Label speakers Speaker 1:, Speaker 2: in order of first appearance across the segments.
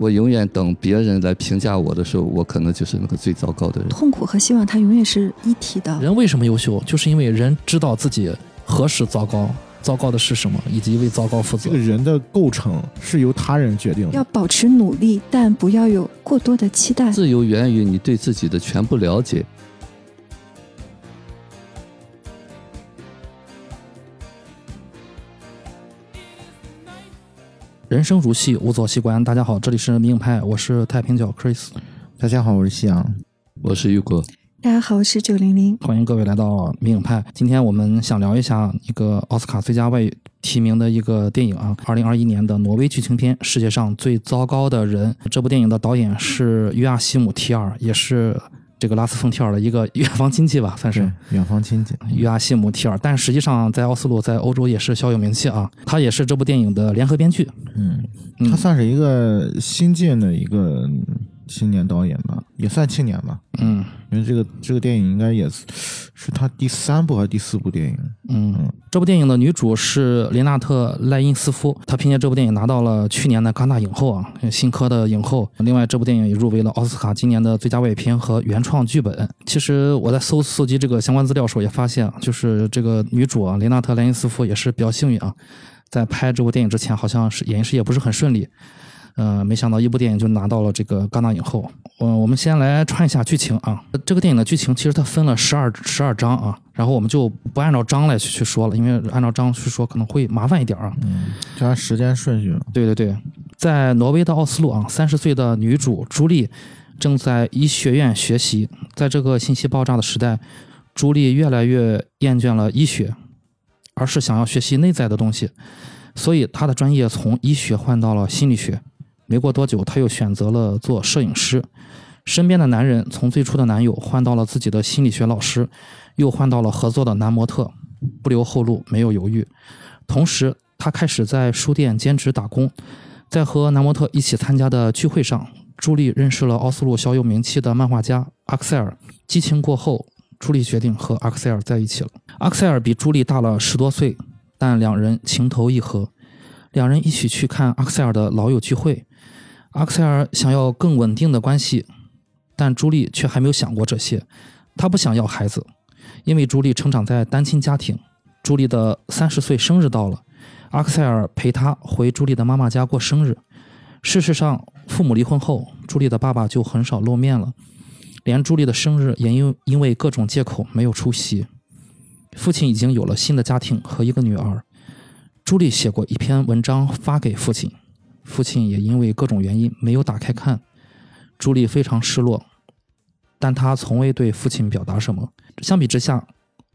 Speaker 1: 我永远等别人来评价我的时候，我可能就是那个最糟糕的人。
Speaker 2: 痛苦和希望它永远是一体的。
Speaker 3: 人为什么优秀？就是因为人知道自己何时糟糕，糟糕的是什么，以及为糟糕负责
Speaker 4: 这个。人的构成是由他人决定的。
Speaker 2: 要保持努力，但不要有过多的期待。
Speaker 1: 自由源于你对自己的全部了解。
Speaker 3: 人生如戏，无所戏观。大家好，这里是明影派，我是太平角 Chris，
Speaker 4: 大家好，我是夕阳。
Speaker 1: 我是玉哥，
Speaker 2: 大家好，我是九零零。
Speaker 3: 欢迎各位来到明影派。今天我们想聊一下一个奥斯卡最佳外语提名的一个电影啊，二零二一年的挪威剧情片《世界上最糟糕的人》。这部电影的导演是约亚希姆·提尔，也是这个拉斯冯提尔的一个远房亲戚吧，算是。
Speaker 4: 远房亲戚。
Speaker 3: 约阿西姆·提尔，但实际上在奥斯陆，在欧洲也是小有名气啊。他也是这部电影的联合编剧。
Speaker 4: 嗯，
Speaker 3: 嗯
Speaker 4: 他算是一个新晋的一个青年导演吧，也算青年吧。
Speaker 3: 嗯
Speaker 4: 因为这个这个电影应该也是是他第三部还是第四部电影？
Speaker 3: 嗯，这部电影的女主是林娜特·赖因斯夫，她凭借这部电影拿到了去年的戛纳影后啊，新科的影后。另外，这部电影也入围了奥斯卡今年的最佳外语片和原创剧本。其实我在搜搜集这个相关资料的时候也发现啊，就是这个女主啊，林娜特·莱因斯夫也是比较幸运啊，在拍这部电影之前，好像是演艺事业不是很顺利。呃，没想到一部电影就拿到了这个戛纳影后。呃，我们先来串一下剧情啊。这个电影的剧情其实它分了十二十二章啊，然后我们就不按照章来去去说了，因为按照章去说可能会麻烦一点啊。
Speaker 4: 嗯，就按时间顺序。
Speaker 3: 对对对，在挪威的奥斯陆啊，三十岁的女主朱莉正在医学院学习。在这个信息爆炸的时代，朱莉越来越厌倦了医学，而是想要学习内在的东西，所以她的专业从医学换到了心理学。没过多久，她又选择了做摄影师。身边的男人从最初的男友换到了自己的心理学老师，又换到了合作的男模特，不留后路，没有犹豫。同时，她开始在书店兼职打工。在和男模特一起参加的聚会上，朱莉认识了奥斯陆小有名气的漫画家阿克塞尔。激情过后，朱莉决定和阿克塞尔在一起了。阿克塞尔比朱莉大了十多岁，但两人情投意合。两人一起去看阿克塞尔的老友聚会。阿克塞尔想要更稳定的关系，但朱莉却还没有想过这些。她不想要孩子，因为朱莉成长在单亲家庭。朱莉的三十岁生日到了，阿克塞尔陪她回朱莉的妈妈家过生日。事实上，父母离婚后，朱莉的爸爸就很少露面了，连朱莉的生日也因因为各种借口没有出席。父亲已经有了新的家庭和一个女儿。朱莉写过一篇文章发给父亲，父亲也因为各种原因没有打开看。朱莉非常失落，但她从未对父亲表达什么。相比之下，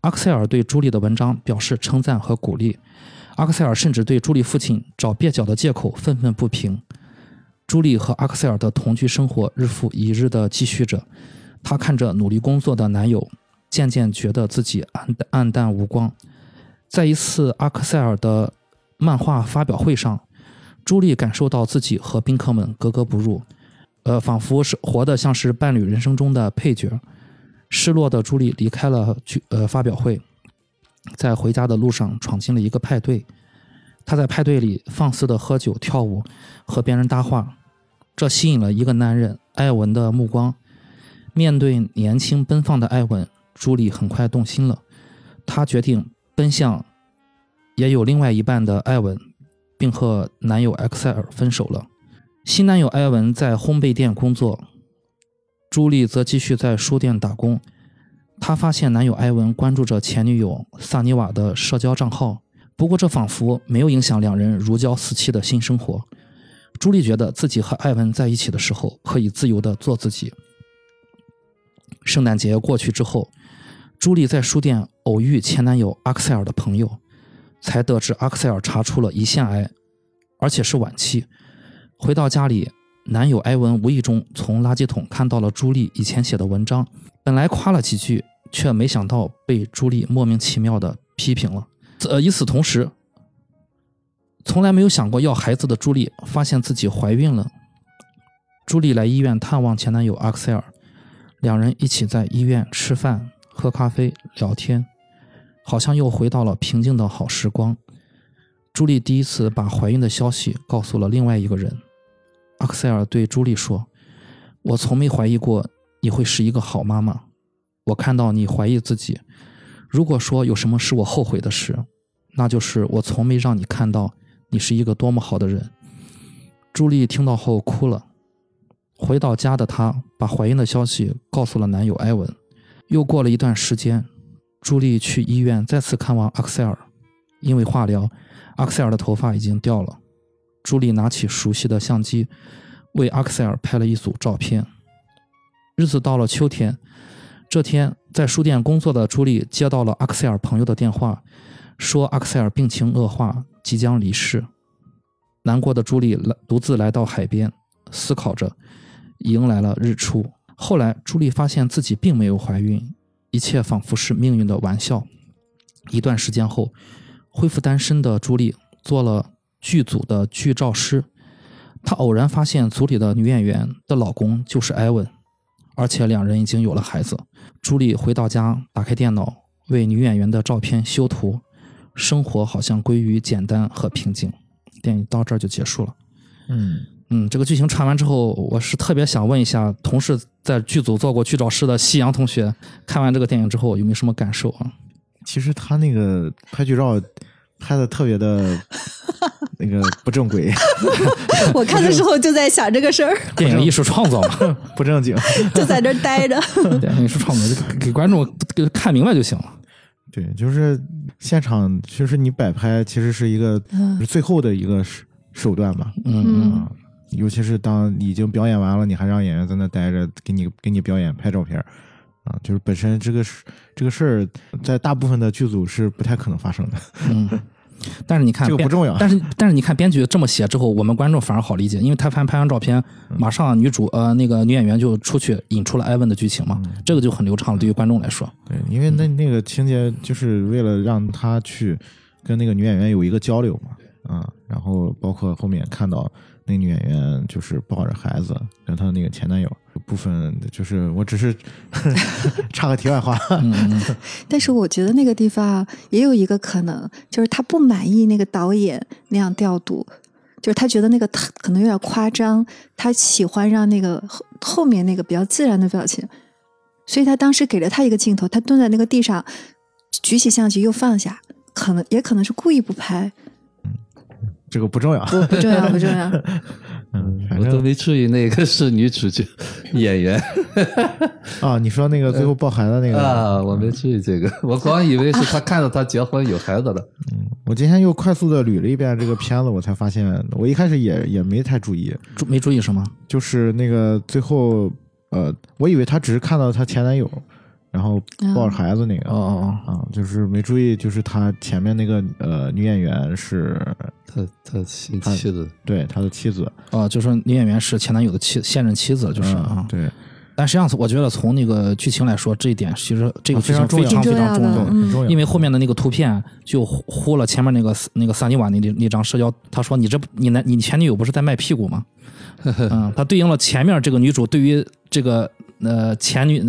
Speaker 3: 阿克塞尔对朱莉的文章表示称赞和鼓励。阿克塞尔甚至对朱莉父亲找蹩脚的借口愤愤不平。朱莉和阿克塞尔的同居生活日复一日地继续着，她看着努力工作的男友，渐渐觉得自己暗暗淡无光。在一次阿克塞尔的漫画发表会上，朱莉感受到自己和宾客们格格不入，呃，仿佛是活得像是伴侣人生中的配角。失落的朱莉离开了去呃发表会，在回家的路上闯进了一个派对。她在派对里放肆的喝酒、跳舞，和别人搭话，这吸引了一个男人艾文的目光。面对年轻奔放的艾文，朱莉很快动心了。她决定奔向也有另外一半的艾文，并和男友埃克塞尔分手了。新男友埃文在烘焙店工作，朱莉则继续在书店打工。她发现男友埃文关注着前女友萨尼瓦的社交账号，不过这仿佛没有影响两人如胶似漆的新生活。朱莉觉得自己和埃文在一起的时候可以自由地做自己。圣诞节过去之后，朱莉在书店偶遇前男友阿克塞尔的朋友，才得知阿克塞尔查出了胰腺癌，而且是晚期。回到家里，男友埃文无意中从垃圾桶看到了朱莉以前写的文章，本来夸了几句，却没想到被朱莉莫名其妙的批评了。呃，与此同时，从来没有想过要孩子的朱莉发现自己怀孕了。朱莉来医院探望前男友阿克塞尔，两人一起在医院吃饭、喝咖啡、聊天，好像又回到了平静的好时光。朱莉第一次把怀孕的消息告诉了另外一个人，阿克塞尔对朱莉说：“我从没怀疑过你会是一个好妈妈。我看到你怀疑自己。如果说有什么是我后悔的事，那就是我从没让你看到你是一个多么好的人。”朱莉听到后哭了。回到家的她把怀孕的消息告诉了男友埃文。又过了一段时间，朱莉去医院再次看望阿克塞尔，因为化疗，阿克塞尔的头发已经掉了。朱莉拿起熟悉的相机，为阿克塞尔拍了一组照片。日子到了秋天，这天在书店工作的朱莉接到了阿克塞尔朋友的电话，说阿克塞尔病情恶化，即将离世。难过的朱莉来独自来到海边，思考着，迎来了日出。后来，朱莉发现自己并没有怀孕，一切仿佛是命运的玩笑。一段时间后，恢复单身的朱莉做了剧组的剧照师。她偶然发现组里的女演员的老公就是埃文，而且两人已经有了孩子。朱莉回到家，打开电脑为女演员的照片修图，生活好像归于简单和平静。电影到这儿就结束了。
Speaker 4: 嗯，
Speaker 3: 嗯，这个剧情串完之后，我是特别想问一下，同事在剧组做过剧照师的夕阳同学，看完这个电影之后有没有什么感受啊？
Speaker 4: 其实他那个 拍剧照拍的特别的那个不正规，
Speaker 2: 我看的时候就在想这个事儿，
Speaker 3: 电影艺术创作嘛，
Speaker 4: 不正经。
Speaker 2: 就在这儿待着。
Speaker 3: 电影艺术创作就给给观众给看明白就行了。
Speaker 4: 对，就是现场，其实你摆拍其实是一个
Speaker 2: 嗯
Speaker 4: 最后的一个手手段吧。
Speaker 3: 嗯
Speaker 4: 尤其是当已经表演完了，你还让演员在那待着，给你给你表演拍照片啊，就是本身这个事这个事儿，在大部分的剧组是不太可能发生的。
Speaker 3: 嗯，但是你看
Speaker 4: 这个不重要
Speaker 3: 但是但是你看编剧这么写之后，我们观众反而好理解，因为他拍拍完照片，马上女主呃那个女演员就出去引出了艾文的剧情嘛，这个就很流畅了，对于观众来说。
Speaker 4: 对，因为那那个情节就是为了让他去跟那个女演员有一个交流嘛，啊，然后包括后面看到那女演员就是抱着孩子跟她的那个前男友部分，就是我只是 插个题外话，
Speaker 2: 但是我觉得那个地方也有一个可能，就是他不满意那个导演那样调度，就是他觉得那个特可能有点夸张，他喜欢让那个后后面那个比较自然的表情，所以他当时给了他一个镜头，他蹲在那个地上，举起相机又放下，可能也可能是故意不拍，
Speaker 4: 这个不重要，
Speaker 2: 不不重要 不重要，
Speaker 4: 嗯，反
Speaker 1: 我都没注意那个是女主角演员。
Speaker 4: 啊，你说那个最后抱孩子那个？
Speaker 1: 啊，我没注意这个，我光以为是他看到他结婚有孩子了。
Speaker 4: 嗯我今天又快速的捋了一遍这个片子，我才发现，我一开始也也没太注意，
Speaker 3: 注没注意什么？
Speaker 4: 就是那个最后，呃，我以为他只是看到她前男友，然后抱着孩子那个，
Speaker 3: 哦哦哦，
Speaker 4: 啊，就是没注意，就是他前面那个呃女演员是
Speaker 1: 他他妻妻子，
Speaker 4: 对他的妻子，
Speaker 3: 哦，就说女演员是前男友的妻现任妻子，就是
Speaker 4: 嗯
Speaker 3: 啊。
Speaker 4: 对，
Speaker 3: 但实际上，我觉得从那个剧情来说，这一点其实这个
Speaker 4: 啊
Speaker 3: 剧情
Speaker 4: 非常重要
Speaker 3: 非常非常重
Speaker 2: 要
Speaker 3: 要
Speaker 2: 的。
Speaker 4: 很重要，
Speaker 3: 因为后面的那个图片就呼呼了前面那个那个萨尼瓦那那张社交，他说你这你男你前女友不是在卖屁股吗？嗯，他对应了前面这个女主对于这个呃前女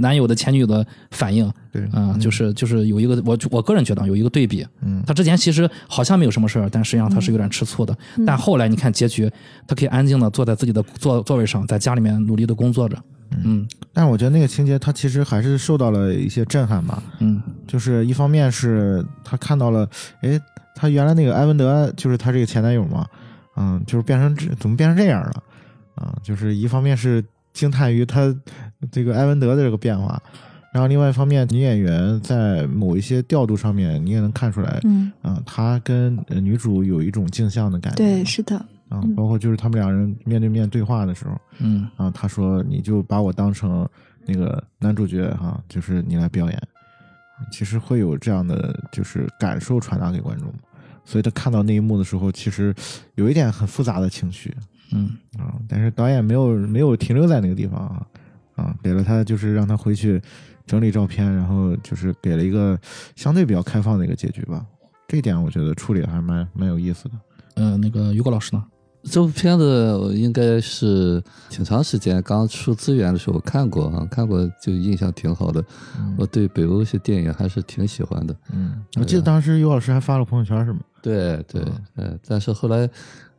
Speaker 3: 男友的前女友的反应，
Speaker 4: 对，
Speaker 3: 嗯，就是就是有一个我我个人觉得有一个对比，
Speaker 4: 嗯。
Speaker 3: 他之前其实好像没有什么事儿，但实际上他是有点吃醋的，但后来你看结局，他可以安静的坐在自己的座座位上，在家里面努力的工作着，嗯
Speaker 4: 但是我觉得那个情节他其实还是受到了一些震撼吧，
Speaker 3: 嗯。
Speaker 4: 就是一方面是他看到了，哎，他原来那个埃文德就是他这个前男友嘛，嗯，就是变成这怎么变成这样了，啊，就是一方面是惊叹于他这个埃文德的这个变化，然后另外一方面女演员在某一些调度上面你也能看出来，
Speaker 2: 嗯，
Speaker 4: 啊，她跟呃女主有一种镜像的感觉，
Speaker 2: 对，是的，
Speaker 4: 啊
Speaker 2: 嗯，
Speaker 4: 包括就是他们两人面对面对话的时候，
Speaker 3: 嗯。
Speaker 4: 啊，他说你就把我当成那个男主角哈、就是你来表演，其实会有这样的就是感受传达给观众，所以他看到那一幕的时候，其实有一点很复杂的情绪
Speaker 3: 嗯
Speaker 4: 啊，但是导演没有没有停留在那个地方啊啊，给了他就是让他回去整理照片，然后就是给了一个相对比较开放的一个结局吧，这一点我觉得处理得还蛮蛮有意思的。
Speaker 3: 呃，那个于果老师呢？
Speaker 1: 这部片子我应该是挺长时间，刚出资源的时候看过啊，看过就印象挺好的。我对北欧一些电影还是挺喜欢的。
Speaker 4: 嗯，我记得当时于老师还发了朋友圈是吗？
Speaker 1: 对对，嗯，但是后来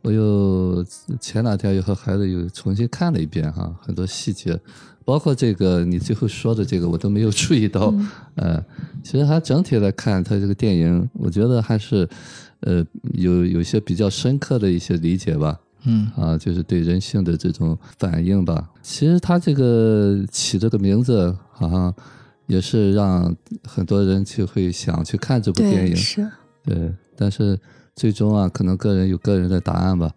Speaker 1: 我又前两天又和孩子又重新看了一遍哈，很多细节，包括这个你最后说的这个我都没有注意到。
Speaker 2: 嗯
Speaker 1: 呃，其实还整体来看，它这个电影，我觉得还是呃有有些比较深刻的一些理解吧。
Speaker 3: 嗯
Speaker 1: 啊，就是对人性的这种反应吧。其实他这个起这个名字，好像也是让很多人去会想去看这部电，影。
Speaker 2: 是。
Speaker 1: 对，但是最终啊，可能个人有个人的答案吧。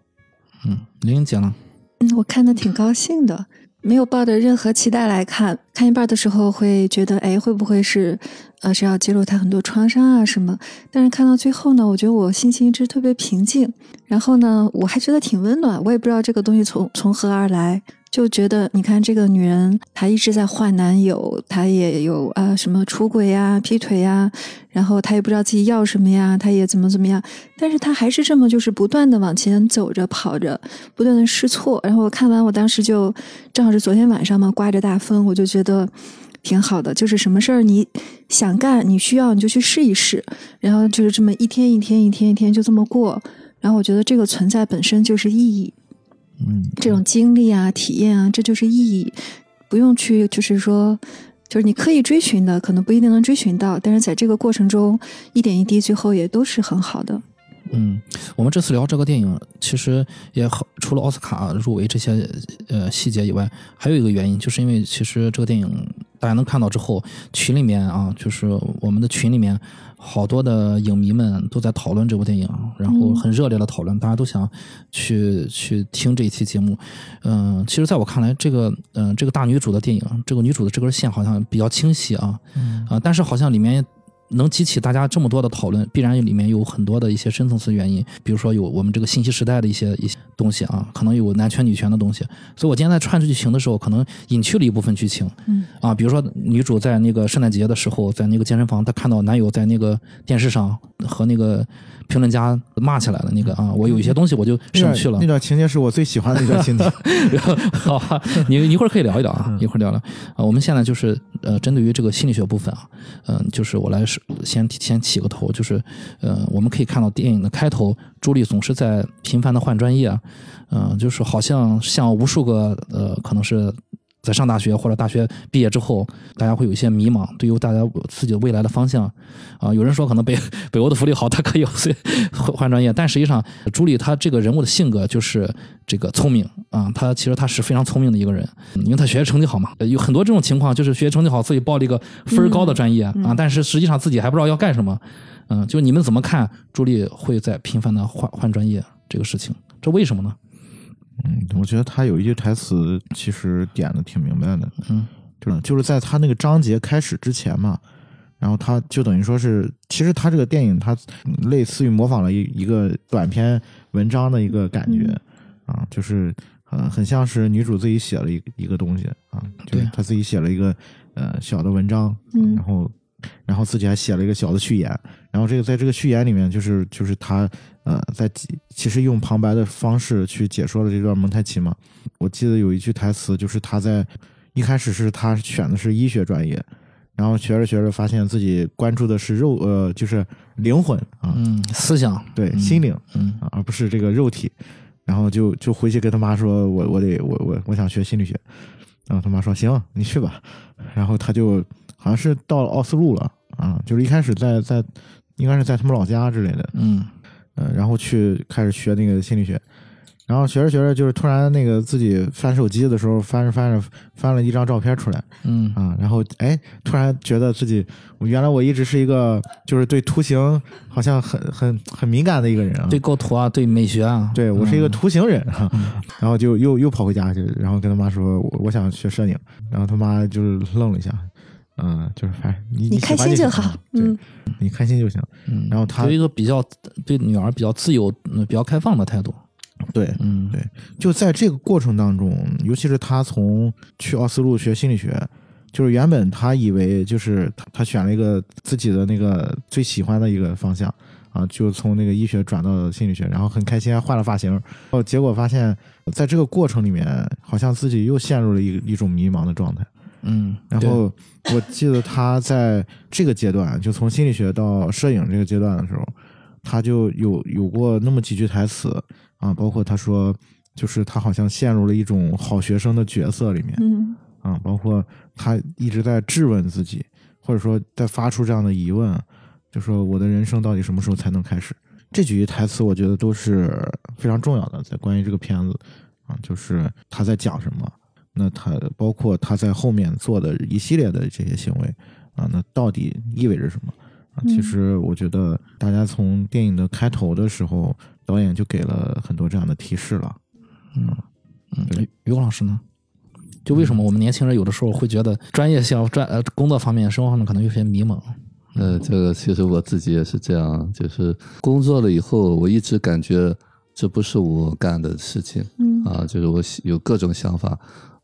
Speaker 3: 嗯，玲玲姐呢？
Speaker 2: 嗯，我看的挺高兴的，没有抱着任何期待来看。看一半的时候会觉得，哎，会不会是，呃，是要揭露他很多创伤啊什么？但是看到最后呢，我觉得我心情一直特别平静。然后呢，我还觉得挺温暖。我也不知道这个东西从从何而来，就觉得你看这个女人，她一直在换男友，她也有啊、什么出轨呀、劈腿呀，然后她也不知道自己要什么呀，她也怎么怎么样，但是她还是这么就是不断的往前走着跑着，不断的试错。然后我看完，我当时就正好是昨天晚上嘛，刮着大风，我就觉得挺好的。就是什么事儿你想干，你需要你就去试一试，然后就是这么一天一天一天一天就这么过。然后我觉得这个存在本身就是意义，
Speaker 4: 嗯，
Speaker 2: 这种经历啊、体验啊，这就是意义，不用去就是说。就是你刻意追寻的，可能不一定能追寻到，但是在这个过程中，一点一滴，最后也都是很好的。
Speaker 3: 嗯，我们这次聊这个电影，其实也好，除了奥斯卡入围这些呃细节以外，还有一个原因，就是因为其实这个电影大家能看到之后，群里面啊，就是我们的群里面好多的影迷们都在讨论这部电影，然后很热烈的讨论，大家都想去去听这一期节目。嗯、其实在我看来，这个嗯、这个大女主的电影，这个女主的这根线好像比较清晰啊，啊、但是好像里面能激起大家这么多的讨论，必然里面有很多的一些深层次原因，比如说有我们这个信息时代的一些一些东西啊，可能有男权女权的东西。所以我今天在串剧情的时候，可能隐去了一部分剧情，
Speaker 2: 嗯
Speaker 3: 啊，比如说女主在那个圣诞节的时候，在那个健身房，她看到男友在那个电视上和那个评论家骂起来了，那个啊，我有一些东西我就
Speaker 4: 那段
Speaker 3: 省去了
Speaker 4: 那。段情节是我最喜欢的一段情节。
Speaker 3: 好吧，你你一会儿可以聊一聊啊，一会儿聊聊啊。我们现在就是呃，针对于这个心理学部分啊，嗯、就是我来是先先起个头，就是呃，我们可以看到电影的开头，朱莉总是在频繁的换专业啊，嗯、就是好像像无数个呃，可能是。在上大学或者大学毕业之后，大家会有一些迷茫，对于大家自己的未来的方向，啊，有人说可能北 北欧的福利好，他可以换换专业，但实际上朱莉她这个人物的性格就是这个聪明。啊，她其实她是非常聪明的一个人，因为她学习成绩好嘛，呃有很多这种情况，就是学习成绩好，自己报了一个分儿高的专业、啊，但是实际上自己还不知道要干什么，嗯、就你们怎么看朱莉会在频繁的换换专业这个事情？这为什么呢？
Speaker 4: 嗯，我觉得他有一句台词其实点的挺明白的，
Speaker 3: 嗯。
Speaker 4: 就是就是在他那个章节开始之前嘛，然后他就等于说是，其实他这个电影他类似于模仿了一一个短篇文章的一个感觉、啊，就是呃很像是女主自己写了一一个东西啊，就是
Speaker 3: 对。
Speaker 4: 她自己写了一个呃小的文章，
Speaker 2: 嗯。
Speaker 4: 然后然后自己还写了一个小的序言，然后这个在这个序言里面就是就是他呃在其其实用旁白的方式去解说了这段蒙太奇嘛，我记得有一句台词就是他在一开始是他选的是医学专业，然后学着学着发现自己关注的是肉呃就是灵魂啊，
Speaker 3: 嗯，思想，
Speaker 4: 对、
Speaker 3: 嗯
Speaker 4: 心灵
Speaker 3: 嗯
Speaker 4: 啊，而不是这个肉体。然后就就回去跟他妈说，我我得我我我想学心理学。然后他妈说行，你去吧。然后他就好像是到了奥斯陆了啊，就是一开始在在应该是在他们老家之类的，
Speaker 3: 嗯
Speaker 4: 嗯，然后去开始学那个心理学。然后学着学着，就是突然那个自己翻手机的时候，翻着翻着翻了一张照片出来
Speaker 3: 嗯。
Speaker 4: 啊，然后哎，突然觉得自己原来我一直是一个就是对图形好像很很很敏感的一个人啊，
Speaker 3: 对构图啊，对美学啊，
Speaker 4: 对我是一个
Speaker 3: 嗯。
Speaker 4: 图形人哈、然后就又又跑回家去，然后跟他妈说，我我想学摄影，然后他妈就是愣了一下，嗯，就是反正你
Speaker 2: 你开心就好，嗯，
Speaker 4: 你开心就行，
Speaker 3: 嗯，
Speaker 4: 然后他
Speaker 3: 有一个比较对女儿比较自由、嗯比较开放的态度，
Speaker 4: 对，
Speaker 3: 嗯
Speaker 4: 对就在这个过程当中，尤其是他从去奥斯陆学心理学，就是原本他以为就是他他选了一个自己的那个最喜欢的一个方向啊，就从那个医学转到心理学，然后很开心还换了发型，哦，结果发现在这个过程里面，好像自己又陷入了一一种迷茫的状态。
Speaker 3: 嗯，
Speaker 4: 然后我记得他在这个阶段，就从心理学到摄影这个阶段的时候，他就有有过那么几句台词啊，包括他说，就是他好像陷入了一种好学生的角色里面，
Speaker 2: 嗯
Speaker 4: 啊，包括他一直在质问自己，或者说在发出这样的疑问，就说我的人生到底什么时候才能开始？这几句台词我觉得都是非常重要的，在关于这个片子啊，就是他在讲什么，那他包括他在后面做的一系列的这些行为啊，那到底意味着什么？啊，其
Speaker 2: 嗯
Speaker 4: 实我觉得大家从电影的开头的时候，导演就给了很多这样的提示了。
Speaker 3: 嗯，
Speaker 4: 嗯
Speaker 3: 于于老师呢？就为什么我们年轻人有的时候会觉得专业性、专呃工作方面、生活方面可能有些迷茫？
Speaker 1: 呃，这个其实我自己也是这样，就是工作了以后，我一直感觉这不是我干的事情
Speaker 2: 嗯
Speaker 1: 啊，就是我有各种想法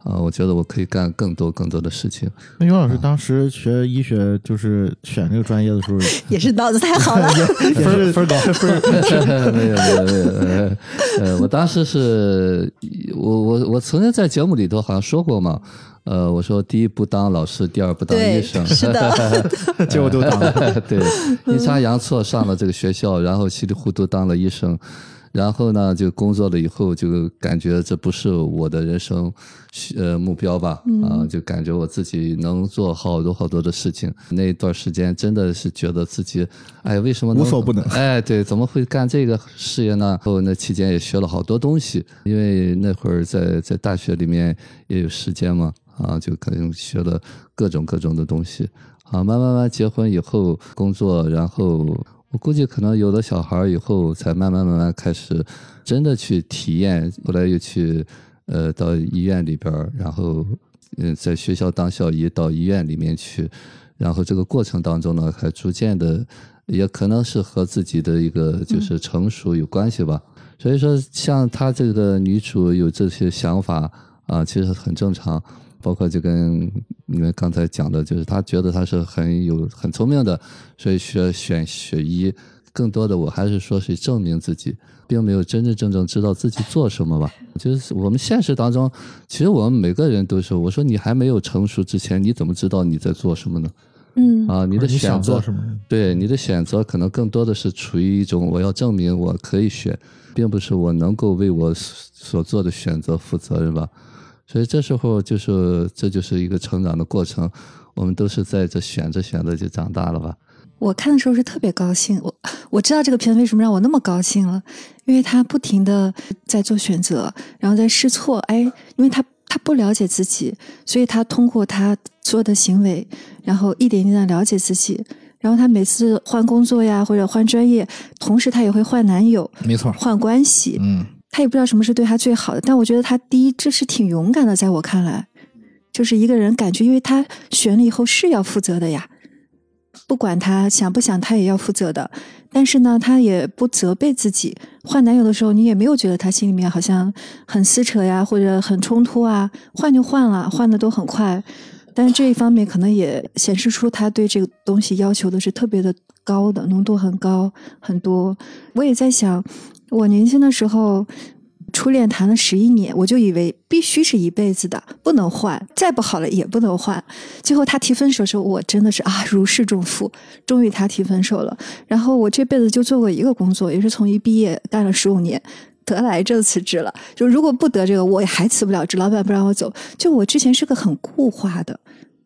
Speaker 1: 啊，我觉得我可以干更多更多的事情。
Speaker 4: 那于老师当时学医学，就是选这个专业的时候，
Speaker 2: 也是脑子太好了。
Speaker 4: 也是分高分儿
Speaker 1: 没有没有没有，呃呃，我当时是我我我曾经在节目里头好像说过嘛，呃，我说第一不当老师，第二不当医生，
Speaker 2: 是的，
Speaker 4: 结果都当了。
Speaker 1: 对，阴差阳错上了这个学校，然后稀里糊涂当了医生，然后呢就工作了以后就感觉这不是我的人生呃目标吧，啊，就感觉我自己能做好多好多的事情。那一段时间真的是觉得自己，哎，为什么能
Speaker 4: 无所不能
Speaker 1: 哎，对，怎么会干这个事业呢？然后那期间也学了好多东西，因为那会儿在在大学里面也有时间嘛，啊，就可能学了各种各种的东西。啊，慢慢慢结婚以后工作，然后我估计可能有了小孩儿以后，才慢慢慢慢开始真的去体验。后来又去呃到医院里边儿，然后嗯在学校当校医，到医院里面去，然后这个过程当中呢，还逐渐的，也可能是和自己的一个就是成熟有关系吧。所以说，像她这个女主有这些想法啊，其实很正常。包括就跟你们刚才讲的，就是他觉得他是很有很聪明的，所以学选学医。更多的我还是说是证明自己，并没有真真正正知道自己做什么吧。就是我们现实当中，其实我们每个人都是，我说你还没有成熟之前，你怎么知道你在做什么呢？
Speaker 2: 嗯
Speaker 1: 啊，你的选择
Speaker 4: 什么？
Speaker 1: 对你的选择可能更多的是处于一种我要证明我可以选，并不是我能够为我所所做的选择负责任吧。所以这时候就是这就是一个成长的过程，我们都是在这选着选着就长大了吧。
Speaker 2: 我看的时候是特别高兴，我我知道这个片为什么让我那么高兴了，因为他不停的在做选择，然后在试错，哎，因为他他不了解自己，所以他通过他所有的行为，然后一点一点的了解自己，然后他每次换工作呀或者换专业，同时他也会换男友、
Speaker 3: 没错，
Speaker 2: 换关系，
Speaker 3: 嗯，
Speaker 2: 他也不知道什么是对他最好的，但我觉得他第一这是挺勇敢的，在我看来，就是一个人感觉，因为他选了以后是要负责的呀，不管他想不想，他也要负责的。但是呢，他也不责备自己。换男友的时候，你也没有觉得他心里面好像很撕扯呀，或者很冲突啊，换就换了，换的都很快。但是这一方面可能也显示出他对这个东西要求的是特别的高的，浓度很高很多。我也在想，我年轻的时候。初恋谈了十一年，我就以为必须是一辈子的，不能换，再不好了也不能换。最后他提分手的时候，我真的是啊如释重负，终于他提分手了。然后我这辈子就做过一个工作，也是从一毕业干了十五年，得癌症辞职了。就如果不得这个，我还辞不了职，老板不让我走。就我之前是个很固化的，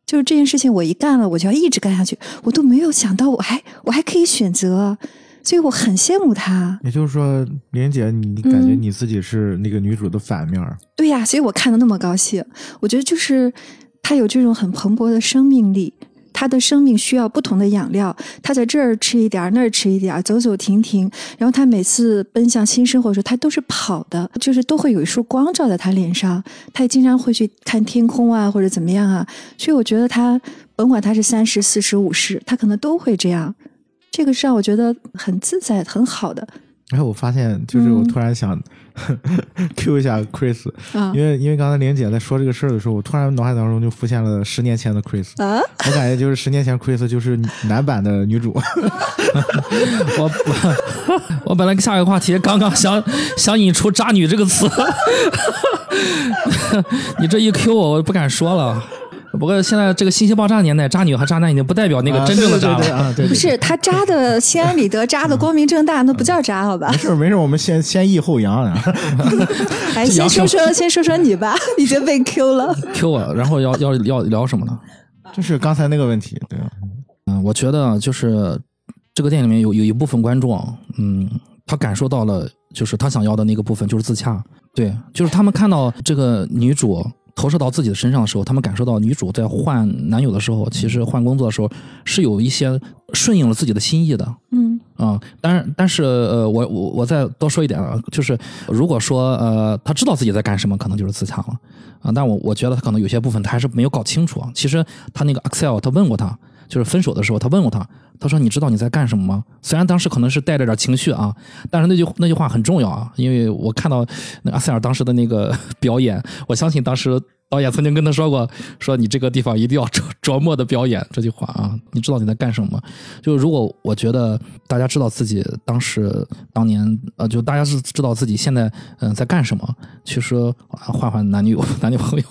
Speaker 2: 就是这件事情我一干了，我就要一直干下去，我都没有想到我还我还可以选择，所以我很羡慕他。
Speaker 4: 也就是说，莲姐，你你感觉
Speaker 2: 嗯
Speaker 4: 你自己是那个女主的反面儿？
Speaker 2: 对呀，所以我看的那么高兴。我觉得就是她有这种很蓬勃的生命力，她的生命需要不同的养料，她在这儿吃一点儿，那儿吃一点儿，走走停停。然后她每次奔向新生活的时候，她都是跑的，就是都会有一束光照在她脸上。她也经常会去看天空啊，或者怎么样啊。所以我觉得她甭管她是三十、四十、五十，她可能都会这样。这个是让我觉得很自在、很好的
Speaker 4: 然后我发现，就是我
Speaker 2: 嗯
Speaker 4: 突然想 Q 一下 Chris，、
Speaker 2: 啊
Speaker 4: 因为因为刚才玲姐在说这个事儿的时候，我突然脑海当中就浮现了十年前的 Chris，
Speaker 2: 啊！
Speaker 4: 我感觉就是十年前 Chris 就是男版的女主。
Speaker 3: 我我本来下一个话题刚刚想想引出“渣女”这个词，你这一 Q 我，我不敢说了。不过现在这个信息爆炸年代，渣女和渣男已经不代表那个
Speaker 4: 啊
Speaker 3: 真正的渣了。
Speaker 4: 对对对啊，对，对
Speaker 2: 不是他渣的 心安理得，渣的光明正大，那不叫渣，好吧
Speaker 4: 没？事没事，我们先先抑后扬啊。
Speaker 2: 哎，先说说，先说说你吧，已经被 Q 了。
Speaker 3: Q 我，然后要要要聊什么呢？
Speaker 4: 就是刚才那个问题，对吧？
Speaker 3: 嗯，我觉得就是这个电影里面有有一部分观众，嗯，他感受到了，就是他想要的那个部分，就是自洽。对，就是他们看到这个女主投射到自己的身上的时候，他们感受到女主在换男友的时候，其实换工作的时候是有一些顺应了自己的心意的。
Speaker 2: 嗯
Speaker 3: 啊、当然，但是呃，我我我再多说一点啊，就是如果说呃，他知道自己在干什么，可能就是自强了啊。但我我觉得他可能有些部分他还是没有搞清楚啊。其实他那个 Excel，他问过他，就是分手的时候他问过他，他说你知道你在干什么吗？虽然当时可能是带着点情绪啊，但是那句那句话很重要啊，因为我看到那阿塞尔当时的那个 表演，我相信当时。导演曾经跟他说过，说你这个地方一定要琢琢磨的表演这句话啊，你知道你在干什么？就如果我觉得大家知道自己当时当年呃，就大家是知道自己现在嗯、在干什么，其实换换男女友 男女朋友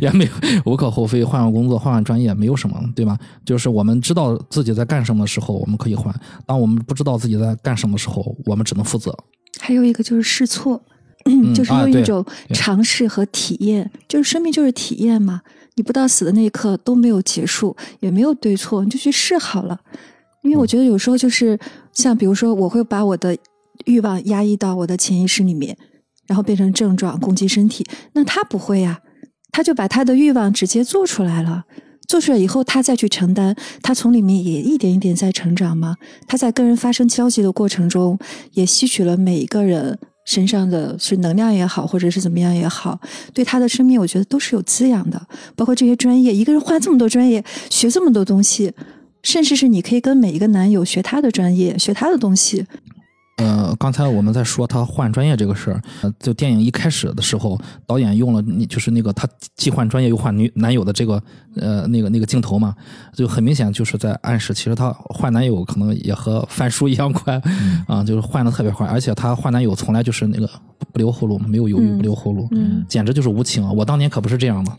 Speaker 3: 也没有无可厚非，换换工作换换专业没有什么，对吧？就是我们知道自己在干什么的时候，我们可以换；当我们不知道自己在干什么的时候，我们只能负责。
Speaker 2: 还有一个就是试错，
Speaker 3: 嗯
Speaker 2: 就是用一种尝试和体验，就是生命就是体验嘛。你不到死的那一刻都没有结束，也没有对错，你就去试好了。因为我觉得有时候就是像比如说，我会把我的欲望压抑到我的潜意识里面，然后变成症状攻击身体。那他不会呀、他就把他的欲望直接做出来了。做出来以后，他再去承担，他从里面也一点一点在成长嘛。他在跟人发生交集的过程中，也吸取了每一个人身上的是能量也好，或者是怎么样也好，对他的生命，我觉得都是有滋养的。包括这些专业，一个人换这么多专业，学这么多东西，甚至是你可以跟每一个男友学他的专业，学他的东西。
Speaker 3: 呃，刚才我们在说他换专业这个事儿，呃，就电影一开始的时候，导演用了你就是那个他既换专业又换女男友的这个呃那个那个镜头嘛，就很明显就是在暗示，其实他换男友可能也和翻书一样快 啊，就是换的特别快，而且他换男友从来就是那个不留后路，没有犹豫，
Speaker 2: 嗯
Speaker 3: 不留后路，
Speaker 2: 嗯。
Speaker 3: 简直就是无情啊！我当年可不是这样的，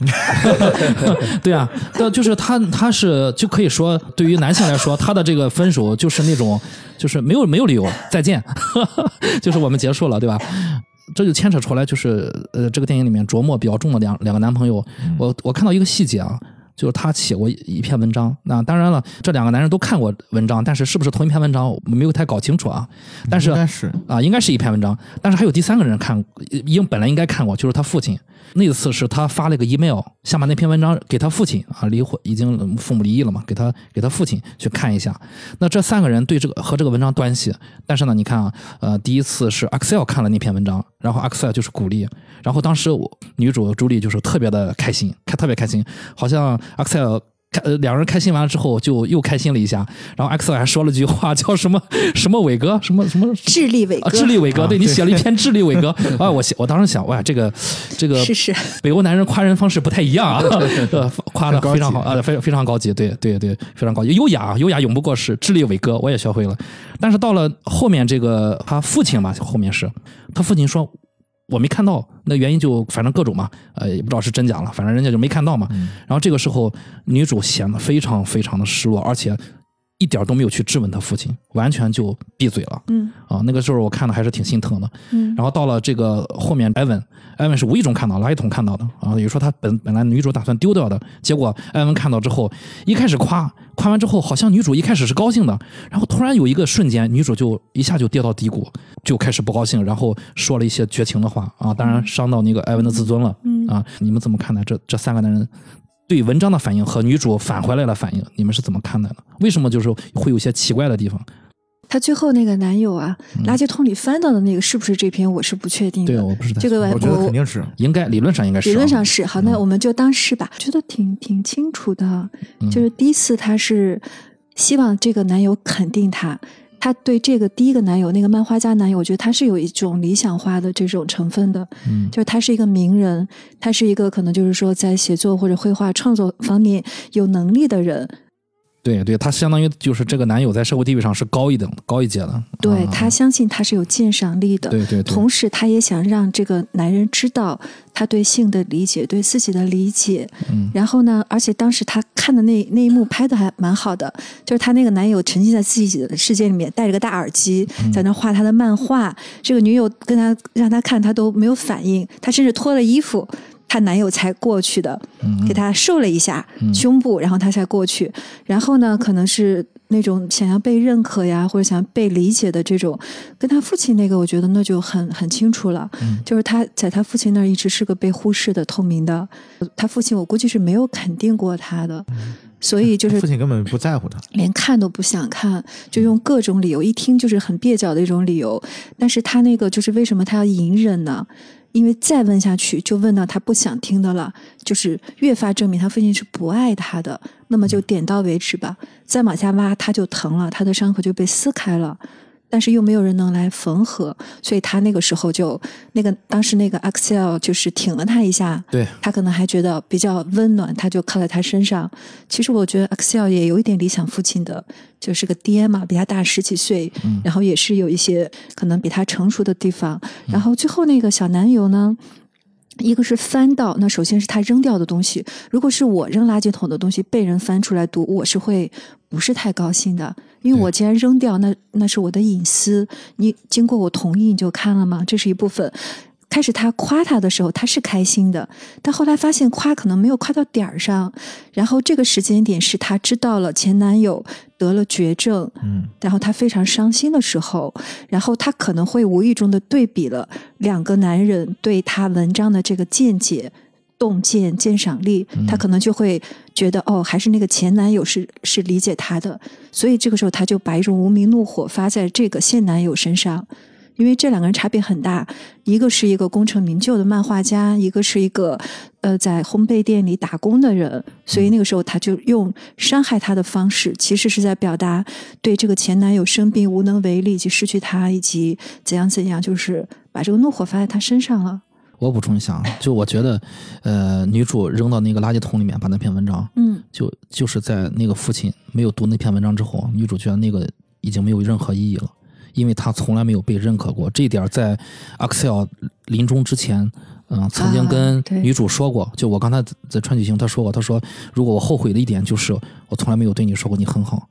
Speaker 3: 对啊，但，就是他他是就可以说，对于男性来说，他的这个分手就是那种就是没有没有理由，再见，就是我们结束了，对吧？这就牵扯出来，就是呃，这个电影里面琢磨比较重的两两个男朋友，我我看到一个细节啊，就是他写过一一篇文章。那当然了，这两个男人都看过文章，但是是不是同一篇文章，我没有太搞清楚啊。但是
Speaker 4: 应该是
Speaker 3: 啊，应该是一篇文章，但是还有第三个人看，应本来应该看过，就是他父亲。那次是他发了个 email，想把那篇文章给他父亲啊，离婚已经父母离异了嘛，给他给他父亲去看一下。那这三个人对这个和这个文章关系，但是呢，你看啊，呃，第一次是 Excel 看了那篇文章，然后阿克塞尔就是鼓励，然后当时我女主朱莉就是特别的开心，开特别开心，好像阿克塞尔。开呃，两人开心完了之后，就又开心了一下。然后 Axel 还说了句话，叫什么什么伟哥，什么什么啊，
Speaker 2: 智力伟哥，
Speaker 3: 智力伟哥，
Speaker 4: 啊
Speaker 3: 对你写了一篇智力伟哥 啊，我写我当时想，哇，这个这个
Speaker 2: 是是，
Speaker 3: 北欧男人夸人方式不太一样啊，呃，夸的非常好啊，非非常高级，对对对，非常高级，优雅优雅永不过时，智力伟哥我也学会了。但是到了后面这个他父亲吧，后面是他父亲说。我没看到，那原因就反正各种嘛，呃，也不知道是真假了，反正人家就没看到嘛。然后这个时候，女主显得非常非常的失落，而且一点都没有去质问他父亲，完全就闭嘴了。
Speaker 2: 嗯
Speaker 3: 啊，那个时候我看的还是挺心疼的。
Speaker 2: 嗯
Speaker 3: 然后到了这个后面，艾文，艾文是无意中看到，垃圾桶看到的啊，也就说他本本来女主打算丢掉的，结果艾文看到之后，一开始夸，夸完之后，好像女主一开始是高兴的，然后突然有一个瞬间，女主就一下就跌到低谷，就开始不高兴，然后说了一些绝情的话啊，当然伤到那个艾文的自尊了
Speaker 2: 嗯
Speaker 3: 啊。你们怎么看待这这三个男人？对文章的反应和女主返回来的反应，你们是怎么看待的？为什么就是会有些奇怪的地方？
Speaker 2: 她最后那个男友啊，垃圾桶里翻到的那个是不是这篇，我是不确定的。
Speaker 3: 对，我不知道
Speaker 2: 这个
Speaker 4: 我觉得肯定是。
Speaker 3: 应该理论上应该是啊、
Speaker 2: 理论上是好，那我们就当是吧，觉得挺挺清楚的。
Speaker 3: 嗯
Speaker 2: 就是第一次她是希望这个男友肯定他，他对这个第一个男友那个漫画家男友，我觉得他是有一种理想化的这种成分的，
Speaker 3: 嗯
Speaker 2: 就是他是一个名人，他是一个可能就是说在写作或者绘画创作方面有能力的人。
Speaker 3: 对对，他相当于就是这个男友在社会地位上是高一等、高一阶的。
Speaker 2: 对
Speaker 3: 啊
Speaker 2: 他相信他是有鉴赏力的，
Speaker 3: 对对对，
Speaker 2: 同时他也想让这个男人知道他对性的理解，对自己的理解。
Speaker 3: 嗯
Speaker 2: 然后呢，而且当时他看的那那一幕拍的还蛮好的，就是他那个男友沉浸在自己的世界里面，戴着个大耳机，
Speaker 3: 嗯
Speaker 2: 在那画他的漫画。这个女友跟他让他看，他都没有反应，他甚至脱了衣服。她男友才过去的，
Speaker 3: 嗯
Speaker 2: 给她瘦了一下
Speaker 3: 嗯
Speaker 2: 胸部，然后她才过去。然后呢，可能是那种想要被认可呀，或者想要被理解的这种，跟她父亲那个，我觉得那就很很清楚了。
Speaker 3: 嗯
Speaker 2: 就是她在她父亲那儿一直是个被忽视的、透明的。她父亲我估计是没有肯定过她的，所以就是
Speaker 4: 父亲根本不在乎他。
Speaker 2: 连看都不想看，就用各种理由，一听就是很蹩脚的一种理由。但是他那个就是为什么他要隐忍呢？因为再问下去，就问到他不想听的了，就是越发证明他父亲是不爱他的。那么就点到为止吧，再往下挖他就疼了，他的伤口就被撕开了。但是又没有人能来缝合，所以他那个时候就那个当时那个 Axel 就是挺了他一下，
Speaker 3: 对，
Speaker 2: 他可能还觉得比较温暖，他就靠在他身上。其实我觉得 Axel 也有一点理想父亲的，就是个爹嘛，比他大十几岁，
Speaker 3: 嗯
Speaker 2: 然后也是有一些可能比他成熟的地方。然后最后那个小男友呢？一个是翻到，那首先是他扔掉的东西。如果是我扔垃圾桶的东西被人翻出来读，我是会不是太高兴的，因为我既然扔掉，那那是我的隐私，你经过我同意你就看了吗？这是一部分。开始他夸他的时候，他是开心的，但后来发现夸可能没有夸到点儿上，然后这个时间点是他知道了前男友得了绝症，
Speaker 4: 嗯，
Speaker 2: 然后他非常伤心的时候，然后他可能会无意中的对比了两个男人对他文章的这个见解、洞见、鉴赏力，她可能就会觉得哦，还是那个前男友是是理解她的，所以这个时候她就把一种无名怒火发在这个现男友身上。因为这两个人差别很大，一个是一个功成名就的漫画家，一个是一个呃在烘焙店里打工的人，所以那个时候他就用伤害他的方式，其实是在表达对这个前男友生病无能为力，以及失去他，以及怎样怎样，就是把这个怒火发在他身上了。
Speaker 3: 我补充一下，啊，就我觉得，呃，女主扔到那个垃圾桶里面，把那篇文章，
Speaker 2: 嗯
Speaker 3: 就就是在那个父亲没有读那篇文章之后，女主觉得那个已经没有任何意义了，因为她从来没有被认可过。这一点在 Axel 临终之前，嗯、曾经跟女主说过，就我刚才在川剧行他说过，他说如果我后悔的一点就是我从来没有对你说过你很好。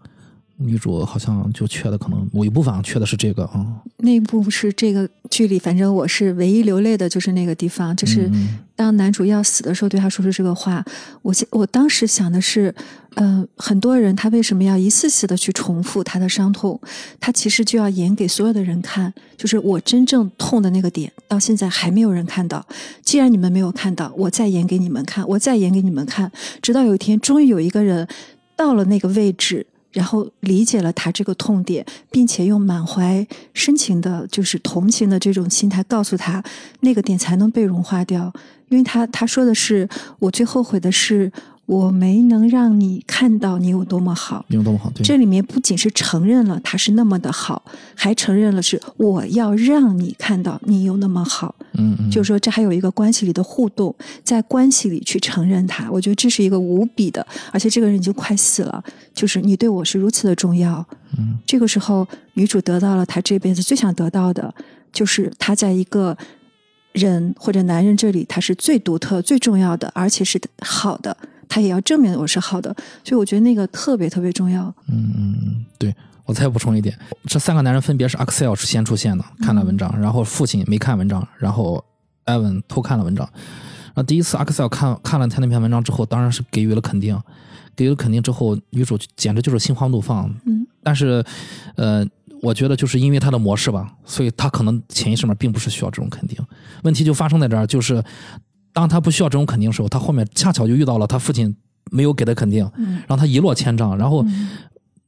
Speaker 3: 女主好像就缺的可能某一部分啊，缺的是这个啊，
Speaker 2: 那一部是这个剧里，反正我是唯一流泪的，就是那个地方，就是
Speaker 3: 嗯
Speaker 2: 当男主要死的时候，对他说出这个话。我我当时想的是，呃，很多人他为什么要一次次的去重复他的伤痛？他其实就要演给所有的人看，就是我真正痛的那个点，到现在还没有人看到。既然你们没有看到，我再演给你们看，我再演给你们看，直到有一天，终于有一个人到了那个位置。然后理解了他这个痛点，并且用满怀深情的，就是同情的这种心态告诉他，那个点才能被融化掉。因为他他说的是，我最后悔的是我没能让你看到你有多么好。
Speaker 3: 没有多么好，对，
Speaker 2: 这里面不仅是承认了他是那么的好，还承认了是我要让你看到你有那么好。
Speaker 3: 嗯嗯，
Speaker 2: 就是说，这还有一个关系里的互动，在关系里去承认他，我觉得这是一个无比的，而且这个人已经快死了，就是你对我是如此的重要。
Speaker 3: 嗯，
Speaker 2: 这个时候，女主得到了她这辈子最想得到的，就是她在一个人或者男人这里，他是最独特、最重要的，而且是好的，他也要证明我是好的，所以我觉得那个特别特别重要。
Speaker 3: 嗯嗯嗯，对我再补充一点，这三个男人分别是 Axel 是先出现的，看了文章，然后父亲没看文章，然后 Evan 偷看了文章。然后第一次 Axel 看看了他那篇文章之后，当然是给予了肯定，给予了肯定之后，女主简直就是心花怒放。
Speaker 2: 嗯，
Speaker 3: 但是，呃，我觉得就是因为他的模式吧，所以他可能潜意识里面并不是需要这种肯定。问题就发生在这儿，就是当他不需要这种肯定的时候，他后面恰巧就遇到了他父亲没有给的肯定，
Speaker 2: 嗯
Speaker 3: 让他一落千丈。然后
Speaker 2: 嗯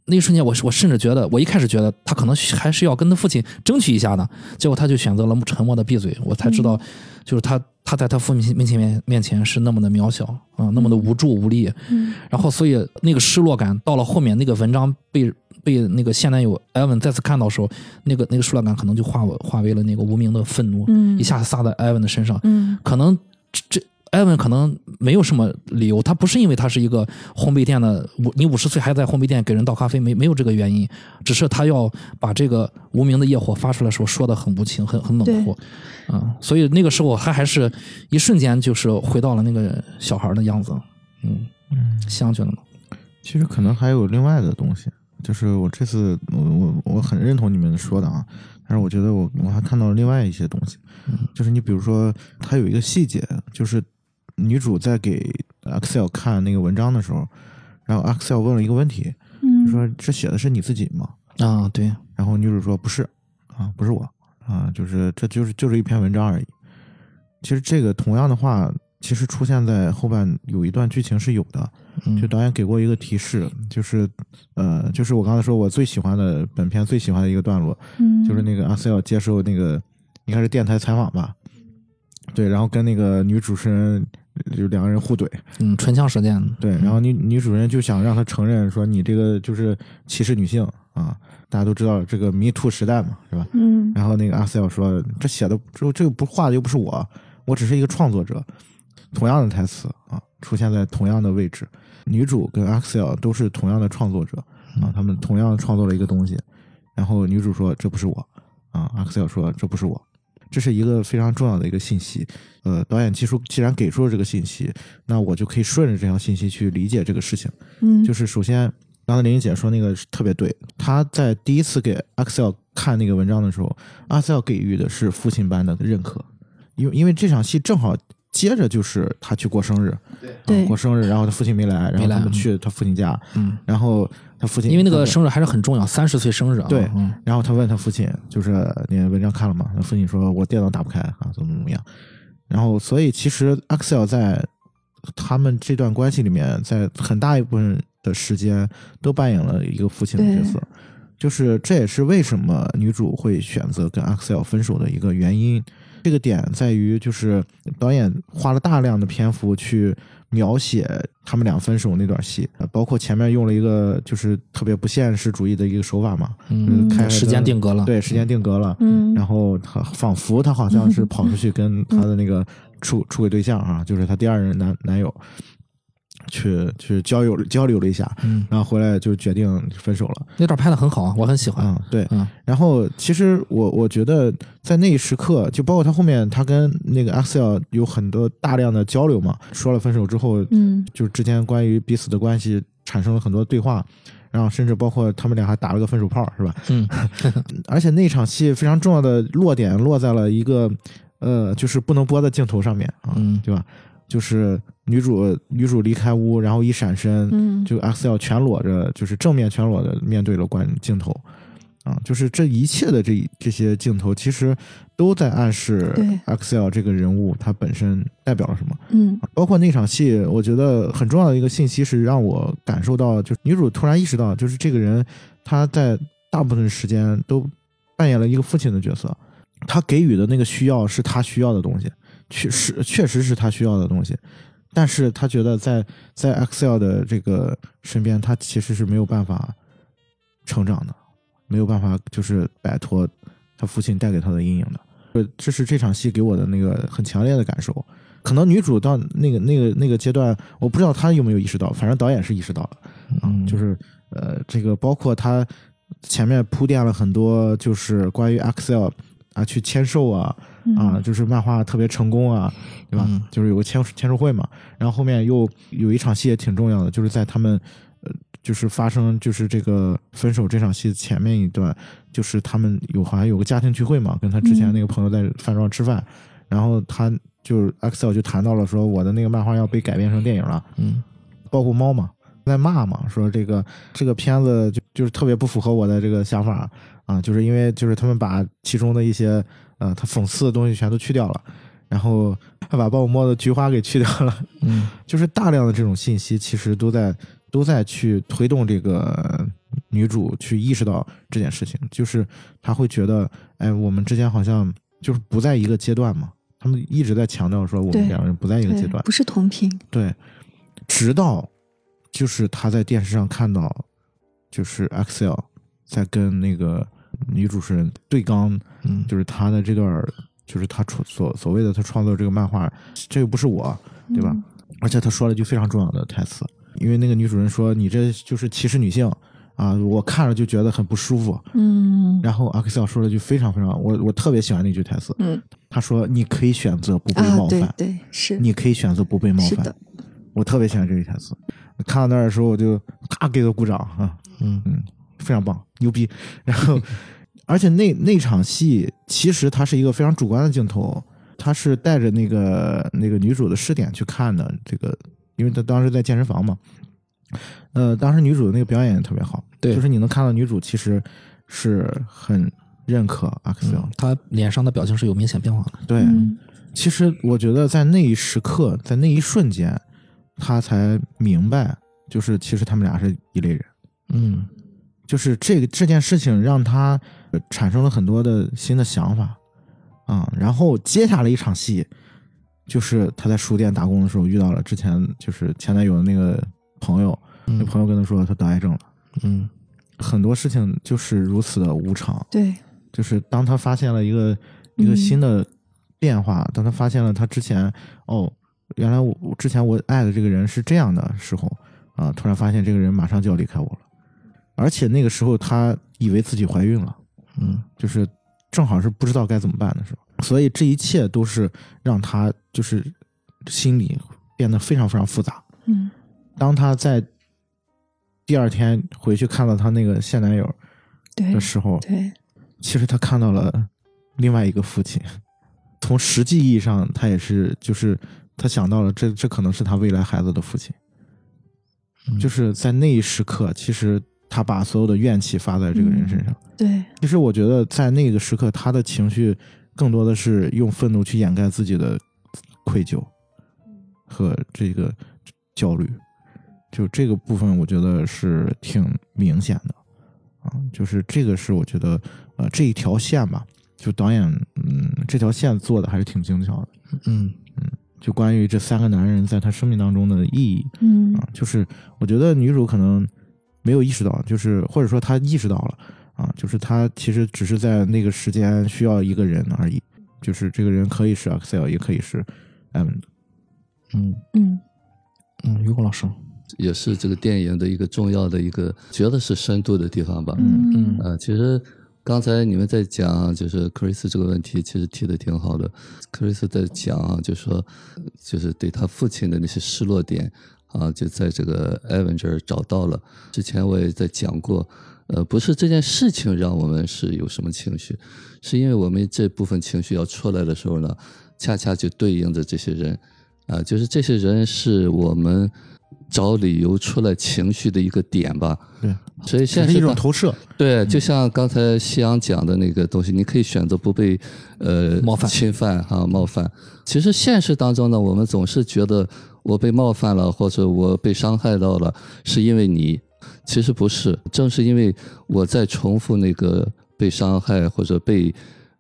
Speaker 3: 那一瞬间我，我甚至觉得，我一开始觉得他可能还是要跟他父亲争取一下的，结果他就选择了沉默的闭嘴。我才知道，就是他他在他父亲面前面面前是那么的渺小啊、那么的无助无力。
Speaker 2: 嗯
Speaker 3: 然后，所以那个失落感到了后面，那个文章被被那个现男友艾文再次看到的时候，那个那个失落感可能就化为化为了那个无名的愤怒，
Speaker 2: 嗯
Speaker 3: 一下子撒在艾文的身上。
Speaker 2: 嗯
Speaker 3: 可能这这艾文可能没有什么理由，他不是因为他是一个烘焙店的五，你五十岁还在烘焙店给人倒咖啡，没没有这个原因，只是他要把这个无名的业火发出来的时候说的很无情，很很冷酷，啊，所以那个时候他还是一瞬间就是回到了那个小孩的样子，嗯
Speaker 4: 嗯，
Speaker 3: 相觉得呢？
Speaker 4: 其实可能还有另外的东西，就是我这次我我我很认同你们说的啊，但是我觉得我我还看到了另外一些东西，就是你比如说它有一个细节，就是女主在给 Axel 看那个文章的时候，然后 Axel 问了一个问题，
Speaker 2: 嗯
Speaker 4: 就说这写的是你自己吗？
Speaker 3: 啊，对，
Speaker 4: 然后女主说不是啊，不是我啊，就是这就是就是一篇文章而已。其实这个同样的话，其实出现在后半有一段剧情是有的，
Speaker 3: 嗯。
Speaker 4: 就导演给过一个提示，就是呃，就是我刚才说我最喜欢的本片最喜欢的一个段落，
Speaker 2: 嗯，
Speaker 4: 就是那个阿塞尔接受那个应该是电台采访吧，对，然后跟那个女主持人就两个人互怼，
Speaker 3: 嗯，唇枪舌剑，
Speaker 4: 对，然后女女主人就想让他承认说你这个就是歧视女性。啊，大家都知道这个迷途时代嘛，是吧？
Speaker 2: 嗯。
Speaker 4: 然后那个阿塞尔说这写的这这个不画的又不是我，我只是一个创作者。同样的台词啊，出现在同样的位置，女主跟 Axel 都是同样的创作者啊，他们同样创作了一个东西。然后女主说这不是我啊，，Axel 说这不是我，这是一个非常重要的一个信息。呃，导演技术既然给出了这个信息，那我就可以顺着这条信息去理解这个事情。
Speaker 2: 嗯，
Speaker 4: 就是首先，刚才林姐说那个是特别对。她在第一次给 Axel 看那个文章的时候，，Axel 给予的是父亲般的认可，因为因为这场戏正好接着就是他去过生日，
Speaker 2: 对
Speaker 4: 啊过生日，然后他父亲没来，然后他们去他父亲家，
Speaker 3: 嗯，
Speaker 4: 然后他父亲
Speaker 3: 因为那个生日还是很重要，三十岁生日啊，
Speaker 4: 对
Speaker 3: 嗯
Speaker 4: 然后他问他父亲，就是你文章看了吗？他父亲说我电脑打不开啊，怎么怎么样。然后，所以其实 Excel 在他们这段关系里面，在很大一部分的时间都扮演了一个父亲的角色。就是这也是为什么女主会选择跟 Excel 分手的一个原因。这个点在于，就是导演花了大量的篇幅去描写他们俩分手那段戏，呃包括前面用了一个就是特别不现实主义的一个手法嘛，
Speaker 3: 嗯，
Speaker 4: 开
Speaker 3: 时间定格了，
Speaker 4: 对，时间定格了。
Speaker 2: 嗯，
Speaker 4: 然后他仿佛他好像是跑出去跟 他的那个出出轨对象啊，就是他第二任男男友，去去交友交流了一下，
Speaker 3: 嗯，
Speaker 4: 然后回来就决定分手了。
Speaker 3: 那段拍的很好啊，我很喜欢，
Speaker 4: 嗯，对。
Speaker 3: 嗯
Speaker 4: 然后其实我我觉得在那一时刻，就包括他后面他跟那个 Axel 有很多大量的交流嘛，说了分手之后，
Speaker 2: 嗯
Speaker 4: 就是之间关于彼此的关系产生了很多对话，然后甚至包括他们俩还打了个分手炮，是吧？
Speaker 3: 嗯
Speaker 4: 而且那场戏非常重要的落点落在了一个呃，就是不能播的镜头上面啊，
Speaker 3: 嗯
Speaker 4: 对吧？就是女主女主离开屋，然后一闪身，
Speaker 2: 嗯，
Speaker 4: 就 Axel 全裸着，就是正面全裸的面对了观镜头，啊，就是这一切的这这些镜头，其实都在暗示
Speaker 2: 对。
Speaker 4: Axel 这个人物他本身代表了什么。
Speaker 2: 嗯。
Speaker 4: 包括那场戏，我觉得很重要的一个信息是让我感受到，就是女主突然意识到，就是这个人他在大部分时间都扮演了一个父亲的角色，他给予的那个需要是他需要的东西，确实确实是他需要的东西，但是他觉得在在 Excel 的这个身边，他其实是没有办法成长的，没有办法就是摆脱他父亲带给他的阴影的。呃，这是这场戏给我的那个很强烈的感受。可能女主到那个那个那个阶段，我不知道她有没有意识到，反正导演是意识到了。
Speaker 3: 嗯，
Speaker 4: 就是呃，这个包括他前面铺垫了很多，就是关于 Axel 啊去签售啊啊，
Speaker 2: 嗯。
Speaker 4: 就是漫画特别成功啊，对吧？
Speaker 3: 嗯。
Speaker 4: 就是有个签签售会嘛，然后后面又有一场戏也挺重要的，就是在他们呃，就是发生就是这个分手这场戏前面一段，就是他们有好像有个家庭聚会嘛，跟他之前那个朋友在饭桌上吃饭，然后他就 Excel 就谈到了说我的那个漫画要被改编成电影了，
Speaker 3: 嗯。
Speaker 4: 包括猫嘛，在骂嘛，说这个这个片子就就是特别不符合我的这个想法啊，就是因为就是他们把其中的一些呃他讽刺的东西全都去掉了，然后还把鲍勃莫的菊花给去掉了，
Speaker 3: 嗯。
Speaker 4: 就是大量的这种信息其实都在都在去推动这个女主去意识到这件事情，就是她会觉得，哎，我们之间好像就是不在一个阶段嘛。他们一直在强调说，我们两个人不在一个阶段，
Speaker 2: 不是同频，
Speaker 4: 对，直到就是他在电视上看到，就是 Excel 在跟那个女主持人对刚，
Speaker 3: 嗯，
Speaker 4: 就是他的这段，就是他创所所谓的他创作这个漫画，这又不是我对吧？而且他说了句非常重要的台词，因为那个女主人说：“你这就是歧视女性啊！”我看了就觉得很不舒服。
Speaker 2: 嗯
Speaker 4: 然后阿克塞尔说了句非常非常，我我特别喜欢那句台词，
Speaker 2: 嗯
Speaker 4: 他说：“你可以选择不被
Speaker 2: 啊
Speaker 4: 冒，犯，
Speaker 2: 对对是，
Speaker 4: 你可以选择不被冒犯。，”我特别喜欢这句台词。看到那儿的时候，我就咔给他鼓掌啊，
Speaker 3: 嗯
Speaker 4: 嗯，非常棒，牛逼。然后，而且那那场戏其实它是一个非常主观的镜头，它是带着那个那个女主的视点去看的。这个，因为他当时在健身房嘛，呃，当时女主的那个表演也特别好，
Speaker 3: 对
Speaker 4: 就是你能看到女主其实是很认可阿克塞尔
Speaker 3: 嗯，，他脸上的表情是有明显变化的。
Speaker 4: 对，
Speaker 2: 嗯
Speaker 4: 其实我觉得在那一时刻，在那一瞬间，他才明白，就是其实他们俩是一类人。
Speaker 3: 嗯
Speaker 4: 就是这个这件事情让他呃产生了很多的新的想法啊、然后接下来一场戏，就是他在书店打工的时候遇到了之前就是前男友的那个朋友，那
Speaker 3: 嗯
Speaker 4: 朋友跟他说他得癌症了。
Speaker 3: 嗯
Speaker 4: 很多事情就是如此的无常，
Speaker 2: 对，
Speaker 4: 就是当他发现了一个一个
Speaker 2: 嗯
Speaker 4: 新的变化，当他发现了他之前哦，原来我我之前我爱的这个人是这样的时候啊，突然发现这个人马上就要离开我了，而且那个时候他以为自己怀孕了，
Speaker 3: 嗯
Speaker 4: 就是正好是不知道该怎么办的时候，所以这一切都是让他就是心里变得非常非常复杂。
Speaker 2: 嗯
Speaker 4: 当他在第二天回去看到他那个现男友
Speaker 2: 对
Speaker 4: 的时候，
Speaker 2: 对，
Speaker 4: 其实他看到了另外一个父亲。从实际意义上，他也是，就是他想到了这，这可能是他未来孩子的父亲。
Speaker 3: 嗯
Speaker 4: 就是在那一时刻，其实他把所有的怨气发在这个人身上。
Speaker 2: 对，
Speaker 4: 其实我觉得，在那个时刻，他的情绪更多的是用愤怒去掩盖自己的愧疚和这个焦虑。就这个部分，我觉得是挺明显的啊。就是这个是我觉得，呃，这一条线吧，就导演，嗯，这条线做的还是挺精巧的。
Speaker 3: 嗯
Speaker 4: 就关于这三个男人在他生命当中的意义。
Speaker 2: 嗯。
Speaker 4: 啊，就是我觉得女主可能没有意识到，就是或者说她意识到了啊，就是她其实只是在那个时间需要一个人而已，就是这个人可以是 Excel，也可以是 M，
Speaker 3: 嗯。
Speaker 2: 嗯。
Speaker 3: 嗯，于果老师，
Speaker 1: 也是这个电影的一个重要的一个，觉得是深度的地方吧。
Speaker 2: 嗯。
Speaker 3: 嗯。
Speaker 1: 呃，其实刚才你们在讲就是克里斯这个问题，其实提的挺好的。克里斯在讲啊，就说就是对他父亲的那些失落点啊，就在这个艾文这儿找到了。之前我也在讲过，呃，不是这件事情让我们是有什么情绪，是因为我们这部分情绪要出来的时候呢，恰恰就对应着这些人啊，就是这些人是我们找理由出来情绪的一个点吧。
Speaker 4: 对，
Speaker 1: 所以
Speaker 4: 现在是一种投射。
Speaker 1: 对，就像刚才夕阳讲的那个东西，你可以选择不被呃
Speaker 3: 冒犯
Speaker 1: 侵犯哈、冒犯。其实现实当中呢，我们总是觉得我被冒犯了，或者我被伤害到了，是因为你。其实不是，正是因为我在重复那个被伤害或者被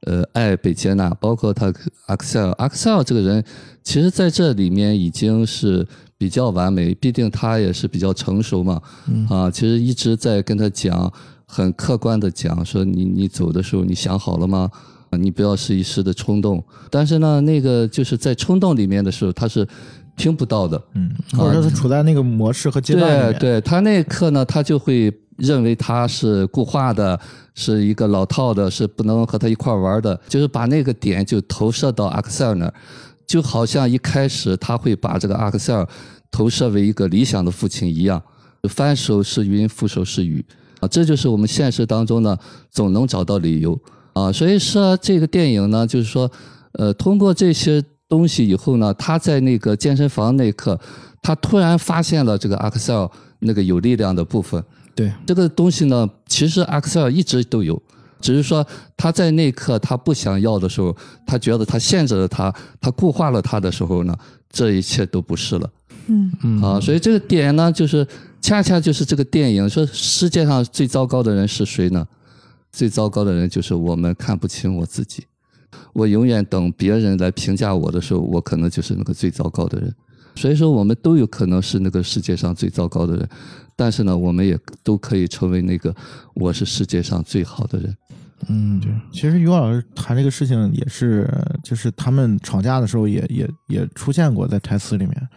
Speaker 1: 呃爱被接纳，包括他阿克塞尔，阿克塞尔这个人，其实在这里面已经是比较完美，毕竟他也是比较成熟嘛，
Speaker 3: 嗯
Speaker 1: 啊，其实一直在跟他讲，很客观的讲说你你走的时候你想好了吗？啊你不要是一时的冲动。但是呢，那个就是在冲动里面的时候，他是听不到的。
Speaker 4: 嗯，或者说他处在那个模式和阶段里面。
Speaker 1: 对对，他那一刻呢，他就会认为他是固化的，是一个老套的，是不能和他一块玩的，就是把那个点就投射到阿克塞尔那儿，就好像一开始他会把这个阿克塞尔投射为一个理想的父亲一样，翻手是云，覆手是雨啊，这就是我们现实当中呢总能找到理由啊，所以说这个电影呢，就是说，呃，通过这些东西以后呢，他在那个健身房那一刻，他突然发现了这个阿克塞尔那个有力量的部分。
Speaker 3: 对，
Speaker 1: 这个东西呢，其实阿克塞尔一直都有，只是说他在那一刻他不想要的时候，他觉得他限制了他，他固化了他的时候呢，这一切都不是了。
Speaker 2: 嗯
Speaker 3: 嗯
Speaker 1: 啊，所以这个点呢，就是恰恰就是这个电影说世界上最糟糕的人是谁呢？最糟糕的人就是我们看不清我自己。我永远等别人来评价我的时候，我可能就是那个最糟糕的人。所以说，我们都有可能是那个世界上最糟糕的人，但是呢，我们也都可以成为那个我是世界上最好的人。
Speaker 3: 嗯，
Speaker 4: 对，其实于老师谈这个事情也是，就是他们吵架的时候也也也出现过在台词里面，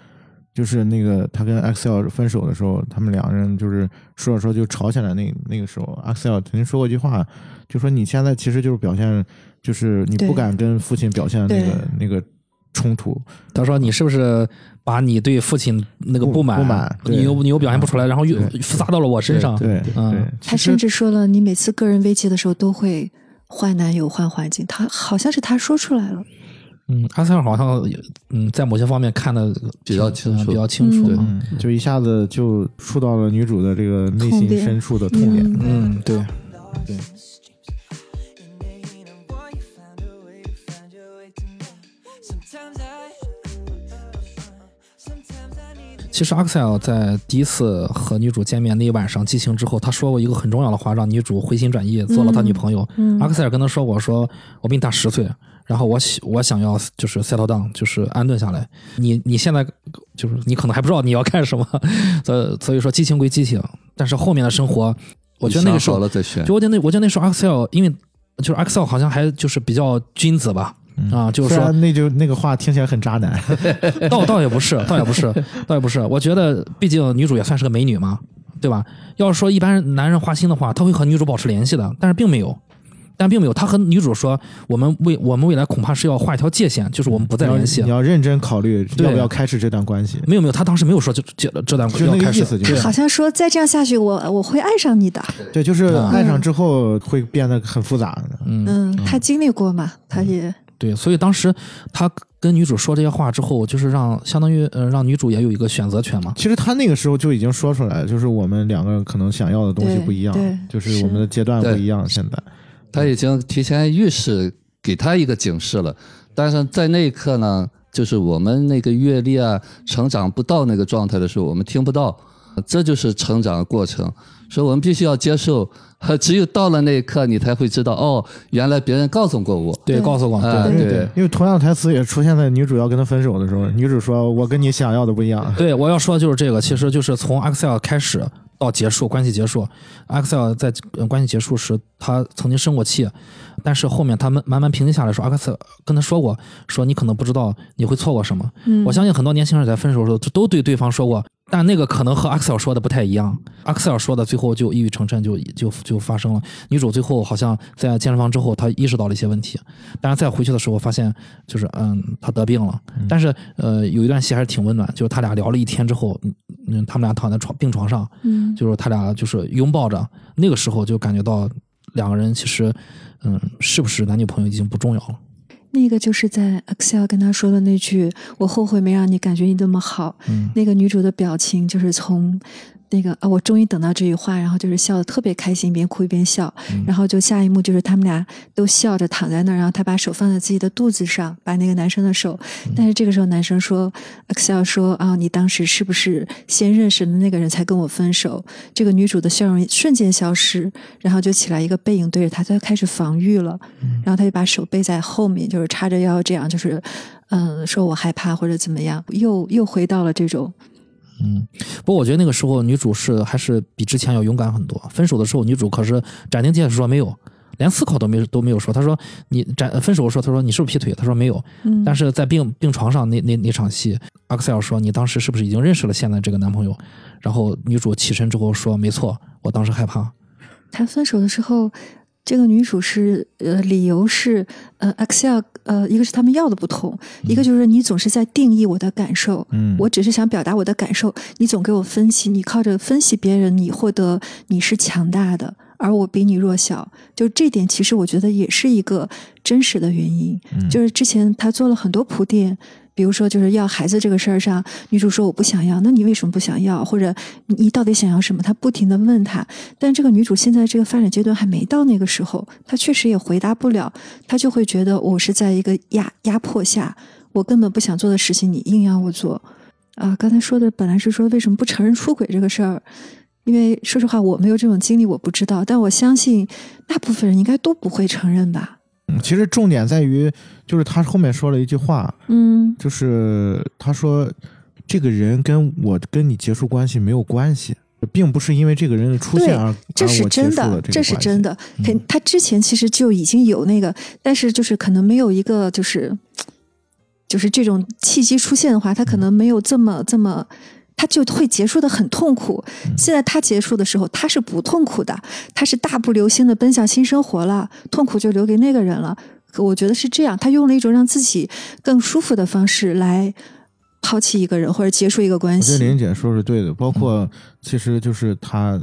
Speaker 4: 就是那个他跟 Excel 分手的时候，他们两个人就是说着说就吵起来。那那个时候，Excel 曾经说过一句话，就说你现在其实就是表现，就是你不敢跟父亲表现那个那个冲突。
Speaker 3: 他说你是不是把你对父亲那个
Speaker 4: 不
Speaker 3: 满，
Speaker 4: 不满
Speaker 3: 你又你又表现不出来，然后又
Speaker 4: 对
Speaker 3: 撒到了我身上。
Speaker 4: 对
Speaker 3: 嗯
Speaker 4: 对，
Speaker 2: 他甚至说了，你每次个人危机的时候都会换男友、换环境。他好像是他说出来了。
Speaker 3: 嗯，阿塞尔好像也嗯，在某些方面看的
Speaker 1: 比较清楚。
Speaker 3: 比较清楚。
Speaker 2: 嗯
Speaker 4: 嗯，就一下子就触到了女主的这个内心深处的痛点。
Speaker 2: 嗯
Speaker 3: 嗯，对，对。其实阿克塞尔在第一次和女主见面那一晚上激情之后，他说过一个很重要的话，让女主回心转意，做了他女朋友。
Speaker 2: 嗯。
Speaker 3: 阿克塞尔跟他说过，说我比你大十岁，然后我喜我想要就是 settle down，就是安顿下来。你你现在就是你可能还不知道你要干什么，所所以说激情归激情，但是后面的生活，我觉得那个时候
Speaker 1: 了再选
Speaker 3: 就。我觉得那我觉得那时候 Excel，因为就是 Excel 好像还就是比较君子吧。啊，就是说，
Speaker 4: 那就那个话听起来很渣男，
Speaker 3: 倒倒也不是，倒也不是，倒也不是。我觉得，毕竟女主也算是个美女嘛，对吧？要是说一般男人花心的话，他会和女主保持联系的，但是并没有，但并没有。他和女主说，我们未我们未来恐怕是要画一条界限，就是我们不再联系
Speaker 4: 你。要认真考虑要不要开始这段关系。
Speaker 3: 没有没有，他当时没有说就这这段
Speaker 4: 就
Speaker 3: 要开始
Speaker 4: 那个意思，就是
Speaker 2: 好像说再这样下去，我我会爱上你的。
Speaker 4: 对，就是
Speaker 3: 嗯
Speaker 4: 爱上之后会变得很复杂的。
Speaker 3: 嗯
Speaker 2: 嗯，他经历过嘛，他也
Speaker 3: 对，所以当时他跟女主说这些话之后，就是让相当于呃让女主也有一个选择权嘛。
Speaker 4: 其实他那个时候就已经说出来了，就是我们两个可能想要的东西不一样，就是我们的阶段不一样。现在，
Speaker 1: 他已经提前预示给他一个警示了，但是在那一刻呢，就是我们那个阅历啊、成长不到那个状态的时候，我们听不到，这就是成长的过程。所以我们必须要接受，只有到了那一刻，你才会知道，哦，原来别人告诉过我。
Speaker 3: 对，告诉我，
Speaker 1: 对
Speaker 3: 对
Speaker 1: 对
Speaker 4: 因为同样台词也出现在女主要跟他分手的时候，女主说：“我跟你想要的不一样。
Speaker 3: 对，我要说的就是这个，其实就是从 Excel 开始到结束，关系结束，Axel 在呃关系结束时，他曾经生过气，但是后面他们慢慢平静下来说，Axel 跟他说过，说你可能不知道你会错过什么。
Speaker 2: 嗯，
Speaker 3: 我相信很多年轻人在分手的时候都对对方说过，但那个可能和 Axel 说的不太一样。Axel 说的最后就一语成谶，就就就发生了。女主最后好像在健身房之后，她意识到了一些问题，但是再回去的时候发现，就是嗯，她得病了。但是呃，有一段戏还是挺温暖，就是他俩聊了一天之后，嗯嗯，他们俩躺在床病床上，
Speaker 2: 嗯
Speaker 3: 就是他俩就是拥抱着，那个时候就感觉到两个人其实，嗯，是不是男女朋友已经不重要了。
Speaker 2: 那个就是在 Excel 跟他说的那句“我后悔没让你感觉你那么好”，
Speaker 3: 嗯。
Speaker 2: 那个女主的表情就是从那个啊，我终于等到这句话，然后就是笑得特别开心，一边哭一边笑，然后就下一幕就是他们俩都笑着躺在那儿，然后他把手放在自己的肚子上，把那个男生的手，但是这个时候男生说，Excel 说啊，你当时是不是先认识的那个人才跟我分手？这个女主的笑容瞬间消失，然后就起来一个背影对着他，他就开始防御了，然后他就把手背在后面，就是叉着腰这样，就是嗯，说我害怕或者怎么样，又又回到了这种。
Speaker 3: 嗯，不过我觉得那个时候女主是还是比之前要勇敢很多。分手的时候，女主可是斩钉截铁说没有，连思考都没都没有说。她说你斩分手的时候，她说你是不是劈腿？她说没有。
Speaker 2: 嗯，
Speaker 3: 但是在病病床上那那那场戏，阿克塞尔说你当时是不是已经认识了现在这个男朋友？然后女主起身之后说没错，我当时害怕。
Speaker 2: 他分手的时候，这个女主是呃，理由是呃，Excel 呃，一个是他们要的不同，一个就是你总是在定义我的感受，
Speaker 4: 嗯。
Speaker 2: 我只是想表达我的感受，你总给我分析，你靠着分析别人，你获得你是强大的，而我比你弱小，就这点其实我觉得也是一个真实的原因，
Speaker 4: 嗯。
Speaker 2: 就是之前他做了很多铺垫。比如说，就是要孩子这个事儿上，女主说我不想要，那你为什么不想要？或者你到底想要什么？他不停的问他，但这个女主现在这个发展阶段还没到那个时候，她确实也回答不了，她就会觉得我是在一个压压迫下，我根本不想做的事情，你硬要我做。啊，刚才说的本来是说为什么不承认出轨这个事儿，因为说实话我没有这种经历，我不知道，但我相信大部分人应该都不会承认吧。
Speaker 4: 嗯其实重点在于，就是他后面说了一句话，
Speaker 2: 嗯
Speaker 4: 就是他说这个人跟我跟你结束关系没有关系。并不是因为这个人的出现而
Speaker 2: 这是真的，
Speaker 4: 这
Speaker 2: 这是真的。肯他之前其实就已经有那个，但是就是可能没有一个就是就是这种契机出现的话，他可能没有这么这么。他就会结束的很痛苦。现在他结束的时候，他是不痛苦的，他是大步流星的奔向新生活了，痛苦就留给那个人了。可我觉得是这样，他用了一种让自己更舒服的方式来抛弃一个人或者结束一个关
Speaker 4: 我觉得
Speaker 2: 系。
Speaker 4: 林姐说是对的，包括其实就是他，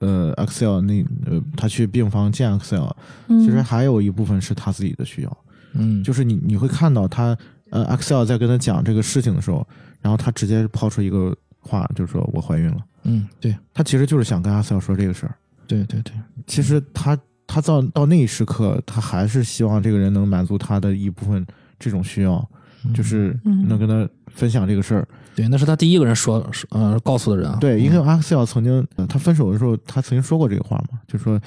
Speaker 4: 呃，Excel 那呃，他去病房见 Excel，
Speaker 2: 嗯
Speaker 4: 其实还有一部分是他自己的需要，
Speaker 3: 嗯，
Speaker 4: 就是你你会看到他，呃，Excel 在跟他讲这个事情的时候，然后他直接抛出一个话，就是说我怀孕了，
Speaker 3: 嗯，对
Speaker 4: 他其实就是想跟 Excel 说这个事儿。
Speaker 3: 对对对，
Speaker 4: 其实他他到到那一时刻，他还是希望这个人能满足他的一部分这种需要，就是
Speaker 2: 嗯
Speaker 4: 能跟他分享这个事儿。
Speaker 3: 对，那是他第一个人说，说呃，告诉的人啊。
Speaker 4: 对，因为 Axel 曾经、呃他分手的时候，他曾经说过这个话嘛，就说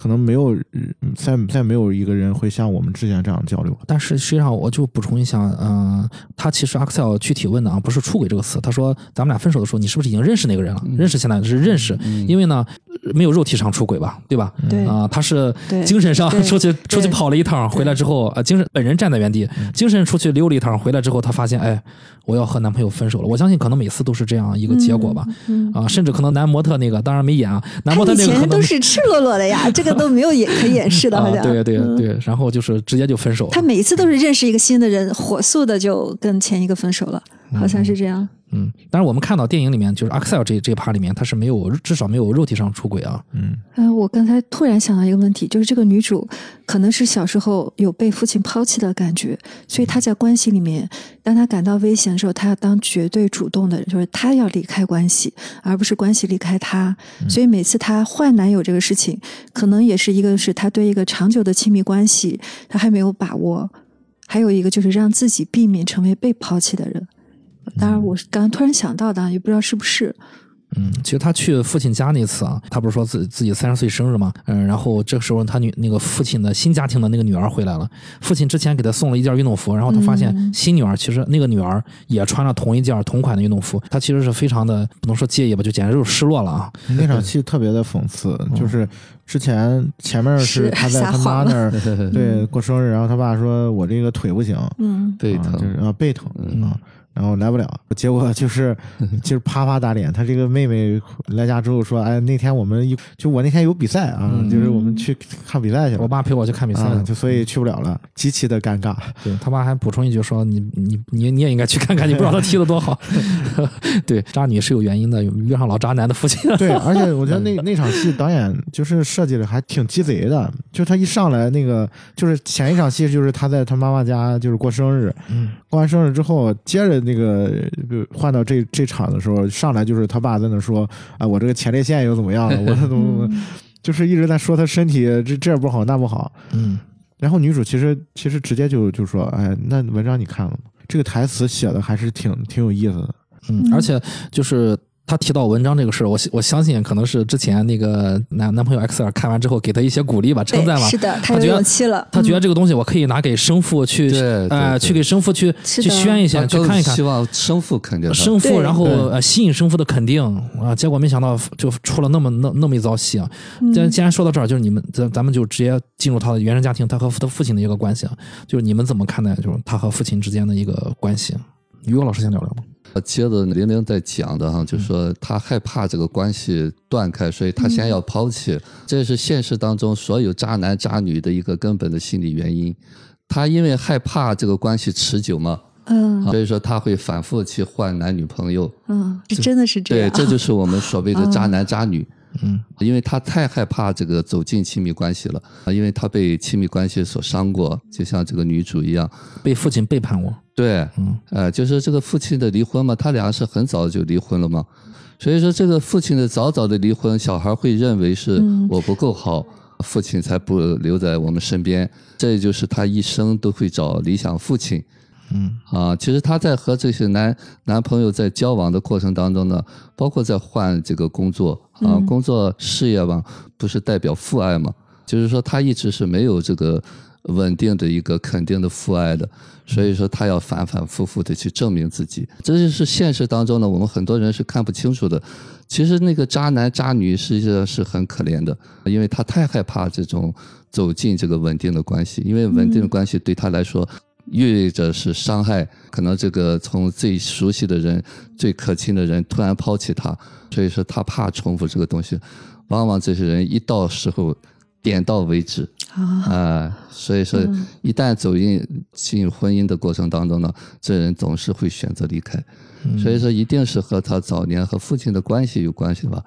Speaker 4: 可能没有嗯再再没有一个人会像我们之前这样交流。
Speaker 3: 但是实际上，我就补充一下，嗯、他其实 Axel 具体问的啊，不是出轨这个词，他说咱们俩分手的时候，你是不是已经认识那个人了？认识现在是认识，因为呢，没有肉体上出轨吧，对吧？
Speaker 2: 对。
Speaker 3: 啊、他是精神上出去出去跑了一趟，回来之后，呃，精神本人站在原地，精神出去溜了一趟，回来之后，他发现，哎，我要和男朋友分手了。我相信可能每次都是这样一个结果吧，
Speaker 2: 嗯
Speaker 3: 啊，甚至可能男模特那个当然没演啊，男模特那个可能
Speaker 2: 都是赤裸裸的呀，这个都没有掩可掩饰的，好
Speaker 3: 啊，
Speaker 2: 像。
Speaker 3: 对对
Speaker 2: 嗯
Speaker 3: 对，然后就是直接就分手了。
Speaker 2: 他每一次都是认识一个新的人，火速的就跟前一个分手了，好像是这样。
Speaker 3: 嗯，但是我们看到电影里面，就是 Axel 这这一趴里面，他是没有至少没有肉体上出轨啊。
Speaker 4: 嗯，
Speaker 2: 呃、我刚才突然想到一个问题，就是这个女主可能是小时候有被父亲抛弃的感觉，所以她在关系里面，当她感到危险的时候，她要当绝对主动的人，就是她要离开关系，而不是关系离开她。所以每次她换男友这个事情，可能也是一个是她对一个长久的亲密关系，她还没有把握，还有一个就是让自己避免成为被抛弃的人。当然，我是刚刚突然想到的，也不知道是不是。
Speaker 3: 嗯，其实他去父亲家那次啊，他不是说自己自己三十岁生日嘛，嗯，然后这个时候他女那个父亲的新家庭的那个女儿回来了，父亲之前给他送了一件运动服，然后他发现
Speaker 2: 嗯。
Speaker 3: 新女儿其实那个女儿也穿了同一件同款的运动服，他其实是非常的不能说介意吧，就简直就是失落了啊。
Speaker 4: 那场戏特别的讽刺，就是之前前面是
Speaker 2: 是
Speaker 4: 他在他妈那 儿对过生日，然后他爸说我这个腿不行，
Speaker 2: 嗯，
Speaker 4: 啊
Speaker 1: 背疼
Speaker 4: 就是啊背疼
Speaker 1: 嗯。
Speaker 4: 啊，然后来不了，结果就是就是啪啪打脸。他这个妹妹来家之后说，哎，那天我们一就我那天有比赛啊，
Speaker 3: 嗯
Speaker 4: 就是我们去看比赛去了，
Speaker 3: 我爸陪我去看比赛
Speaker 4: 啊，
Speaker 3: 了，
Speaker 4: 就所以去不了了，极其的尴尬。
Speaker 3: 对他爸还补充一句说：“你你你你也应该去看看，你不知道他踢的多好。”对，渣女是有原因的，有遇上老渣男的父亲。
Speaker 4: 对，而且我觉得那那场戏导演就是设计的还挺鸡贼的，就他一上来那个就是前一场戏就是他在他妈妈家就是过生日，
Speaker 3: 嗯，
Speaker 4: 过完生日之后，接着那个呃换到这这场的时候，上来就是他爸在那说啊，我这个前列腺又怎么样了，我怎么怎么，就是一直在说他身体这这不好那不好。
Speaker 3: 嗯，
Speaker 4: 然后女主其实其实直接就就说，哎，那文章你看了吗？这个台词写的还是挺挺有意思的。
Speaker 3: 嗯，
Speaker 2: 嗯
Speaker 3: 而且就是他提到文章这个事儿，我我相信可能是之前那个男男朋友 X 尔看完之后给他一些鼓励吧，称赞吧。
Speaker 2: 是的，他有
Speaker 3: 他觉得
Speaker 2: 勇气了。
Speaker 3: 他觉得
Speaker 2: 嗯
Speaker 3: 这个东西我可以拿给生父去，
Speaker 1: 对对
Speaker 3: 呃，去给生父去去宣一下，去看一看
Speaker 1: 希。望生父肯定他。
Speaker 3: 生父，然后呃吸引生父的肯定啊，结果没想到就出了那么那那么一遭戏啊！既然
Speaker 2: 嗯
Speaker 3: 既然说到这儿，就是你们咱咱们就直接进入他的原生家庭，他和他父亲的一个关系啊，就是你们怎么看待就是他和父亲之间的一个关系？于果老师先聊聊吧。
Speaker 1: 接着玲玲在讲的哈，就是说她害怕这个关系断开，所以她先要抛弃，这是现实当中所有渣男渣女的一个根本的心理原因。他因为害怕这个关系持久嘛，
Speaker 2: 嗯
Speaker 1: 所以说他会反复去换男女朋友。
Speaker 2: 嗯，这真的是这样对，
Speaker 1: 这就是我们所谓的渣男渣女。
Speaker 3: 嗯，
Speaker 1: 因为他太害怕这个走进亲密关系了，啊，因为他被亲密关系所伤过，就像这个女主一样。
Speaker 3: 被父亲背叛我，
Speaker 1: 对，
Speaker 3: 嗯。
Speaker 1: 呃，就是这个父亲的离婚嘛，他俩是很早就离婚了嘛，所以说这个父亲的早早的离婚，小孩会认为是
Speaker 2: 嗯。
Speaker 1: 我不够好，父亲才不留在我们身边，这也就是他一生都会找理想父亲。
Speaker 3: 嗯。
Speaker 1: 啊，其实她在和这些男男朋友在交往的过程当中呢，包括在换这个工作啊，
Speaker 2: 嗯。
Speaker 1: 工作事业嘛，不是代表父爱嘛，就是说她一直是没有这个稳定的一个肯定的父爱的，所以说她要反反复复的去证明自己，这就是现实当中呢，我们很多人是看不清楚的。其实那个渣男渣女实际上是很可怜的，因为他太害怕这种走进这个稳定的关系，因为稳定的关系对他来说意味着是伤害，可能这个从最熟悉的人、最可亲的人突然抛弃他，所以说他怕重复这个东西，往往这些人一到时候点到为止。
Speaker 2: 啊，
Speaker 1: 啊、所以说
Speaker 2: 嗯
Speaker 1: 一旦走进进入婚姻的过程当中呢，这人总是会选择离开。所以说，一定是和他早年和父亲的关系有关系吧？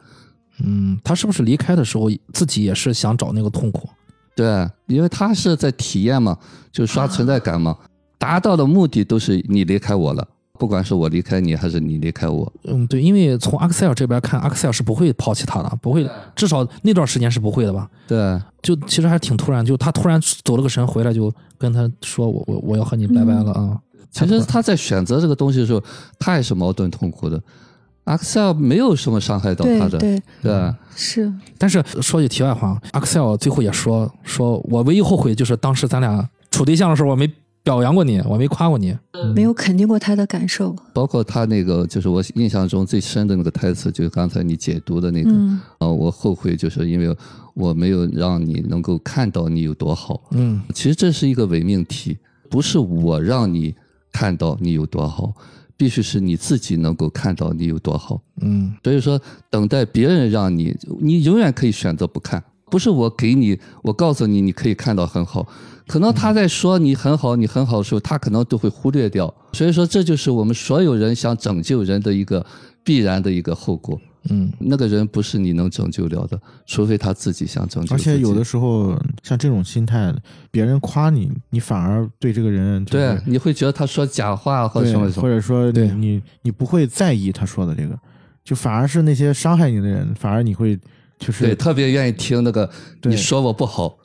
Speaker 3: 嗯，他是不是离开的时候自己也是想找那个痛苦？
Speaker 1: 对，因为他是在体验嘛，就刷存在感嘛，达到的目的都是你离开我了，不管是我离开你还是你离开我。
Speaker 3: 嗯，对，因为从阿克塞尔这边看，阿克塞尔是不会抛弃他的，不会，至少那段时间是不会的吧？
Speaker 1: 对，
Speaker 3: 就其实还挺突然，就他突然走了个神回来，就跟他说我我我要和你拜拜了啊。
Speaker 1: 其实他在选择这个东西的时候，他也是矛盾痛苦的。阿克塞尔没有什么伤害到他的，
Speaker 2: 对对
Speaker 1: 对
Speaker 2: 是，
Speaker 3: 但是说句题外话，阿克塞尔最后也说，说我唯一后悔就是当时咱俩处对象的时候，我没表扬过你，我没夸过你。
Speaker 2: 没有肯定过他的感受。
Speaker 1: 包括他那个，就是我印象中最深的那个台词，就是刚才你解读的那个，
Speaker 2: 嗯
Speaker 1: 啊、我后悔就是因为我没有让你能够看到你有多好。
Speaker 3: 嗯
Speaker 1: 其实这是一个伪命题，不是我让你看到你有多好，必须是你自己能够看到你有多好。
Speaker 3: 嗯
Speaker 1: 所以说，等待别人让你，你永远可以选择不看，不是我给你，我告诉你你可以看到很好，可能他在说你很好，你很好的时候，他可能都会忽略掉。所以说，这就是我们所有人想拯救人的一个必然的一个后果。
Speaker 3: 嗯
Speaker 1: 那个人不是你能拯救了的，除非他自己想拯救。
Speaker 4: 而且有的时候像这种心态，别人夸你，你反而对这个人就是
Speaker 1: 对，你会觉得他说假话或者
Speaker 4: 对
Speaker 1: 什么什么
Speaker 4: 或。者说
Speaker 3: 对
Speaker 4: 你你你不会在意他说的这个，就反而是那些伤害你的人，反而你会就是
Speaker 1: 对，特别愿意听那个你说我不好，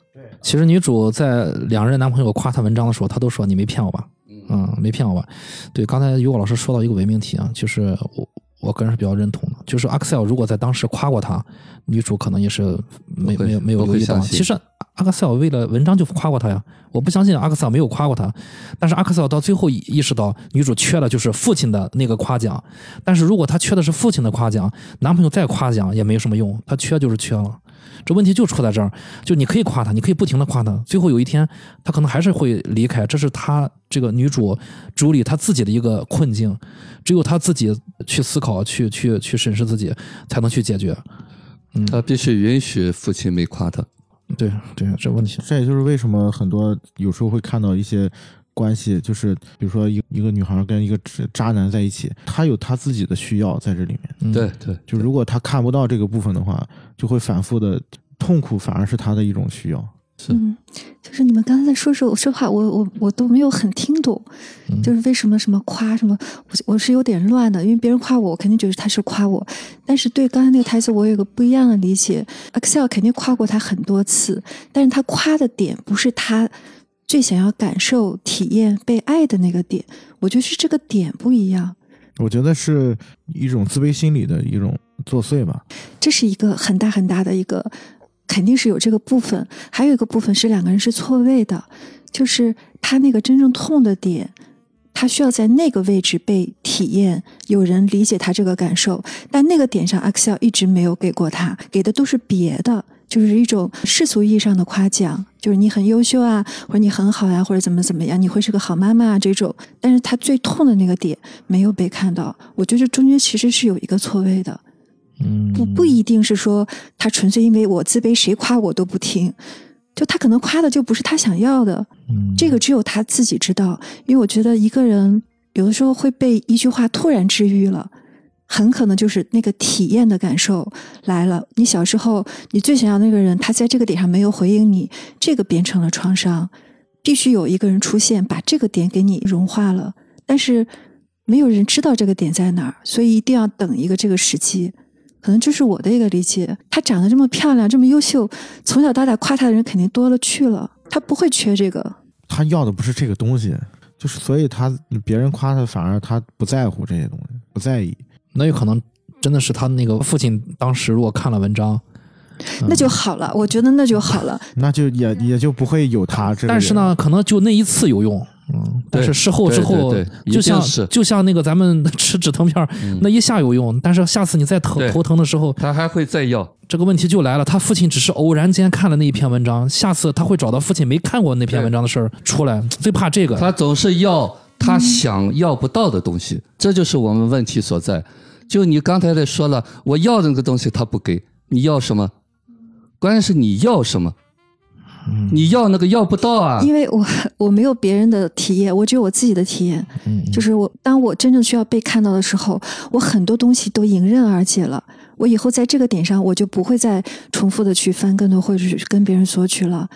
Speaker 3: 其实女主在两任男朋友夸她文章的时候，她都说你没骗我吧，嗯，没骗我吧。对，刚才于果老师说到一个伪命题啊，就是我我个人是比较认同的，就是阿克塞尔如果在当时夸过她，女主可能也是没没有没有留意到。其实阿克塞尔为了文章就夸过她呀，我不相信阿克塞尔没有夸过她，但是阿克塞尔到最后意意识到女主缺的就是父亲的那个夸奖，但是如果她缺的是父亲的夸奖，男朋友再夸奖也没什么用，她缺就是缺了。这问题就出在这儿，就你可以夸他，你可以不停的夸他，最后有一天他可能还是会离开，这是他这个女主朱莉她自己的一个困境，只有她自己去思考、去去去审视自己，才能去解决。
Speaker 1: 嗯他必须允许父亲没夸他。
Speaker 3: 对对，这问题，
Speaker 4: 这也就是为什么很多有时候会看到一些关系，就是比如说一一个女孩跟一个渣男在一起，她有她自己的需要在这里面。
Speaker 3: 嗯、
Speaker 1: 对对，
Speaker 4: 就如果她看不到这个部分的话，就会反复的痛苦，反而是她的一种需要。
Speaker 1: 是。
Speaker 2: 嗯，就是你们刚才在说时候，说话我我我都没有很听懂，
Speaker 3: 嗯。
Speaker 2: 就是为什么什么夸什么，我我是有点乱的，因为别人夸我，我肯定觉得他是夸我，但是对刚才那个台词，我有个不一样的理解。Excel 肯定夸过他很多次，但是他夸的点不是他最想要感受、体验被爱的那个点，我觉得是这个点不一样。
Speaker 4: 我觉得是一种自卑心理的一种作祟吧。
Speaker 2: 这是一个很大很大的一个，肯定是有这个部分。还有一个部分是两个人是错位的，就是他那个真正痛的点，他需要在那个位置被体验，有人理解他这个感受，但那个点上，Excel 一直没有给过他，给的都是别的。就是一种世俗意义上的夸奖，就是你很优秀啊，或者你很好呀、或者怎么怎么样，你会是个好妈妈啊这种。但是他最痛的那个点没有被看到，我觉得这中间其实是有一个错位的。
Speaker 3: 嗯，
Speaker 2: 不不一定是说他纯粹因为我自卑，谁夸我都不听，就他可能夸的就不是他想要的，
Speaker 3: 嗯
Speaker 2: 这个只有他自己知道。因为我觉得一个人有的时候会被一句话突然治愈了，很可能就是那个体验的感受来了。你小时候你最想要那个人，他在这个点上没有回应你，这个变成了创伤，必须有一个人出现把这个点给你融化了，但是没有人知道这个点在哪儿，所以一定要等一个这个时机。可能这是我的一个理解。她长得这么漂亮，这么优秀，从小到大夸她的人肯定多了去了，她不会缺这个。
Speaker 4: 她要的不是这个东西，就是所以她别人夸她，反而她不在乎这些东西，不在意。
Speaker 3: 那有可能真的是他那个父亲当时如果看了文章，
Speaker 2: 那就好了，我觉得那就好了。
Speaker 4: 那就也也就不会有他这。
Speaker 3: 但是呢，可能就那一次有用，嗯，但是事后之后就像就像那个咱们吃止疼片儿，那一下有用，但是下次你再头头疼的时候，
Speaker 1: 他还会再要。
Speaker 3: 这个问题就来了。他父亲只是偶然间看了那一篇文章，下次他会找到父亲没看过那篇文章的事儿出来，最怕这个。
Speaker 1: 他总是要他想要不到的东西，这就是我们问题所在。就你刚才在说了，我要的那个东西他不给，你要什么？关键是你要什么？你要那个要不到啊！
Speaker 2: 因为我 我没有别人的体验，我只有我自己的体验。
Speaker 3: 嗯，
Speaker 2: 就是我当我真正需要被看到的时候，我很多东西都迎刃而解了。我以后在这个点上，我就不会再重复的去翻跟头或者是跟别人索取了。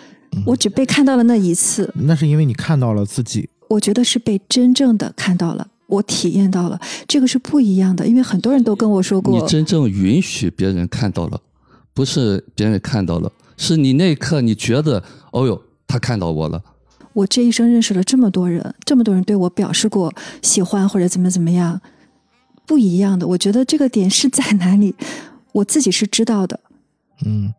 Speaker 2: 我只被看到了那一次，
Speaker 4: 那是因为你看到了自己，
Speaker 2: 我觉得是被真正的看到了，我体验到了，这个是不一样的。因为很多人都跟我说过你，
Speaker 1: 真正允许别人看到了，不是别人看到了，是你那一刻你觉得，哦呦，他看到我了。
Speaker 2: 我这一生认识了这么多人，这么多人对我表示过喜欢或者怎么怎么样，不一样的。我觉得这个点是在哪里，我自己是知道的。
Speaker 3: 嗯，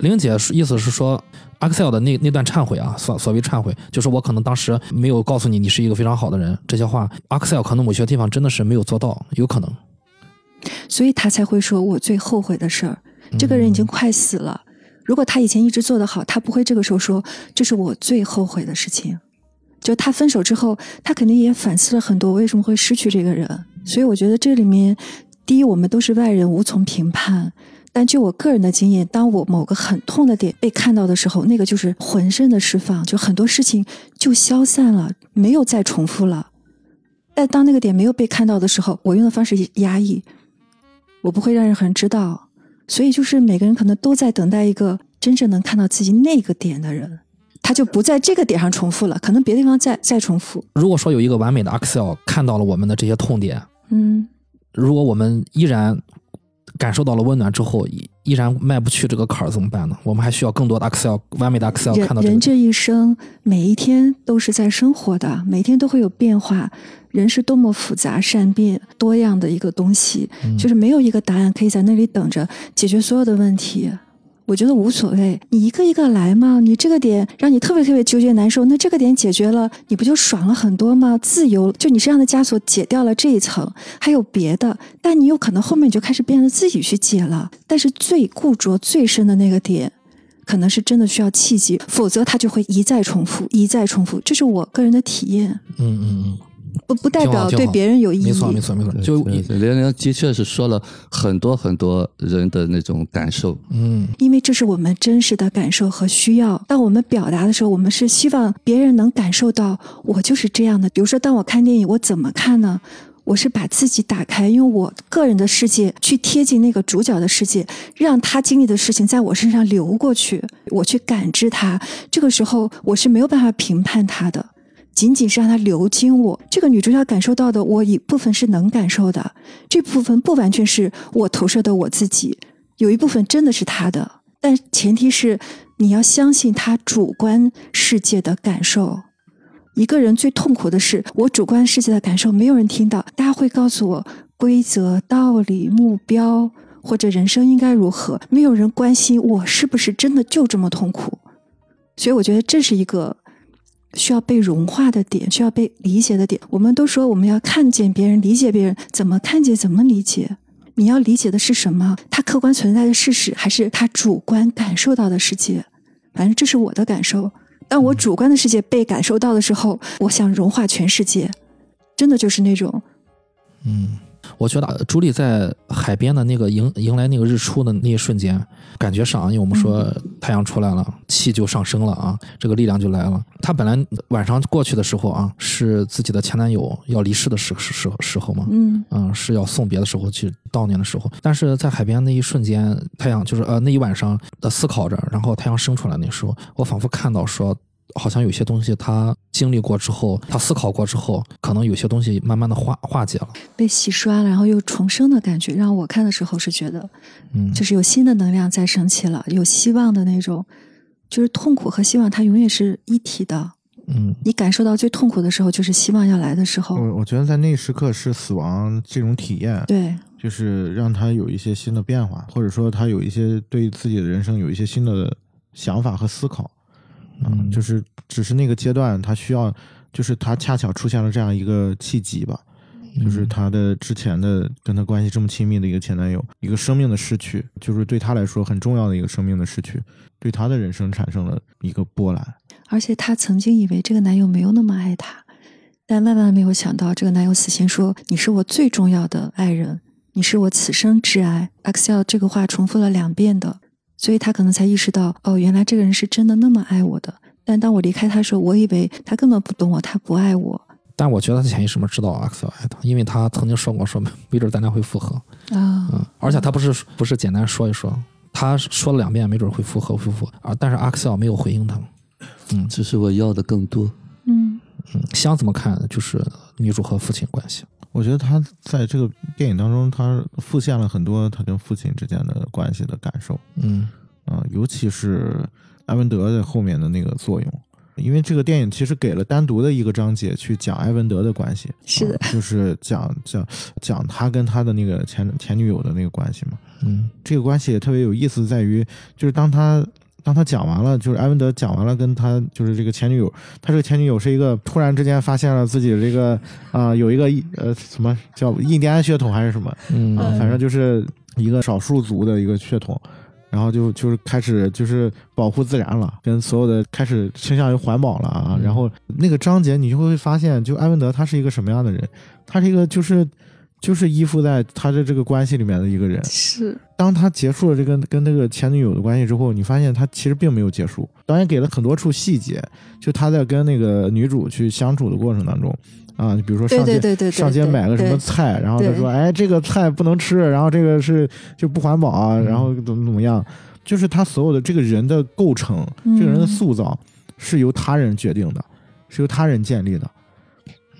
Speaker 3: 玲姐意思是说，Axel 的那那段忏悔啊，所所谓忏悔，就是我可能当时没有告诉你你是一个非常好的人，这些话，Axel 可能某些地方真的是没有做到，有可能。
Speaker 2: 所以他才会说我最后悔的事儿。这个人已经快死了，如果他以前一直做得好，他不会这个时候说这是我最后悔的事情。就他分手之后，他肯定也反思了很多，为什么会失去这个人。所以我觉得这里面，第一，我们都是外人，无从评判。但就我个人的经验，当我某个很痛的点被看到的时候，那个就是浑身的释放，就很多事情就消散了，没有再重复了。但当那个点没有被看到的时候，我用的方式压抑，我不会让任何人知道。所以就是每个人可能都在等待一个真正能看到自己那个点的人，他就不在这个点上重复了，可能别的地方再再重复。
Speaker 3: 如果说有一个完美的 Excel 看到了我们的这些痛点，
Speaker 2: 嗯，
Speaker 3: 如果我们依然感受到了温暖之后，依依然迈不去这个坎儿，怎么办呢？我们还需要更多的 Excel 完美的
Speaker 2: Excel
Speaker 3: 看到这个
Speaker 2: 人这一生每一天都是在生活的，每天都会有变化。人是多么复杂、善变、多样的一个东西，
Speaker 3: 嗯
Speaker 2: 就是没有一个答案可以在那里等着解决所有的问题。我觉得无所谓，你一个一个来嘛。你这个点让你特别特别纠结难受，那这个点解决了，你不就爽了很多吗？自由，就你身上的枷锁解掉了这一层，还有别的，但你有可能后面你就开始变得自己去解了。但是最固着最深的那个点，可能是真的需要契机，否则它就会一再重复，一再重复。这是我个人的体验，
Speaker 3: 嗯嗯嗯，
Speaker 2: 不不代表对别人有意义。
Speaker 3: 没错没错没错，就
Speaker 1: 对对连连的确是说了很多很多人的那种感受。
Speaker 3: 嗯
Speaker 2: 因为这是我们真实的感受和需要。当我们表达的时候，我们是希望别人能感受到我就是这样的。比如说，当我看电影，我怎么看呢？我是把自己打开，用我个人的世界去贴近那个主角的世界，让他经历的事情在我身上流过去，我去感知他。这个时候，我是没有办法评判他的。仅仅是让他流经我，这个女主角感受到的，我一部分是能感受的，这部分不完全是我投射的我自己，有一部分真的是她的，但前提是你要相信她主观世界的感受。一个人最痛苦的是，我主观世界的感受没有人听到，大家会告诉我规则、道理、目标或者人生应该如何，没有人关心我是不是真的就这么痛苦。所以我觉得这是一个需要被融化的点，需要被理解的点。我们都说我们要看见别人，理解别人，怎么看见，怎么理解？你要理解的是什么？他客观存在的事实，还是他主观感受到的世界？反正这是我的感受。当我主观的世界被感受到的时候，我想融化全世界，真的就是那种
Speaker 3: 嗯。我觉得朱莉在海边的那个迎迎来那个日出的那一瞬间，感觉上，因为我们说太阳出来了，气就上升了啊，这个力量就来了。她本来晚上过去的时候啊，是自己的前男友要离世的时时时时候嘛，
Speaker 2: 嗯
Speaker 3: 嗯，是要送别的时候去悼念的时候。但是在海边那一瞬间，太阳就是呃那一晚上的思考着，然后太阳升出来那时候，我仿佛看到说。好像有些东西他经历过之后，他思考过之后，可能有些东西慢慢的化化解了。
Speaker 2: 被洗刷了，然后又重生的感觉，让我看的时候是觉得，
Speaker 3: 嗯，
Speaker 2: 就是有新的能量在升起了，有希望的那种，就是痛苦和希望它永远是一体的。
Speaker 3: 嗯
Speaker 2: 你感受到最痛苦的时候，就是希望要来的时候。
Speaker 4: 我我觉得在那一时刻是死亡这种体验，
Speaker 2: 对，
Speaker 4: 就是让他有一些新的变化，或者说他有一些对自己的人生有一些新的想法和思考。
Speaker 3: 嗯
Speaker 4: 就是只是那个阶段，他需要，就是他恰巧出现了这样一个契机吧，就是他的之前的跟他关系这么亲密的一个前男友，一个生命的失去，就是对他来说很重要的一个生命的失去，对他的人生产生了一个波澜。
Speaker 2: 而且她曾经以为这个男友没有那么爱她，但万万没有想到，这个男友死前说：“你是我最重要的爱人，你是我此生挚爱。”Excel 这个话重复了两遍的，所以他可能才意识到，哦，原来这个人是真的那么爱我的。但当我离开他时候，我以为他根本不懂我，他不爱我
Speaker 3: 但我觉得他潜意识里面知道阿克塞爱他，因为他曾经说过说没准咱俩会复合，
Speaker 2: 啊。
Speaker 3: 嗯，而且他不是不是简单说一说，他说了两遍没准会复合会复合啊，但是阿克塞尔没有回应他，嗯
Speaker 1: 只是我要的更多。
Speaker 2: 嗯
Speaker 3: 嗯，想怎么看就是女主和父亲关系？
Speaker 4: 我觉得他在这个电影当中，他复现了很多他跟父亲之间的关系的感受。
Speaker 3: 嗯
Speaker 4: 啊、尤其是埃文德在后面的那个作用，因为这个电影其实给了单独的一个章节去讲埃文德的关系，
Speaker 2: 是的
Speaker 4: 啊就是讲讲讲他跟他的那个前前女友的那个关系嘛。
Speaker 3: 嗯
Speaker 4: 这个关系也特别有意思，在于就是当他当他讲完了，就是埃文德讲完了，跟他就是这个前女友，他这个前女友是一个突然之间发现了自己的这个啊、有一个呃什么叫印第安血统还是什么，
Speaker 3: 嗯
Speaker 4: 啊，反正就是一个少数族的一个血统，然后就就是开始就是保护自然了，跟所有的开始倾向于环保了啊。
Speaker 3: 嗯
Speaker 4: 然后那个章节你就会发现，就埃文德他是一个什么样的人？他是一个就是就是依附在他的这个关系里面的一个人。
Speaker 2: 是
Speaker 4: 当他结束了这个跟那个前女友的关系之后，你发现他其实并没有结束。导演给了很多处细节，就他在跟那个女主去相处的过程当中。啊，比如说上街
Speaker 2: 对对对对
Speaker 4: 上街买个什么菜，然后他说：“哎，这个菜不能吃，然后这个是就不环保啊，然后怎么怎么样。”就是他所有的这个人的构成，这个人的
Speaker 2: 嗯
Speaker 4: 塑造是由他人决定的，是由他人建立的。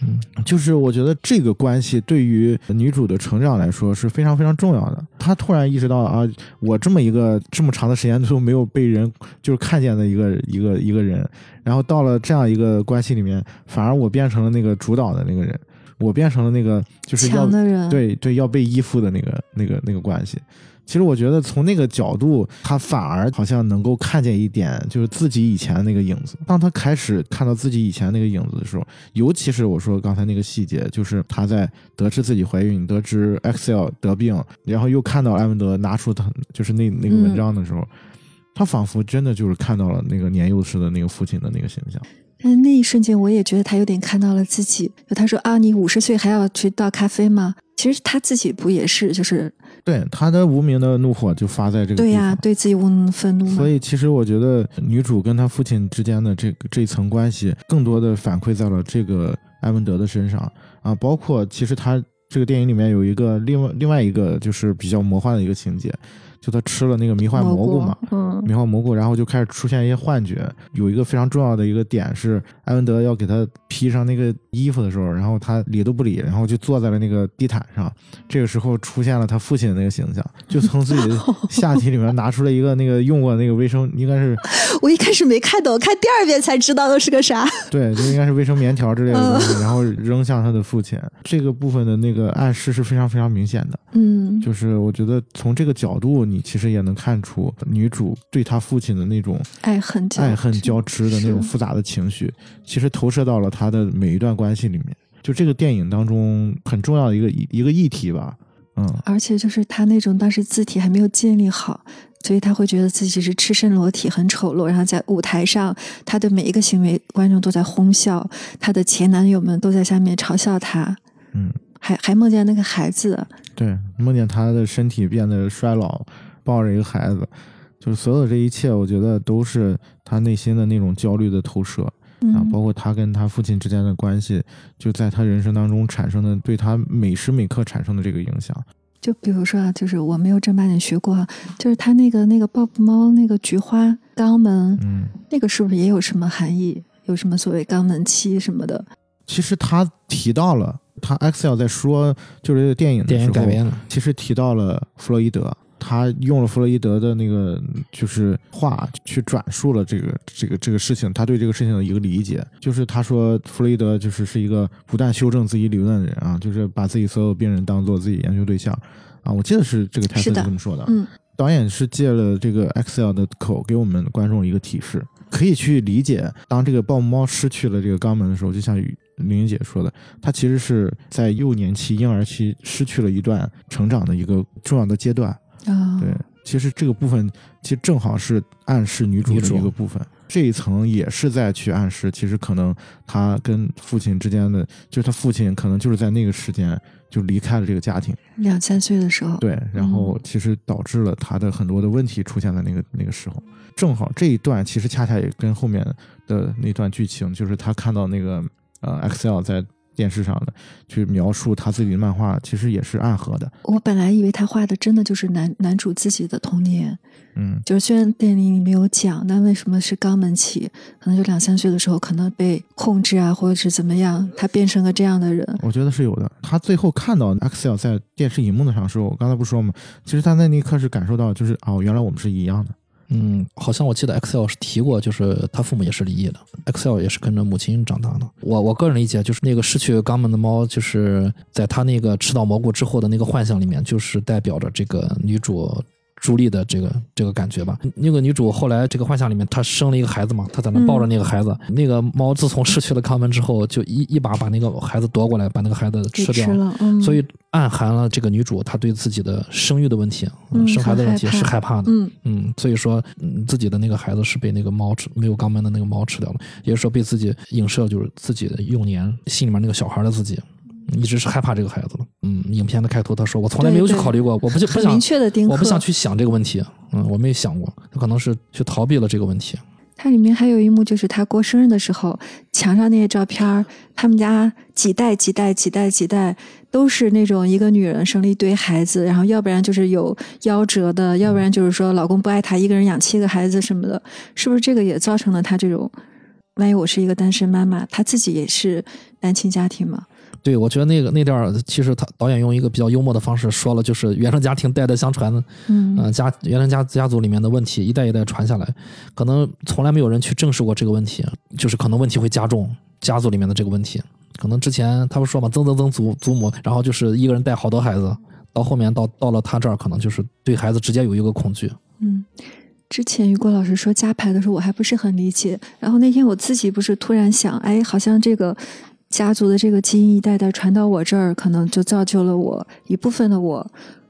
Speaker 3: 嗯
Speaker 4: 就是我觉得这个关系对于女主的成长来说是非常非常重要的。她突然意识到啊，我这么一个这么长的时间都没有被人就是看见的一个一个一个人，然后到了这样一个关系里面，反而我变成了那个主导的那个人，我变成了那个就是要对对要被依附的那个那个那个关系。其实我觉得从那个角度，他反而好像能够看见一点，就是自己以前的那个影子。当他开始看到自己以前那个影子的时候，尤其是我说刚才那个细节，就是他在得知自己怀孕、得知 Excel 得病，然后又看到埃文德拿出他就是那那个文章的时候，他仿佛真的就是看到了那个年幼时的那个父亲的那个形象。
Speaker 2: 但那一瞬间，我也觉得他有点看到了自己。他说啊，你五十岁还要去倒咖啡吗？其实他自己不也是，就是
Speaker 4: 对他的无名的怒火就发在这个
Speaker 2: 对呀、对自己无能愤怒。
Speaker 4: 所以其实我觉得女主跟她父亲之间的这个这一层关系，更多的反馈在了这个埃文德的身上啊，包括其实他这个电影里面有一个另外另外一个就是比较魔幻的一个情节，就他吃了那个迷幻蘑菇嘛。
Speaker 2: 嗯，
Speaker 4: 迷幻蘑菇，然后就开始出现一些幻觉。有一个非常重要的一个点是，埃文德要给他披上那个衣服的时候，然后他理都不理，然后就坐在了那个地毯上。这个时候出现了他父亲的那个形象，就从自己的下体里面拿出了一个那个用过的那个卫生，应该是
Speaker 2: 我一开始没看懂，看第二遍才知道那是个啥。
Speaker 4: 对，就应该是卫生棉条之类的东西，然后扔向他的父亲。这个部分的那个暗示是非常非常明显的。
Speaker 2: 嗯，
Speaker 4: 就是我觉得从这个角度，你其实也能看出女主对她父亲的那种
Speaker 2: 爱恨交
Speaker 4: 爱恨交织的那种复杂的情绪，其实投射到了她的每一段关系里面。就这个电影当中很重要的一个一个议题吧，嗯，
Speaker 2: 而且就是他那种当时字体还没有建立好，所以他会觉得自己是赤身裸体，很丑陋。然后在舞台上，他的每一个行为，观众都在哄笑，他的前男友们都在下面嘲笑他，
Speaker 4: 嗯，
Speaker 2: 还还梦见那个孩子，
Speaker 4: 对，梦见他的身体变得衰老，抱着一个孩子，就是所有这一切，我觉得都是他内心的那种焦虑的投射。啊，
Speaker 2: 嗯，
Speaker 4: 包括他跟他父亲之间的关系，就在他人生当中产生的，对他每时每刻产生的这个影响。
Speaker 2: 就比如说啊，就是我没有正儿八经学过啊，就是他那个那个 Bob 猫那个菊花肛门，
Speaker 4: 嗯，
Speaker 2: 那个是不是也有什么含义？有什么所谓肛门期什么的？
Speaker 4: 其实他提到了，他 Excel 在说就是这个电影的
Speaker 3: 电
Speaker 4: 时候，
Speaker 3: 影改编的，
Speaker 4: 其实提到了弗洛伊德，他用了弗洛伊德的那个就是话去转述了这个这个这个事情，他对这个事情的一个理解，就是他说弗洛伊德就是是一个不断修正自己理论的人啊，就是把自己所有病人当做自己研究对象啊，我记得是这个台词是
Speaker 2: 是的
Speaker 4: 这么说的。
Speaker 2: 嗯
Speaker 4: 导演是借了这个 Excel 的口，给我们观众一个提示，可以去理解，当这个豹猫失去了这个肛门的时候，就像林玲姐说的，它其实是在幼年期、婴儿期失去了一段成长的一个重要的阶段。
Speaker 2: 啊，
Speaker 4: 对，其实这个部分其实正好是暗示女主的一个部分。这一层也是在去暗示，其实可能他跟父亲之间的，就是他父亲可能就是在那个时间就离开了这个家庭，
Speaker 2: 两三岁的时候，
Speaker 4: 对，然后其实导致了他的很多的问题出现在那个那个时候。正好这一段其实恰恰也跟后面的那段剧情，就是他看到那个呃 Excel 在电视上的去描述他自己的漫画，其实也是暗合的。
Speaker 2: 我本来以为他画的真的就是男男主自己的童年，
Speaker 4: 嗯，
Speaker 2: 就是虽然电影里没有讲，但为什么是肛门期？可能就两三岁的时候，可能被控制啊，或者是怎么样，他变成了这样的人。
Speaker 4: 我觉得是有的。他最后看到 Excel 在电视荧幕上的时候，我刚才不说吗？其实他在那一刻是感受到，就是哦，原来我们是一样的。
Speaker 3: 嗯，好像我记得 Excel 是提过，就是他父母也是离异的，Excel 也是跟着母亲长大的。我我个人理解，就是那个失去肛门的猫，就是在他那个吃到蘑菇之后的那个幻象里面，就是代表着这个女主朱莉的这个这个感觉吧。那个女主后来这个幻象里面，她生了一个孩子嘛，她在那抱着那个孩子。那个猫自从失去了肛门之后，就一一把把那个孩子夺过来，把那个孩子吃掉
Speaker 2: 吃了，嗯，
Speaker 3: 所以暗含了这个女主她对自己的生育的问题，
Speaker 2: 嗯
Speaker 3: 生孩子的问题是害怕的。
Speaker 2: 嗯
Speaker 3: 嗯，所以说，嗯，自己的那个孩子是被那个猫吃，没有肛门的那个猫吃掉了，也就是说被自己影射，就是自己的幼年心里面那个小孩的自己，嗯一直是害怕这个孩子的。嗯，影片的开头他说，我从来没有去考虑过，我不就不想
Speaker 2: 很明，确的丁克，
Speaker 3: 我不想去想这个问题，嗯，我没有想过，他可能是去逃避了这个问题。
Speaker 2: 它里面还有一幕，就是他过生日的时候，墙上那些照片，他们家几代几代几代几代都是那种一个女人生了一堆孩子，然后要不然就是有夭折的，要不然就是说老公不爱她，一个人养七个孩子什么的，是不是这个也造成了她这种？万一我是一个单身妈妈，她自己也是单亲家庭嘛？
Speaker 3: 对，我觉得那个那段其实他导演用一个比较幽默的方式说了，就是原生家庭代代相传的，
Speaker 2: 嗯
Speaker 3: 嗯、家原生家家族里面的问题一代一代传下来，可能从来没有人去正视过这个问题，就是可能问题会加重家族里面的这个问题。可能之前他不说嘛，曾曾曾祖祖母，然后就是一个人带好多孩子，到后面到到了他这儿，可能就是对孩子直接有一个恐惧。
Speaker 2: 嗯，之前雨果老师说加牌的时候，我还不是很理解。然后那天我自己不是突然想，哎，好像这个家族的这个基因一代代传到我这儿，可能就造就了我一部分的我。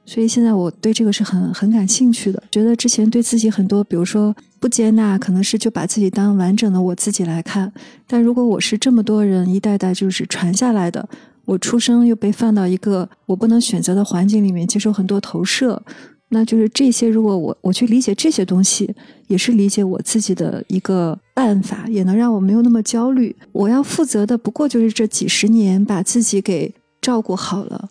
Speaker 2: 所以现在我对这个是很很感兴趣的。觉得之前对自己很多，比如说不接纳，可能是就把自己当完整的我自己来看。但如果我是这么多人一代代就是传下来的，我出生又被放到一个我不能选择的环境里面，接受很多投射，那就是这些，如果我我去理解这些东西，也是理解我自己的一个办法，也能让我没有那么焦虑。我要负责的不过就是这几十年把自己给照顾好了，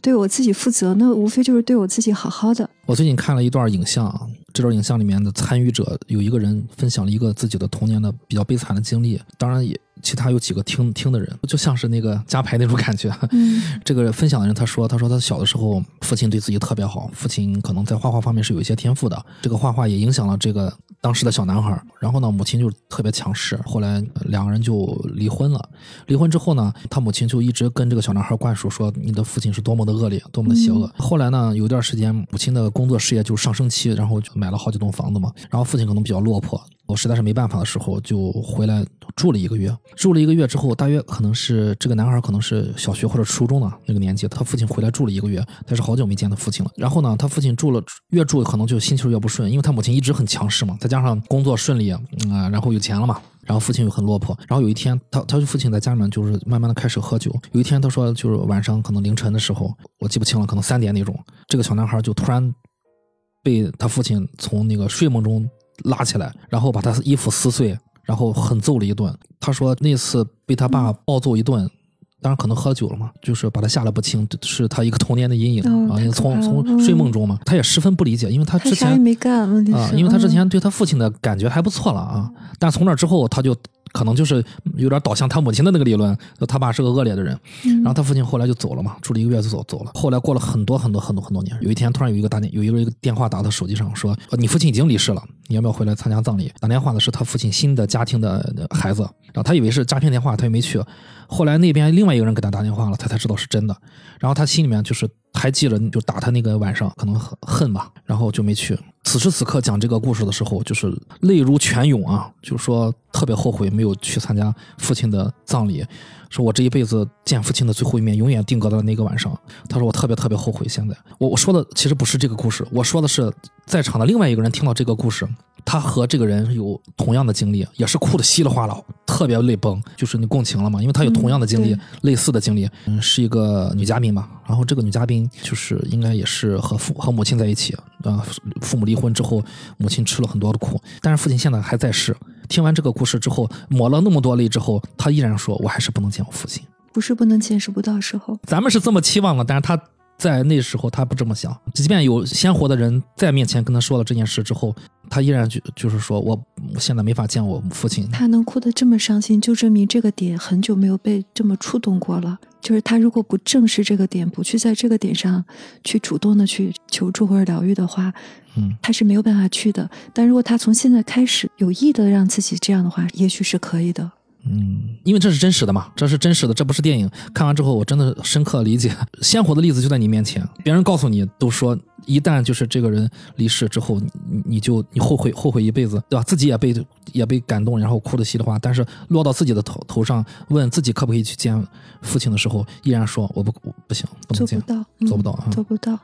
Speaker 2: 对我自己负责，那无非就是对我自己好好的。
Speaker 3: 我最近看了一段影像，这段影像里面的参与者有一个人分享了一个自己的童年的比较悲惨的经历，当然也其他有几个听听的人，就像是那个加牌那种感觉。
Speaker 2: 嗯
Speaker 3: 这个分享的人他说，他说他小的时候父亲对自己特别好，父亲可能在画画方面是有一些天赋的，这个画画也影响了这个当时的小男孩。然后呢，母亲就特别强势，后来呃两个人就离婚了。离婚之后呢，他母亲就一直跟这个小男孩灌输说你的父亲是多么的恶劣，多么的邪恶。后来呢，有一段时间母亲的工作事业就上升期，然后就买了好几栋房子嘛，然后父亲可能比较落魄。我实在是没办法的时候，就回来住了一个月。住了一个月之后，大约可能是这个男孩可能是小学或者初中的那个年纪，他父亲回来住了一个月，他是好久没见他父亲了。然后呢，他父亲住了越住可能就心情越不顺，因为他母亲一直很强势嘛，再加上工作顺利、嗯然后有钱了嘛。然后父亲又很落魄，然后有一天，他他父亲在家里面就是慢慢的开始喝酒。有一天他说，就是晚上可能凌晨的时候，我记不清了，可能三点那种，这个小男孩就突然被他父亲从那个睡梦中拉起来，然后把他衣服撕碎，然后狠揍了一顿。他说那次被他爸暴揍一顿，当然可能喝酒了嘛，就是把他吓得不轻，是他一个童年的阴影、啊。
Speaker 2: 哦啊
Speaker 3: 从从睡梦中嘛，他也十分不理解，因为他之前
Speaker 2: 没干，问题是，
Speaker 3: 啊，因为他之
Speaker 2: 嗯
Speaker 3: 前对他父亲的感觉还不错了啊，但从那之后他就可能就是有点导向他母亲的那个理论，就他爸是个恶劣的人。然后他父亲后来就走了嘛，住了一个月就走走了。后来过了很多很多很多很多年，有一天突然有一个打电有一个一个电话打到手机上，说呃你父亲已经离世了，你要不要回来参加葬礼？打电话的是他父亲新的家庭的呃孩子，然后他以为是诈骗电话，他也没去。后来那边另外一个人给他打电话了，他才知道是真的。然后他心里面就是还记着，就打他那个晚上可能很恨吧，然后就没去。此时此刻讲这个故事的时候，就是泪如泉涌啊，就是说特别后悔没有去参加父亲的葬礼，说我这一辈子见父亲的最后一面永远定格在那个晚上。他说我特别特别后悔。现在我我说的其实不是这个故事，我说的是在场的另外一个人听到这个故事。他和这个人有同样的经历，也是哭的稀里哗啦，特别泪崩，就是你共情了嘛？因为他有同样的经历，
Speaker 2: 嗯
Speaker 3: 类似的经历，嗯，是一个女嘉宾嘛。然后这个女嘉宾就是应该也是和父和母亲在一起，啊，父母离婚之后，母亲吃了很多的苦，但是父亲现在还在世。听完这个故事之后，抹了那么多泪之后，他依然说：“我还是不能见我父亲。
Speaker 2: 不是不能见是不到时候，”
Speaker 3: 咱们是这么期望的，但是他在那时候他不这么想。即便有鲜活的人在面前跟他说了这件事之后，他依然就就是说我我现在没法见我父亲。
Speaker 2: 他能哭得这么伤心，就证明这个点很久没有被这么触动过了。就是他如果不正视这个点，不去在这个点上去主动的去求助或者疗愈的话，
Speaker 3: 嗯，
Speaker 2: 他是没有办法去的。但如果他从现在开始有意的让自己这样的话，也许是可以的。
Speaker 3: 嗯，因为这是真实的嘛，这是真实的，这不是电影。看完之后，我真的深刻理解，鲜活的例子就在你面前，别人告诉你都说，一旦就是这个人离世之后，你你就你后悔后悔一辈子，对吧？自己也被也被感动，然后哭的稀里哗啦，但是落到自己的头头上，问自己可不可以去见父亲的时候，依然说我不我不行，不能见
Speaker 2: 做不，到，嗯
Speaker 3: 做不到啊
Speaker 2: 做不到。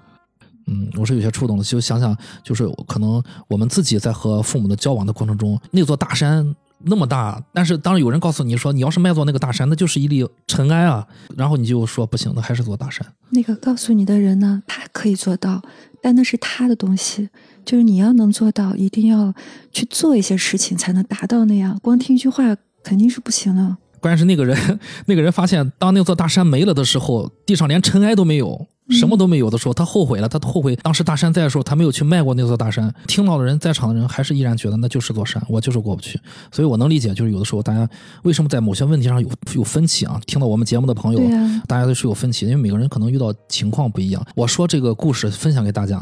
Speaker 3: 嗯，我是有些触动的。就想想，就是可能我们自己在和父母的交往的过程中，那座大山那么大，但是当有人告诉你说，你要是卖座那个大山，那就是一粒尘埃啊，然后你就说不行，那还是座大山。
Speaker 2: 那个告诉你的人呢，他可以做到，但那是他的东西。就是你要能做到，一定要去做一些事情才能达到那样。光听一句话肯定是不行的。
Speaker 3: 关键是那个人，那个人发现，当那座大山没了的时候，地上连尘埃都没有，什么都没有的时候，他后悔了。他后悔当时大山在的时候，他没有去迈过那座大山。听到的人，在场的人还是依然觉得那就是座山，我就是过不去。所以我能理解，就是有的时候大家为什么在某些问题上有有分歧啊？听到我们节目的朋友，大家都是有分歧，因为每个人可能遇到情况不一样。我说这个故事分享给大家，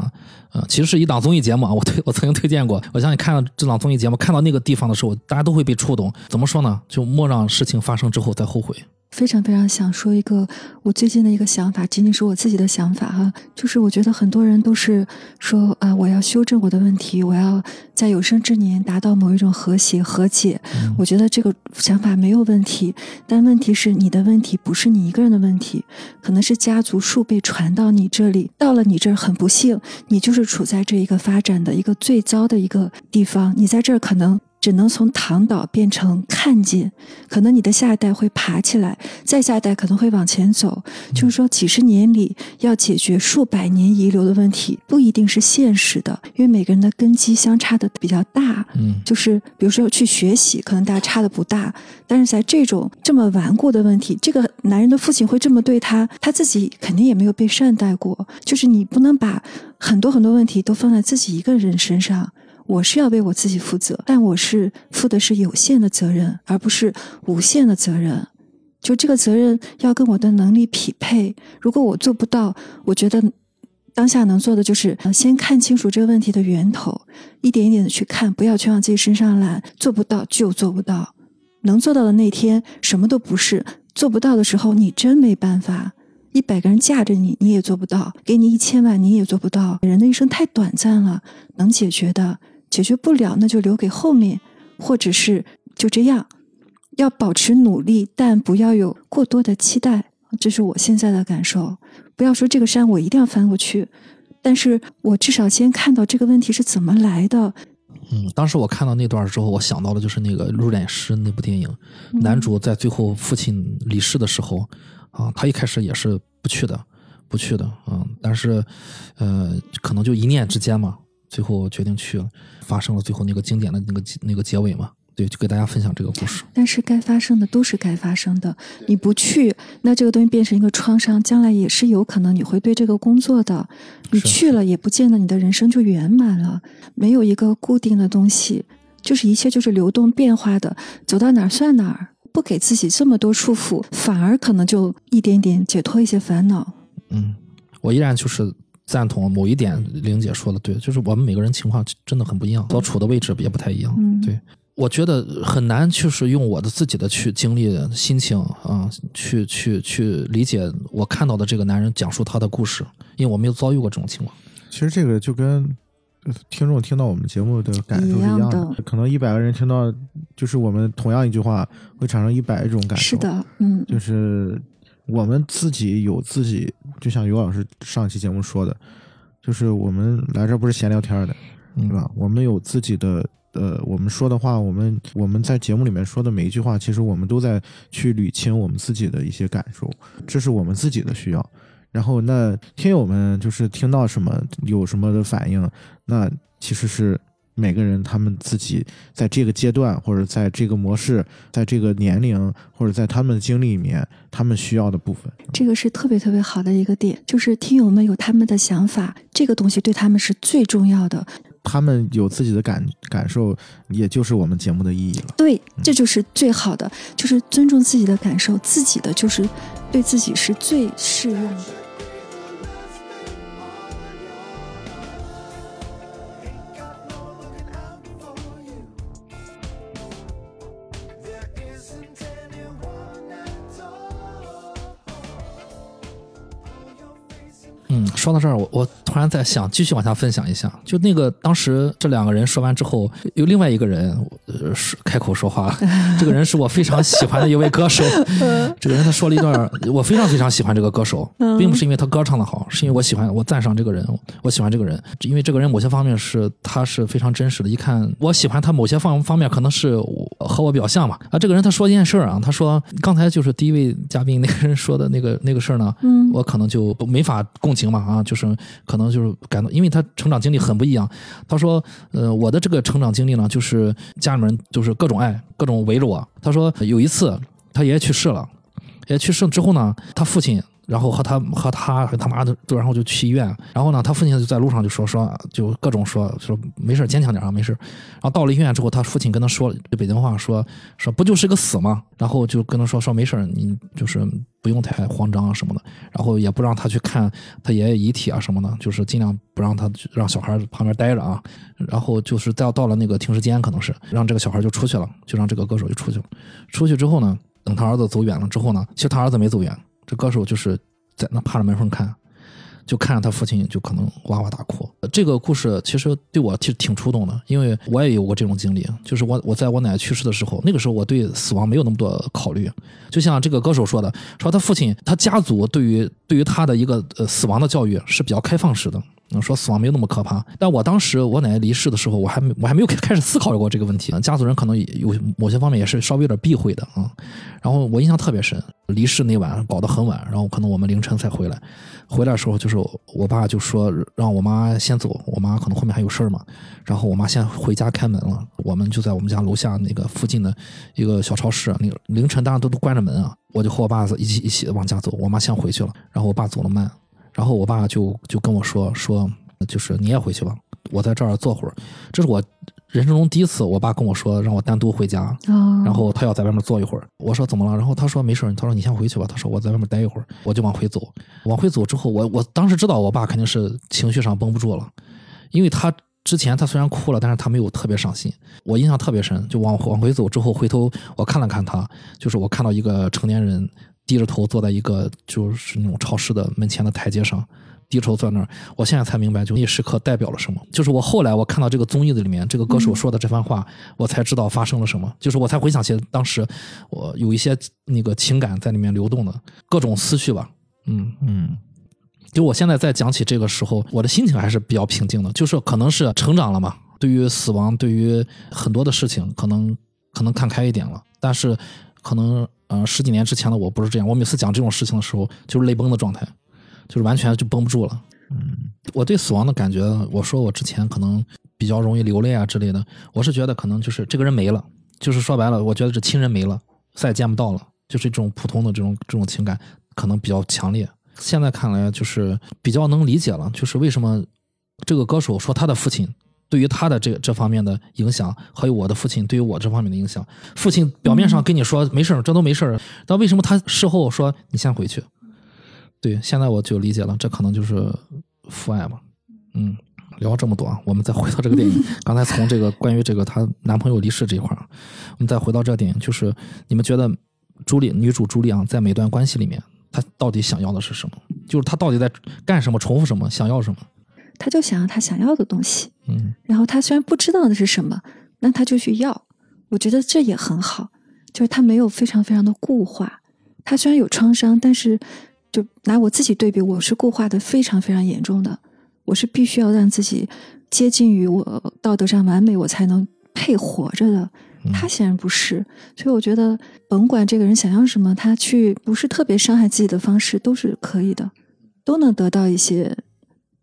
Speaker 3: 呃，其实是一档综艺节目啊，我推我曾经推荐过。我相信看到这档综艺节目，看到那个地方的时候，大家都会被触动。怎么说呢？就莫让事情发生之后再后悔。
Speaker 2: 非常非常想说一个我最近的一个想法，仅仅是我自己的想法哈，就是我觉得很多人都是说啊，我要修正我的问题，我要在有生之年达到某一种和谐和解。我觉得这个想法没有问题，但问题是你的问题不是你一个人的问题，可能是家族数辈传到你这里，到了你这儿很不幸，你就是处在这一个发展的一个最糟的一个地方，你在这儿可能。只能从躺倒变成看见，可能你的下一代会爬起来，再下一代可能会往前走。就是说，几十年里要解决数百年遗留的问题，不一定是现实的，因为每个人的根基相差的比较大。
Speaker 3: 嗯
Speaker 2: 就是比如说去学习，可能大家差的不大，但是在这种这么顽固的问题，这个男人的父亲会这么对他，他自己肯定也没有被善待过。就是你不能把很多很多问题都放在自己一个人身上。我是要为我自己负责，但我是负的是有限的责任，而不是无限的责任。就这个责任要跟我的能力匹配。如果我做不到，我觉得当下能做的就是先看清楚这个问题的源头，一点一点的去看，不要全往自己身上揽。做不到就做不到，能做到的那天什么都不是；做不到的时候，你真没办法。一百个人架着你，你也做不到；给你一千万，你也做不到。人的一生太短暂了，能解决的解决不了，那就留给后面，或者是就这样。要保持努力，但不要有过多的期待。这是我现在的感受。不要说这个山我一定要翻过去，但是我至少先看到这个问题是怎么来的。
Speaker 3: 嗯，当时我看到那段之后，我想到的就是那个《入殓师》那部电影，男主在最后父亲离世的时候，啊，他一开始也是不去的，不去的，嗯，但是，呃，可能就一念之间嘛，最后决定去了，发生了最后那个经典的那个那个结尾嘛。对，就给大家分享这个故事。
Speaker 2: 但是该发生的都是该发生的，你不去，那这个东西变成一个创伤，将来也是有可能你会对这个工作的。你去了，也不见得你的人生就圆满了。没有一个固定的东西，就是一切就是流动变化的，走到哪儿算哪儿，不给自己这么多束缚，反而可能就一点点解脱一些烦恼。
Speaker 3: 嗯，我依然就是赞同某一点，玲姐说的对，就是我们每个人情况真的很不一样，所处的位置也不太一样。
Speaker 2: 嗯
Speaker 3: 对，我觉得很难，就是用我的自己的去经历心情啊、去去去理解我看到的这个男人讲述他的故事，因为我没有遭遇过这种情况。
Speaker 4: 其实这个就跟呃听众听到我们节目的感受是一样
Speaker 2: 一样，
Speaker 4: 的可能一百个人听到就是我们同样一句话，会产生一百种感受。
Speaker 2: 是，的，嗯，
Speaker 4: 就是我们自己有自己，就像尤老师上期节目说的，就是我们来这儿不是闲聊天的，
Speaker 3: 嗯
Speaker 4: 对吧？我们有自己的。呃，我们说的话，我们我们在节目里面说的每一句话，其实我们都在去捋清我们自己的一些感受，这是我们自己的需要。然后那听友们就是听到什么有什么的反应，那其实是每个人他们自己在这个阶段或者在这个模式，在这个年龄或者在他们的经历里面，他们需要的部分。
Speaker 2: 这个是特别特别好的一个点，就是听友们有他们的想法，这个东西对他们是最重要的。
Speaker 4: 他们有自己的感感受，也就是我们节目的意义了。
Speaker 2: 对，这就是最好的，就是尊重自己的感受，自己的就是对自己是最适用的。
Speaker 3: 嗯，说到这儿，我我突然在想，继续往下分享一下。就那个当时这两个人说完之后，有另外一个人呃是开口说话，这个人是我非常喜欢的一位歌手。这个人他说了一段，我非常非常喜欢这个歌手，并不是因为他歌唱的好，是因为我喜欢我赞赏这个人，我喜欢这个人，因为这个人某些方面是他是非常真实的。一看我喜欢他某些方方面，可能是我和我比较像嘛。啊，这个人他说一件事儿啊，他说刚才就是第一位嘉宾那个人说的那个那个事儿呢，
Speaker 2: 嗯
Speaker 3: 我可能就没法共情嘛啊，就是可能就是感到，因为他成长经历很不一样。他说，呃，我的这个成长经历呢，就是家里面就是各种爱，各种围着我。他说有一次他爷爷去世了，爷爷去世之后呢，他父亲。然后和他和他和他妈的，然后就去医院。然后呢，他父亲就在路上就说说，就各种说说没事，坚强点啊，没事。然后到了医院之后，他父亲跟他说了北京话，说说不就是个死吗？然后就跟他说说没事，你就是不用太慌张啊什么的。然后也不让他去看他爷爷遗体啊什么的，就是尽量不让他让小孩旁边待着啊。然后就是到到了那个停尸间，可能是让这个小孩就出去了，就让这个歌手就出去了。出去之后呢，等他儿子走远了之后呢，其实他儿子没走远。这歌手就是在那趴着门缝看，就看着他父亲就可能哇哇大哭。这个故事其实对我其实挺触动的，因为我也有过这种经历，就是我我在我奶奶去世的时候，那个时候我对死亡没有那么多考虑。就像这个歌手说的，说他父亲他家族对于对于他的一个呃死亡的教育是比较开放式的。说死亡没有那么可怕，但我当时我奶奶离世的时候，我还没我还没有开 开始思考过这个问题。家族人可能有某些方面也是稍微有点避讳的啊。然后我印象特别深，离世那晚搞得很晚，然后可能我们凌晨才回来。回来的时候就是我爸就说让我妈先走，我妈可能后面还有事儿嘛。然后我妈先回家开门了，我们就在我们家楼下那个附近的一个小超市，那个凌晨当然都都关着门啊。我就和我爸一起一起往家走，我妈先回去了，然后我爸走了慢。然后我爸就就跟我说说，就是你也回去吧，我在这儿坐会儿。这是我人生中第一次，我爸跟我说让我单独回家，
Speaker 2: 哦，
Speaker 3: 然后他要在外面坐一会儿。我说怎么了？然后他说没事，他说你先回去吧。他说我在外面待一会儿，我就往回走。往回走之后，我我当时知道我爸肯定是情绪上绷不住了，因为他之前他虽然哭了，但是他没有特别伤心。我印象特别深，就往往回走之后，回头我看了看他，就是我看到一个成年人。低着头坐在一个就是那种超市的门前的台阶上，低着头坐那儿。我现在才明白，就那时刻代表了什么。就是我后来我看到这个综艺的里面，这个歌手说的这番话，我才知道发生了什么。就是我才回想起当时我有一些那个情感在里面流动的各种思绪吧。嗯
Speaker 4: 嗯，
Speaker 3: 就我现在在讲起这个时候，我的心情还是比较平静的。就是可能是成长了嘛，对于死亡，对于很多的事情，可能可能看开一点了。但是可能。呃，十几年之前的我不是这样，我每次讲这种事情的时候，就是泪崩的状态，就是完全就绷不住了。
Speaker 4: 嗯，
Speaker 3: 我对死亡的感觉，我说我之前可能比较容易流泪啊之类的，我是觉得可能就是这个人没了，就是说白了，我觉得这亲人没了，再也见不到了，就是这种普通的这种这种情感可能比较强烈。现在看来就是比较能理解了，就是为什么这个歌手说他的父亲。对于他的这这方面的影响，还有我的父亲对于我这方面的影响。父亲表面上跟你说没事儿，这都没事儿，但为什么他事后说你先回去？对，现在我就理解了，这可能就是父爱嘛。嗯，聊这么多啊，我们再回到这个电影。刚才从这个关于这个她男朋友离世这一块儿，我们再回到这个电影，就是你们觉得朱莉女主朱莉啊，在每段关系里面，她到底想要的是什么？就是她到底在干什么？重复什么？想要什么？
Speaker 2: 他就想要他想要的东西，
Speaker 3: 嗯
Speaker 2: 然后他虽然不知道那是什么，那他就去要。我觉得这也很好，就是他没有非常非常的固化。他虽然有创伤，但是就拿我自己对比，我是固化的非常非常严重的。我是必须要让自己接近于我道德上完美，我才能配活着的。
Speaker 3: 嗯
Speaker 2: 他显然不是，所以我觉得甭管这个人想要什么，他去不是特别伤害自己的方式都是可以的，都能得到一些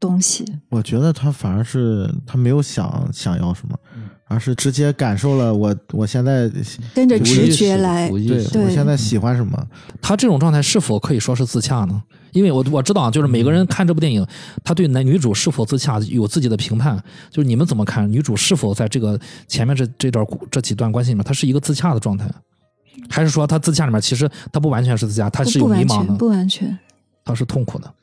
Speaker 2: 东西。
Speaker 4: 我觉得他反而是他没有想想要什么，而是直接感受了我我现在
Speaker 2: 跟着直觉来
Speaker 4: 对
Speaker 2: 对
Speaker 4: 我现在喜欢什么，
Speaker 3: 他这种状态是否可以说是自洽呢？因为我我知道啊，就是每个人看这部电影，他对男女主是否自洽有自己的评判。就是你们怎么看女主是否在这个前面这这段这几段关系里面，她是一个自洽的状态，还是说她自洽里面其实她不完全是自洽，她是有迷茫的，
Speaker 2: 不完全。
Speaker 3: 她是痛苦的。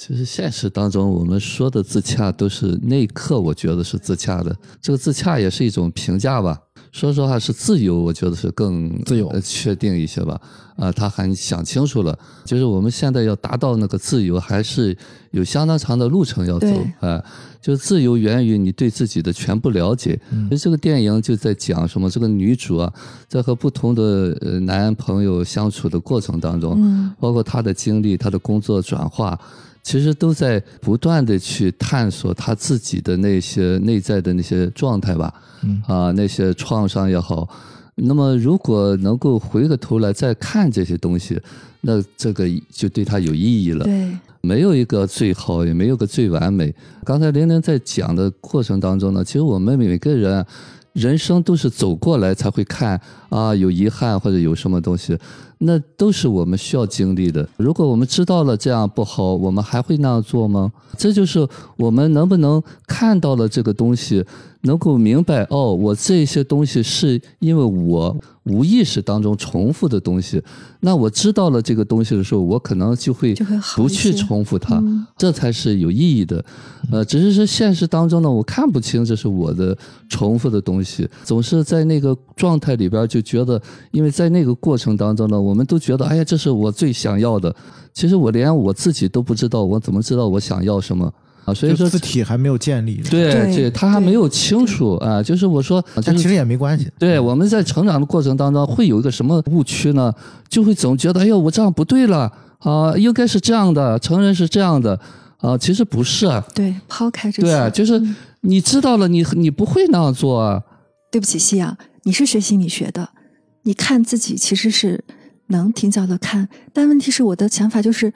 Speaker 1: 其实现实当中，我们说的自洽都是那一刻，我觉得是自洽的。这个自洽也是一种评价吧。说实话，是自由，我觉得是更
Speaker 3: 自由
Speaker 1: 呃确定一些吧。啊、他还想清楚了，就是我们现在要达到那个自由，还是有相当长的路程要走
Speaker 2: 对
Speaker 1: 啊、就自由源于你对自己的全部了解。
Speaker 3: 嗯
Speaker 1: 其实这个电影就在讲什么？这个女主啊，在和不同的呃男朋友相处的过程当中，
Speaker 2: 嗯
Speaker 1: 包括她的经历、她的工作转化，其实都在不断的去探索他自己的那些内在的那些状态吧，
Speaker 3: 嗯
Speaker 1: 啊，那些创伤也好。那么，如果能够回过头来再看这些东西，那这个就对他有意义了。
Speaker 2: 对，
Speaker 1: 没有一个最好，也没有个最完美。刚才玲玲在讲的过程当中呢，其实我们每个人人生都是走过来才会看啊，有遗憾或者有什么东西，那都是我们需要经历的。如果我们知道了这样不好，我们还会那样做吗？这就是我们能不能看到了这个东西，能够明白哦，我这些东西是因为我无意识当中重复的东西。那我知道了这个东西的时候，我可能就会不去重复它，
Speaker 2: 嗯
Speaker 1: 这才是有意义的。呃，只是说现实当中呢，我看不清这是我的重复的东西，总是在那个状态里边就觉得，因为在那个过程当中呢，我们都觉得，哎呀，这是我最想要的。其实我连我自己都不知道，我怎么知道我想要什么啊？所以说
Speaker 4: 就字，体还没有建立，
Speaker 1: 对
Speaker 2: 对
Speaker 1: 他还没有清楚啊。就是我说，就是
Speaker 4: 但其实也没关系，
Speaker 1: 对，我们在成长的过程当中会有一个什么误区呢？就会总觉得，哎呦，我这样不对了啊，应该是这样的，成人是这样的啊，其实不是啊。
Speaker 2: 对，抛开这些，
Speaker 1: 对啊，就是
Speaker 2: 嗯
Speaker 1: 你知道了，你你不会那样做啊。
Speaker 2: 对不起，夕阳，你是学心理学的，你看自己其实是能挺早的看，但问题是我的想法就是，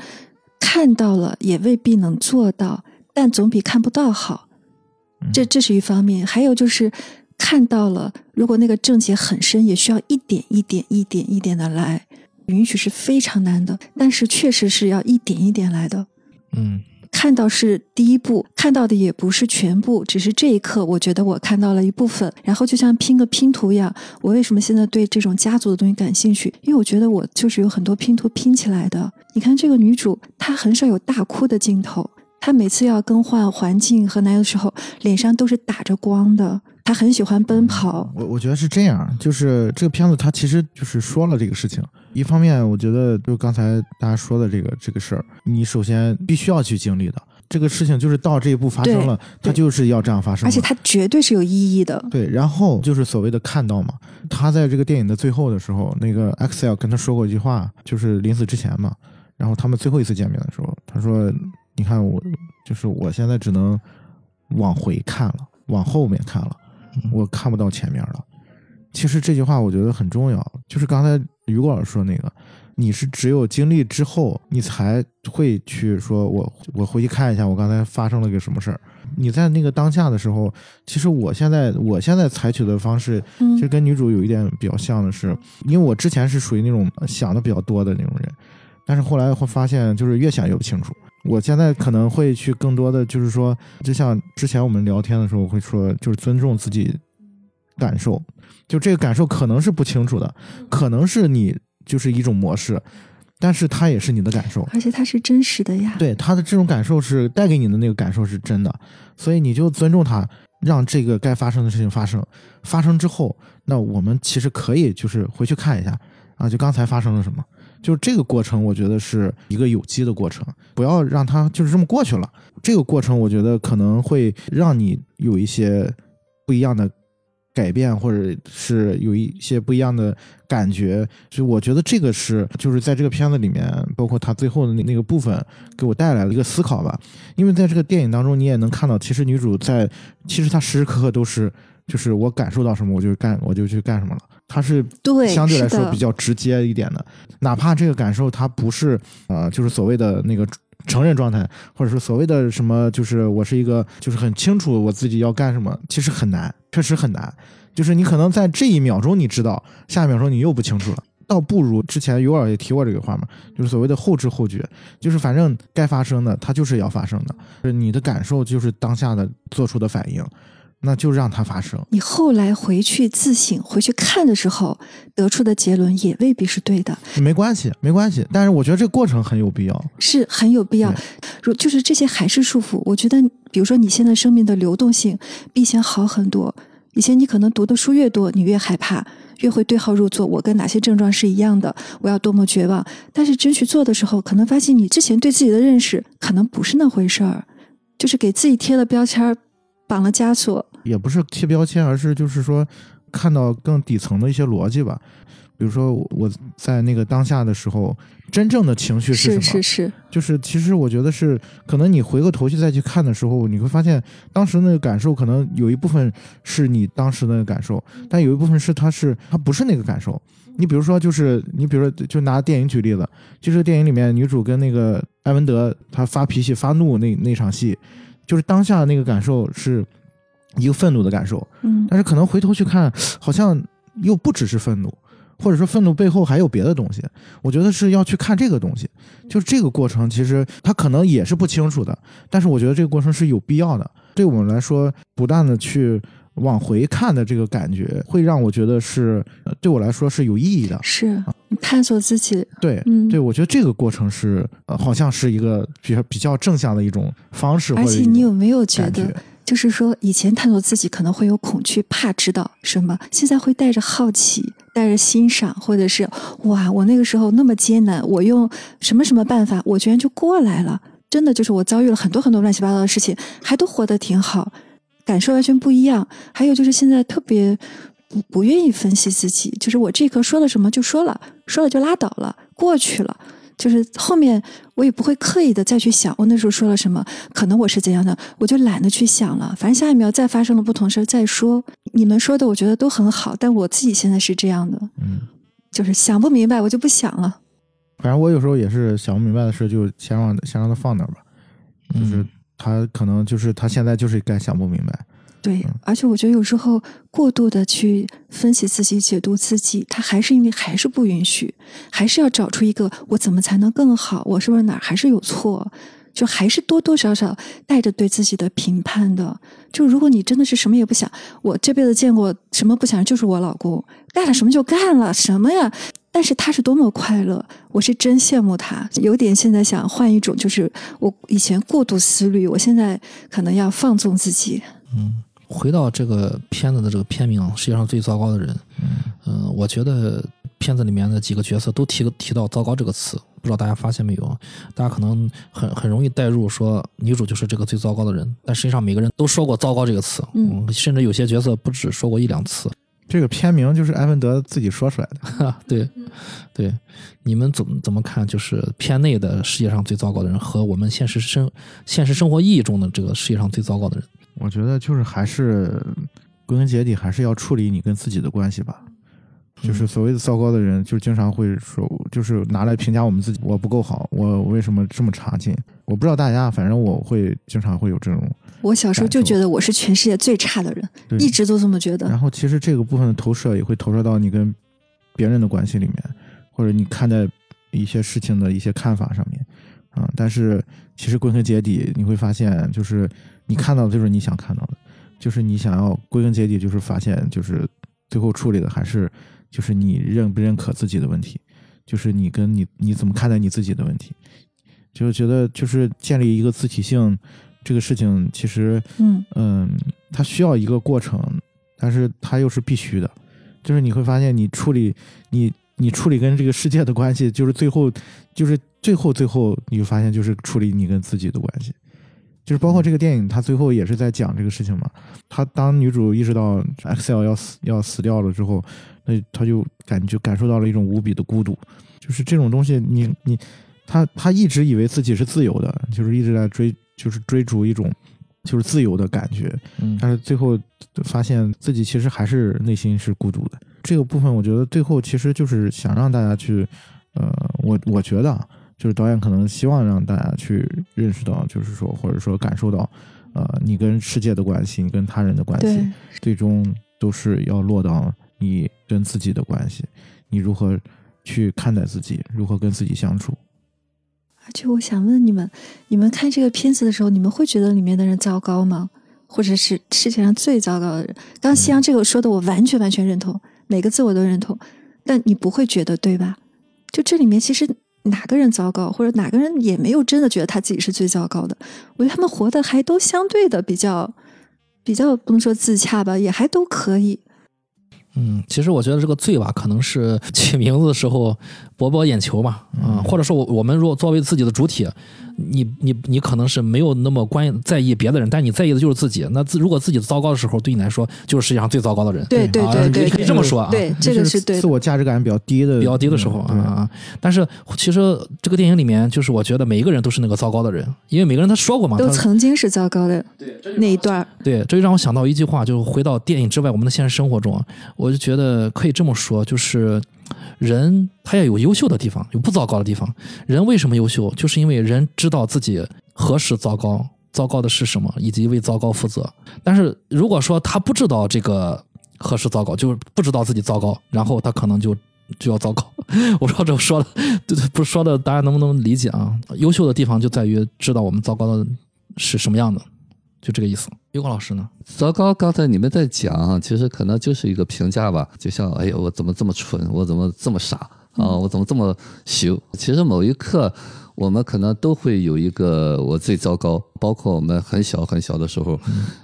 Speaker 2: 看到了也未必能做到，但总比看不到好。这这是一方面，还有就是看到了，如果那个症结很深，也需要一点一点、一点一点的来，允许是非常难的，但是确实是要一点一点来的。
Speaker 3: 嗯
Speaker 2: 看到是第一步，看到的也不是全部，只是这一刻，我觉得我看到了一部分。然后就像拼个拼图一样，我为什么现在对这种家族的东西感兴趣？因为我觉得我就是有很多拼图拼起来的。你看这个女主，她很少有大哭的镜头，她每次要更换环境和男友的时候，脸上都是打着光的。他很喜欢奔跑，
Speaker 4: 我我觉得是这样，就是这个片子它其实就是说了这个事情。一方面，我觉得就刚才大家说的这个这个事儿，你首先必须要去经历的这个事情，就是到这一步发生了，它就是要这样发生。
Speaker 2: 而且它绝对是有意义的。
Speaker 4: 对，然后就是所谓的看到嘛，他在这个电影的最后的时候，那个 Excel 跟他说过一句话，就是临死之前嘛，然后他们最后一次见面的时候，他说：“你看我，就是我现在只能往回看了，往后面看了，我看不到前面了。”其实这句话我觉得很重要，就是刚才于果老师说那个，你是只有经历之后，你才会去说我我回去看一下我刚才发生了个什么事儿。你在那个当下的时候，其实我现在我现在采取的方式，
Speaker 2: 嗯
Speaker 4: 其实跟女主有一点比较像的是，因为我之前是属于那种想的比较多的那种人，但是后来会发现，就是越想越不清楚。我现在可能会去更多的就是说，就像之前我们聊天的时候我会说，就是尊重自己感受，就这个感受可能是不清楚的，可能是你就是一种模式，但是它也是你的感受。
Speaker 2: 而且它是真实的呀。
Speaker 4: 对他的这种感受是带给你的那个感受是真的，所以你就尊重他，让这个该发生的事情发生。发生之后，那我们其实可以就是回去看一下啊，就刚才发生了什么。就这个过程，我觉得是一个有机的过程，不要让它就是这么过去了。这个过程，我觉得可能会让你有一些不一样的改变，或者是有一些不一样的感觉。所以我觉得这个是，就是在这个片子里面，包括他最后的那那个部分，给我带来了一个思考吧。因为在这个电影当中，你也能看到，其实女主在，其实她时时刻刻都是，就是我感受到什么，我就干，我就去干什么了。它是
Speaker 2: 对，
Speaker 4: 相对来说比较直接一点的，哪怕这个感受它不是呃，就是所谓的那个承认状态，或者说所谓的什么，就是我是一个就是很清楚我自己要干什么，其实很难，确实很难。就是你可能在这一秒钟你知道，下一秒钟你又不清楚了。倒不如之前尤尔也提过这个话嘛，就是所谓的后知后觉，就是反正该发生的它就是要发生的，就是你的感受就是当下的做出的反应，那就让它发生。
Speaker 2: 你后来回去自省、回去看的时候，得出的结论也未必是对的，
Speaker 4: 没关系，没关系。但是我觉得这个过程很有必要。
Speaker 2: 是很有必要。如就是这些还是束缚，我觉得，比如说你现在生命的流动性比以前好很多。以前你可能读的书越多，你越害怕，越会对号入座。我跟哪些症状是一样的？我要多么绝望？但是真去做的时候，可能发现你之前对自己的认识可能不是那回事儿，就是给自己贴了标签儿，绑了枷锁。
Speaker 4: 也不是贴标签，而是就是说看到更底层的一些逻辑吧。比如说我在那个当下的时候，真正的情绪是什么？
Speaker 2: 是是是，
Speaker 4: 就是其实我觉得是，可能你回过头去再去看的时候，你会发现当时那个感受，可能有一部分是你当时的那个感受，但有一部分是它是它不是那个感受。你比如说，就是你比如说，就拿电影举例子，就是电影里面女主跟那个艾文德他发脾气发怒那那场戏，就是当下那个感受是一个愤怒的感受，
Speaker 2: 嗯，
Speaker 4: 但是可能回头去看，好像又不只是愤怒，或者说愤怒背后还有别的东西。我觉得是要去看这个东西，就是这个过程，其实他可能也是不清楚的，但是我觉得这个过程是有必要的。对我们来说，不断的去往回看的这个感觉，会让我觉得是呃对我来说是有意义的。
Speaker 2: 是探索自己，
Speaker 4: 对，
Speaker 2: 嗯
Speaker 4: 对，我觉得这个过程是呃，好像是一个比较比较正向的一种方式，或
Speaker 2: 而且你有没有觉
Speaker 4: 感
Speaker 2: 得？就是说，以前探索自己可能会有恐惧，怕知道什么，现在会带着好奇，带着欣赏，或者是哇，我那个时候那么艰难，我用什么什么办法，我居然就过来了。真的就是我遭遇了很多很多乱七八糟的事情，还都活得挺好，感受完全不一样。还有就是现在特别不不愿意分析自己，就是我这一刻说了什么就说了，说了就拉倒了，过去了。就是后面我也不会刻意的再去想我那时候说了什么，可能我是怎样的，我就懒得去想了。反正下一秒再发生了不同事儿再说。你们说的我觉得都很好，但我自己现在是这样的，
Speaker 4: 嗯。
Speaker 2: 就是想不明白我就不想了。
Speaker 4: 反正我有时候也是想不明白的事，就先让先让他放那儿吧。就是
Speaker 3: 嗯
Speaker 4: 他可能就是他现在就是该想不明白。
Speaker 2: 对
Speaker 4: 嗯，
Speaker 2: 而且我觉得有时候过度的去分析自己、解读自己，他还是因为还是不允许，还是要找出一个我怎么才能更好，我是不是哪儿还是有错，就还是多多少少带着对自己的评判的。就如果你真的是什么也不想，我这辈子见过什么不想就是我老公干了什么就干了什么呀。但是他是多么快乐，我是真羡慕他。有点现在想换一种，就是我以前过度思虑，我现在可能要放纵自己。
Speaker 3: 嗯，回到这个片子的这个片名《世界上最糟糕的人》，嗯、我觉得片子里面的几个角色都提提到“糟糕”这个词，不知道大家发现没有？大家可能很很容易带入说女主就是这个最糟糕的人，但实际上每个人都说过“糟糕”这个词，
Speaker 2: 嗯
Speaker 3: 甚至有些角色不止说过一两次。
Speaker 4: 这个片名就是埃文德自己说出来的。
Speaker 3: 哈，对，对，你们怎么怎么看？就是片内的世界上最糟糕的人和我们现实生现实生活意义中的这个世界上最糟糕的人，
Speaker 4: 我觉得就是还是归根结底还是要处理你跟自己的关系吧。就是所谓的糟糕的人，就经常会说，就是拿来评价我们自己，我不够好，我为什么这么差劲？我不知道大家，反正我会经常会有这种。
Speaker 2: 我小时候就觉得我是全世界最差的人，一直都这么觉得。
Speaker 4: 然后其实这个部分的投射也会投射到你跟别人的关系里面，或者你看待一些事情的一些看法上面。啊、但是其实归根结底，你会发现，就是你看到的就是你想看到的，就是你想要归根结底，就是发现，就是最后处理的还是就是你认不认可自己的问题，就是你跟你你怎么看待你自己的问题，就觉得就是建立一个自体性这个事情，其实
Speaker 2: 嗯
Speaker 4: 嗯，它需要一个过程，但是它又是必须的。就是你会发现，你处理你你处理跟这个世界的关系，就是最后就是最后最后，你就发现就是处理你跟自己的关系。就是包括这个电影，它最后也是在讲这个事情嘛。她当女主意识到 Excel 要死要死掉了之后，那她就感觉感受到了一种无比的孤独。就是这种东西你，你她她一直以为自己是自由的，就是一直在追，就是追逐一种就是自由的感觉。
Speaker 3: 嗯
Speaker 4: 但是最后发现自己其实还是内心是孤独的。这个部分，我觉得最后其实就是想让大家去，呃，我我觉得啊，就是导演可能希望让大家去认识到，就是说或者说感受到，呃，你跟世界的关系，你跟他人的关系，最终都是要落到你跟自己的关系，你如何去看待自己，如何跟自己相处。
Speaker 2: 而且我想问你们，你们看这个片子的时候，你们会觉得里面的人糟糕吗？或者是世界上最糟糕的人？刚刚夕阳这个说的，我完全完全认同，每个字我都认同。但你不会觉得对吧？就这里面其实哪个人糟糕，或者哪个人也没有真的觉得他自己是最糟糕的。我觉得他们活的还都相对的比较比较不能说自洽吧，也还都可以。
Speaker 3: 嗯，其实我觉得这个罪吧，可能是起名字的时候博博眼球嘛，啊、或者说我我们如果作为自己的主体，你你你可能是没有那么关在意别的人，但你在意的就是自己。那自如果自己糟糕的时候，对你来说就是世界上最糟糕的人。
Speaker 2: 对对
Speaker 3: 啊
Speaker 2: 对对
Speaker 3: 你可以这么说啊。
Speaker 2: 对，这个是对。
Speaker 4: 自我价值感比较低的
Speaker 3: 比较低的时候
Speaker 4: 嗯
Speaker 3: 啊，但是其实这个电影里面，就是我觉得每一个人都是那个糟糕的人，因为每个人他说过嘛，
Speaker 2: 都曾经是糟糕的对那一段，
Speaker 3: 对，这就让我想到一句话，就是回到电影之外，我们的现实生活中，我就觉得可以这么说，就是人他要有优秀的地方，有不糟糕的地方。人为什么优秀？就是因为人知道自己何时糟糕，糟糕的是什么，以及为糟糕负责。但是如果说他不知道这个何时糟糕，就是不知道自己糟糕，然后他可能就就要糟糕。我不知道这说的，对对，不是说的，大家能不能理解啊？优秀的地方就在于知道我们糟糕的是什么样的，就这个意思。于光老师呢？
Speaker 1: 糟糕，刚才你们在讲啊，其实可能就是一个评价吧，就像哎呀，我怎么这么蠢，我怎么这么傻啊，我怎么这么羞？其实某一刻，我们可能都会有一个我最糟糕，包括我们很小很小的时候，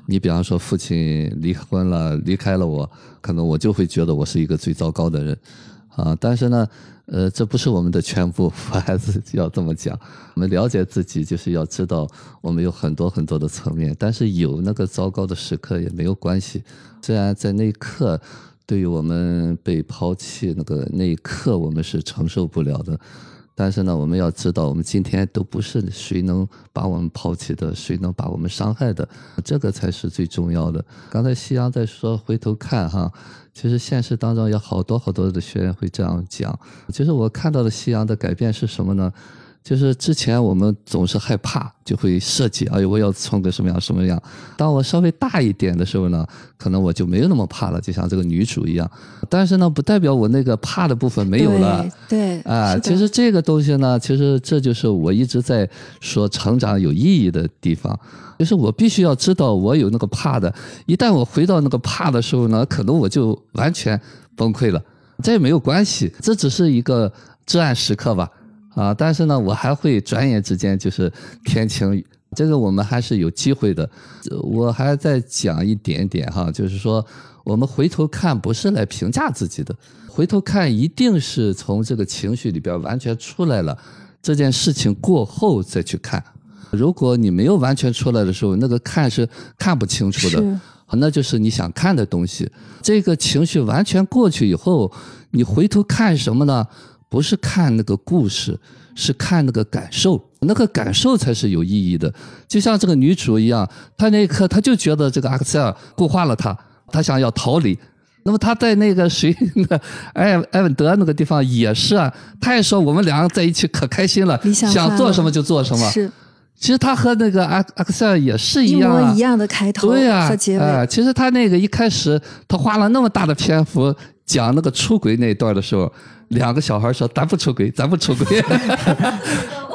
Speaker 1: 你比方说父亲离婚了，离开了我，可能我就会觉得我是一个最糟糕的人啊。但是呢，呃，这不是我们的全部，我还是要这么讲。我们了解自己，就是要知道我们有很多很多的层面，但是有那个糟糕的时刻也没有关系。虽然在那一刻，对于我们被抛弃那个那一刻，我们是承受不了的。但是呢，我们要知道，我们今天都不是谁能把我们抛弃的，谁能把我们伤害的，这个才是最重要的。刚才夕阳在说回头看哈，其实现实当中有好多好多的学员会这样讲。其实我看到的夕阳的改变是什么呢？就是之前我们总是害怕，就会设计，哎呦，我要穿个什么样什么样。当我稍微大一点的时候呢，可能我就没有那么怕了，就像这个女主一样。但是呢，不代表我那个怕的部分没有了。
Speaker 2: 对，
Speaker 1: 啊，其实这个东西呢，其实这就是我一直在说成长有意义的地方，就是我必须要知道我有那个怕的，一旦我回到那个怕的时候呢，可能我就完全崩溃了。这也没有关系，这只是一个至暗时刻吧。啊，但是呢，我还会转眼之间就是天晴，这个我们还是有机会的。我还再讲一点点哈，就是说我们回头看不是来评价自己的，回头看一定是从这个情绪里边完全出来了，这件事情过后再去看。如果你没有完全出来的时候，那个看是看不清楚的。那就是你想看的东西。这个情绪完全过去以后，你回头看什么呢？不是看那个故事，是看那个感受，那个感受才是有意义的。就像这个女主一样，她那一刻她就觉得这个阿克塞尔固化了她，她想要逃离。那么她在那个谁那个埃埃文德那个地方也是啊，她也说我们两个在一起可开心了，
Speaker 2: 想
Speaker 1: 做什么就做什么。
Speaker 2: 是
Speaker 1: 其实他和那个阿阿克塞尔也是
Speaker 2: 一
Speaker 1: 一样、啊，
Speaker 2: 模一样的开头
Speaker 1: 对呀、
Speaker 2: 和结尾。
Speaker 1: 哎其实他那个一开始他花了那么大的篇幅讲那个出轨那一段的时候，两个小孩说：“咱不出轨，咱不出轨。”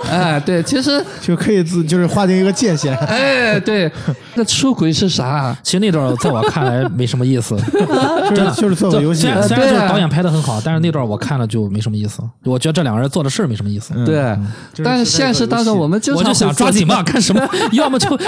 Speaker 1: 哎，对，其实，
Speaker 4: 就可以自就是划定一个界限。
Speaker 1: 哎，对，那出轨是啥？
Speaker 3: 其实那段在我看来没什么意思，
Speaker 4: 真的就是做个游戏
Speaker 3: 虽，然虽然
Speaker 1: 对啊
Speaker 3: 就是导演拍的很好，但是那段我看了就没什么意思。我觉得这两个人做的事儿没什么意思。
Speaker 4: 嗯
Speaker 1: 对
Speaker 4: 嗯就是
Speaker 1: 但是现实当中，我们经常
Speaker 3: 我就想抓紧嘛，干什么？要么就要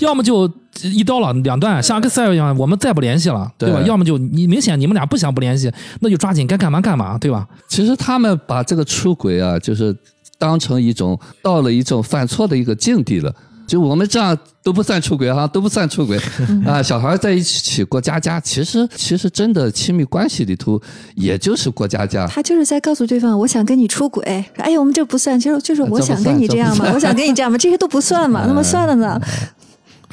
Speaker 3: 要么就一刀了两断，像跟赛尔一样，我们再不联系了，对吧？
Speaker 1: 对
Speaker 3: 要么就你明显你们俩不想不联系，那就抓紧该干嘛干嘛，对吧？
Speaker 1: 其实他们把这个出轨啊，就是当成一种到了一种犯错的一个境地了。就我们这样都不算出轨哈，都不算出轨啊。小孩在一起过家家，其实其实真的亲密关系里头，也就是过家家。
Speaker 2: 他就是在告诉对方，我想跟你出轨。哎呀，我们这不算，就是就是我想跟你这样嘛，我想跟你这样嘛，这些都不算嘛。那么算了呢，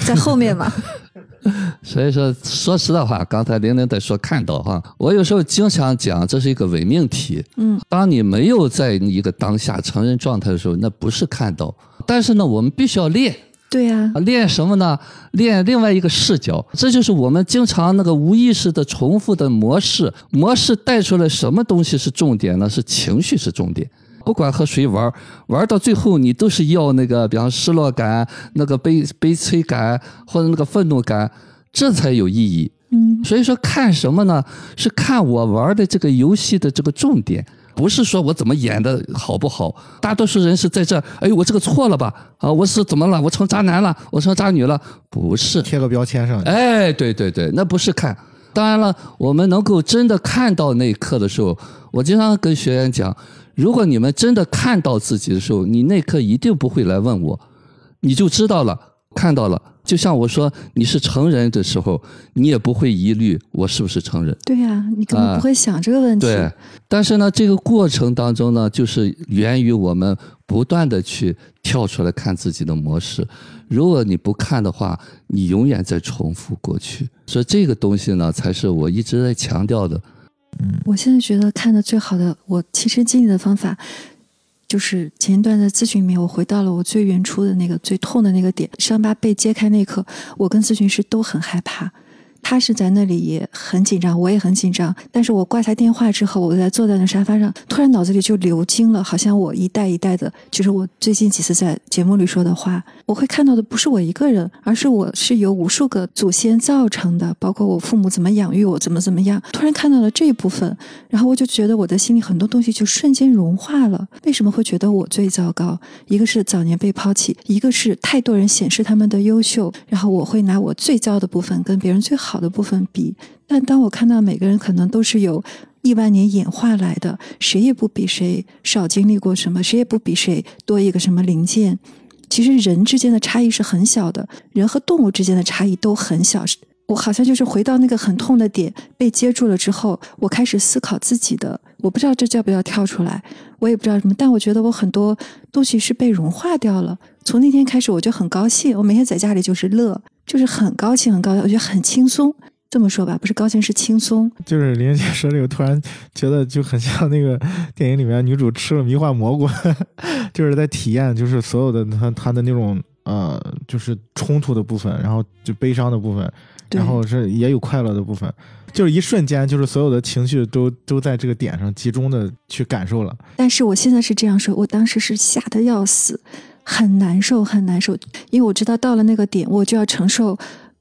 Speaker 2: 在后面嘛。
Speaker 1: 所以说，说实在话，刚才玲玲在说看到哈，我有时候经常讲，这是一个伪命题。
Speaker 2: 嗯，
Speaker 1: 当你没有在一个当下成人状态的时候，那不是看到。但是呢，我们必须要练。
Speaker 2: 对呀、
Speaker 1: 啊练什么呢？练另外一个视角，这就是我们经常那个无意识的重复的模式。模式带出来什么东西是重点呢？是情绪是重点。不管和谁玩，玩到最后你都是要那个，比方失落感、那个悲悲催感或者那个愤怒感，这才有意义。
Speaker 2: 嗯，
Speaker 1: 所以说看什么呢？是看我玩的这个游戏的这个重点，不是说我怎么演的好不好。大多数人是在这儿，哎，我这个错了吧？啊，我是怎么了？我成渣男了？我成渣女了？不是，
Speaker 4: 贴个标签上去。
Speaker 1: 哎，对对对，那不是看。当然了，我们能够真的看到那一刻的时候，我经常跟学员讲，如果你们真的看到自己的时候，你那刻一定不会来问我，你就知道了，看到了。就像我说你是成人的时候，你也不会疑虑我是不是成人。
Speaker 2: 对呀、你根本不会想这个问题。
Speaker 1: 对，但是呢，这个过程当中呢，就是源于我们不断的去跳出来看自己的模式。如果你不看的话，你永远在重复过去。所以这个东西呢，才是我一直在强调的。
Speaker 2: 我现在觉得看的最好的，我亲身经历的方法，就是前一段在咨询里面，我回到了我最原初的那个最痛的那个点，伤疤被揭开那一刻，我跟咨询师都很害怕。他是在那里也很紧张，我也很紧张。但是我挂下电话之后，我在坐在那沙发上，突然脑子里就流经了，好像我一代一代的，就是我最近几次在节目里说的话，我会看到的不是我一个人，而是我是由无数个祖先造成的，包括我父母怎么养育我，怎么怎么样。突然看到了这一部分，然后我就觉得我的心里很多东西就瞬间融化了。为什么会觉得我最糟糕？一个是早年被抛弃，一个是太多人显示他们的优秀，然后我会拿我最糟的部分跟别人最好好的部分比。但当我看到每个人可能都是有亿万年演化来的，谁也不比谁少经历过什么，谁也不比谁多一个什么零件。其实人之间的差异是很小的，人和动物之间的差异都很小。我好像就是回到那个很痛的点，被接住了之后，我开始思考自己的，我不知道这叫不叫跳出来，我也不知道什么，但我觉得我很多东西是被融化掉了。从那天开始，我就很高兴，我每天在家里就是乐，就是很高兴，很高兴，我觉得很轻松。这么说吧，不是高兴，是轻松。
Speaker 4: 就是林姐说这个，突然觉得就很像那个 电影里面女主吃了迷幻蘑菇，就是在体验，就是所有的她她的那种呃，就是冲突的部分，然后就悲伤的部分，然后是也有快乐的部分，就是一瞬间，就是所有的情绪都都在这个点上集中的去感受了。
Speaker 2: 但是我现在是这样说，我当时是吓得要死，很难受，很难受，因为我知道到了那个点，我就要承受，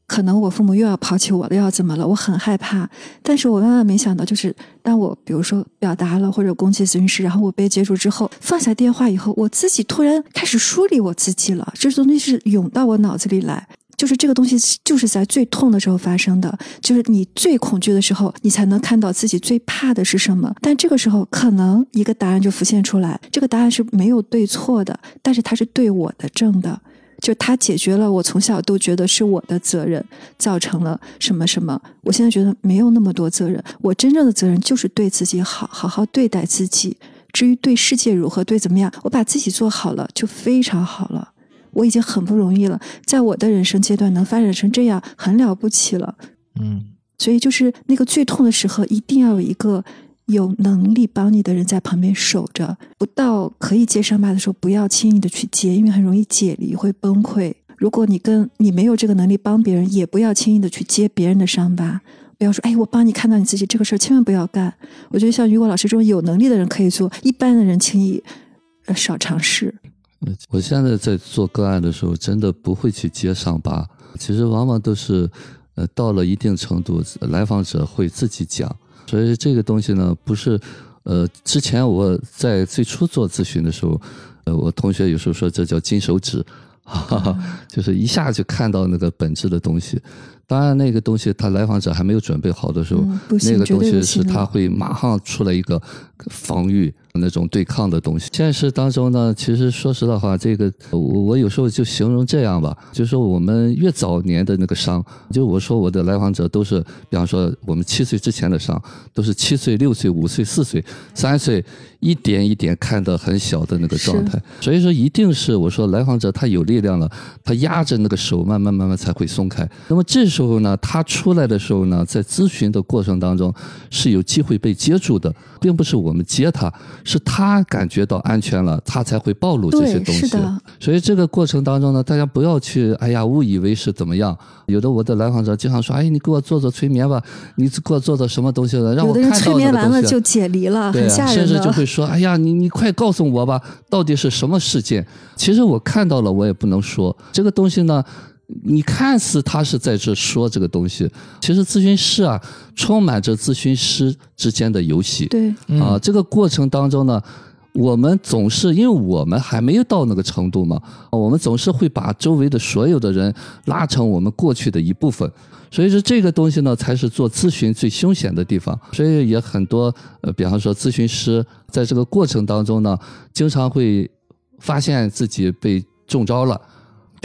Speaker 2: 可能我父母又要抛弃我了，要怎么了，我很害怕。但是我万万没想到，就是当我比如说表达了或者攻击咨询师，然后我被接住之后，放下电话以后，我自己突然开始梳理我自己了，这东西是涌到我脑子里来。就是这个东西，就是在最痛的时候发生的，就是你最恐惧的时候，你才能看到自己最怕的是什么。但这个时候，可能一个答案就浮现出来，这个答案是没有对错的，但是它是对我的正的，就它解决了我从小都觉得是我的责任造成了什么什么。我现在觉得没有那么多责任，我真正的责任就是对自己好，好好对待自己。至于对世界如何，对怎么样，我把自己做好了就非常好了。我已经很不容易了，在我的人生阶段能发展成这样，很了不起了。
Speaker 4: 嗯，
Speaker 2: 所以就是那个最痛的时候，一定要有一个有能力帮你的人在旁边守着。不到可以接伤疤的时候，不要轻易的去接，因为很容易解离，会崩溃。如果你跟你没有这个能力帮别人，也不要轻易的去接别人的伤疤。不要说，哎，我帮你看到你自己这个事儿，千万不要干。我觉得像雨果老师这种有能力的人可以做，一般的人轻易呃少尝试。
Speaker 1: 呃我现在在做个案的时候，真的不会去接伤疤，其实往往都是，呃，到了一定程度，来访者会自己讲。所以这个东西呢，不是，呃，之前我在最初做咨询的时候，呃，我同学有时候说这叫金手指，哈哈，就是一下就看到那个本质的东西。当然，那个东西他来访者还没有准备好的时候，
Speaker 2: 嗯
Speaker 1: 那个东西是他会马上出来一个防御那种对抗的东西。现实当中呢，其实说实在话，这个我我有时候就形容这样吧，就是说我们越早年的那个伤，就我说我的来访者都是，比方说我们七岁之前的伤，都是七岁、六岁、五岁、四岁、三岁，一点一点看得很小的那个状态。所以说，一定是我说来访者他有力量了，他压着那个手，慢慢慢慢才会松开。那么这时候呢，他出来的时候呢，在咨询的过程当中是有机会被接住的，并不是我们接他，是他感觉到安全了，他才会暴露这些，东西。所以这个过程当中呢，大家不要去哎呀误以为是怎么样。有的我的来访者经常说，哎，你给我做做催眠吧，你给我做做什么东西的，让我看到
Speaker 2: 催眠完。了就解离了，
Speaker 1: 对啊，
Speaker 2: 很吓
Speaker 1: 甚
Speaker 2: 人的。
Speaker 1: 至就会说：“哎呀，你你快告诉我吧，到底是什么事件？”其实我看到了，我也不能说这个东西呢。你看似他是在这说这个东西，其实咨询师啊，充满着咨询师之间的游戏。
Speaker 2: 对，
Speaker 1: 啊，这个过程当中呢，我们总是因为我们还没有到那个程度嘛，我们总是会把周围的所有的人拉成我们过去的一部分。所以说这个东西呢，才是做咨询最凶险的地方。所以也很多呃，比方说咨询师在这个过程当中呢，经常会发现自己被中招了。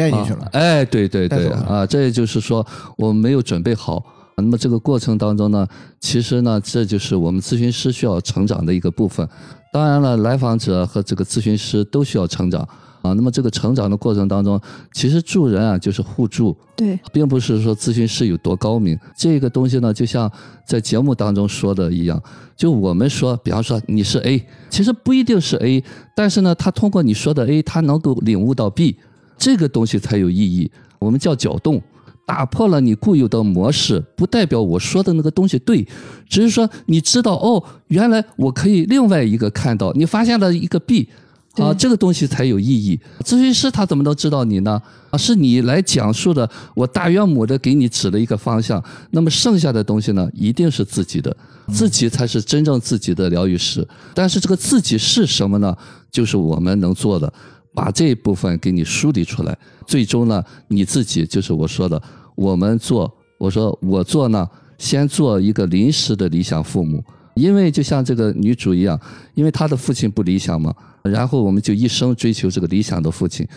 Speaker 4: 带进去了
Speaker 1: 啊。哎，对对对啊，这也就是说我们没有准备好。那么这个过程当中呢，其实呢，这就是我们咨询师需要成长的一个部分。当然了，来访者和这个咨询师都需要成长啊。那么这个成长的过程当中，其实助人啊就是互助，
Speaker 2: 对，
Speaker 1: 并不是说咨询师有多高明。这个东西呢，就像在节目当中说的一样，就我们说，比方说你是 A，其实不一定是 A，但是呢，他通过你说的 A，他能够领悟到 B，这个东西才有意义。我们叫搅动。打破了你固有的模式，不代表我说的那个东西对，只是说你知道哦，原来我可以另外一个看到，你发现了一个 B，啊，这个东西才有意义。咨询师他怎么能知道你呢？啊，是你来讲述的，我大约母的给你指了一个方向，那么剩下的东西呢，一定是自己的，自己才是真正自己的疗愈师。但是这个自己是什么呢？就是我们能做的，把这一部分给你梳理出来，最终呢，你自己就是我说的，我们做，我说我做呢，先做一个临时的理想父母。因为就像这个女主一样，因为她的父亲不理想嘛，然后我们就一生追求这个理想的父亲。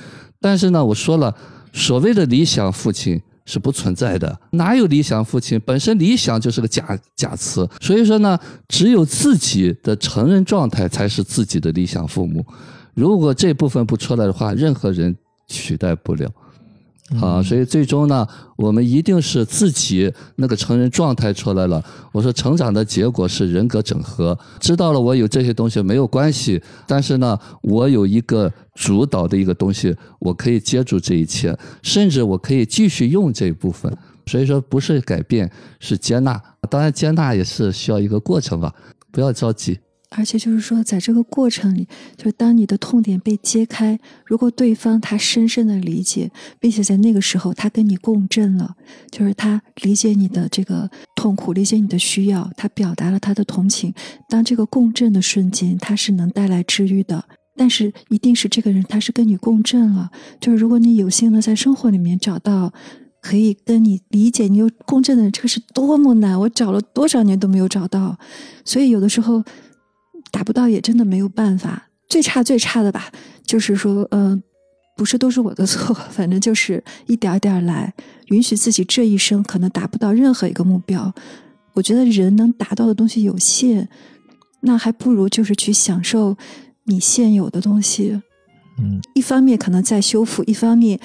Speaker 1: 但是呢，我说了，所谓的理想父亲是不存在的，哪有理想父亲？本身理想就是个假假词。所以说呢，只有自己的成人状态才是自己的理想父母。如果这部分不出来的话，任何人取代不了。啊，所以最终呢，我们一定是自己那个成人状态出来了。我说成长的结果是人格整合，知道了我有这些东西没有关系，但是呢，我有一个主导的一个东西，我可以接住这一切，甚至我可以继续用这一部分。所以说，不是改变，是接纳。当然，接纳也是需要一个过程吧，不要着急。
Speaker 2: 而且就是说，在这个过程里，就是当你的痛点被揭开，如果对方他深深的理解，并且在那个时候他跟你共振了，就是他理解你的这个痛苦，理解你的需要，他表达了他的同情。当这个共振的瞬间，他是能带来治愈的。但是一定是这个人他是跟你共振了，就是如果你有幸的在生活里面找到可以跟你理解你有共振的人，这个是多么难，我找了多少年都没有找到。所以有的时候。达不到也真的没有办法，最差最差的吧，就是说，嗯、不是都是我的错，反正就是一点点来，允许自己这一生可能达不到任何一个目标。我觉得人能达到的东西有限，那还不如就是去享受你现有的东西。
Speaker 4: 嗯，
Speaker 2: 一方面可能在修复，一方面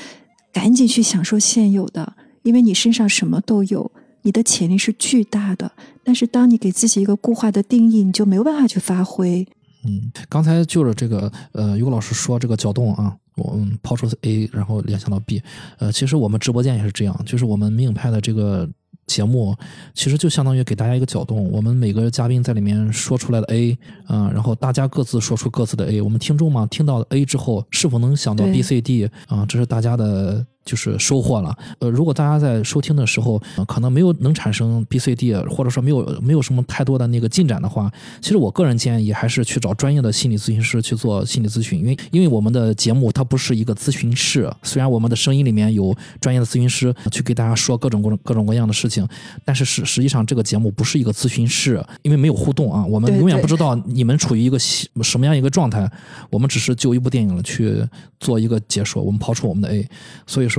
Speaker 2: 赶紧去享受现有的，因为你身上什么都有，你的潜力是巨大的。但是当你给自己一个固化的定义，你就没有办法去发挥。
Speaker 4: 嗯，
Speaker 3: 刚才就是这个呃，于果老师说这个搅动啊，我们抛出 A，然后联想到 B，呃，其实我们直播间也是这样，就是我们命派的这个节目，其实就相当于给大家一个搅动。我们每个嘉宾在里面说出来的 A，啊、然后大家各自说出各自的 A。我们听众嘛，听到 A 之后，是否能想到 B、C、D 啊、这是大家的。就是收获了，呃，如果大家在收听的时候，可能没有能产生 B、C、D，或者说没有没有什么太多的那个进展的话，其实我个人建议还是去找专业的心理咨询师去做心理咨询，因为因为我们的节目它不是一个咨询室，虽然我们的声音里面有专业的咨询师去给大家说各种各种各种各样的事情，但是实实际上这个节目不是一个咨询室，因为没有互动啊，我们永远不知道你们处于一个什么样一个状态，我们只是就一部电影去做一个解说，我们抛出我们的 A，所以说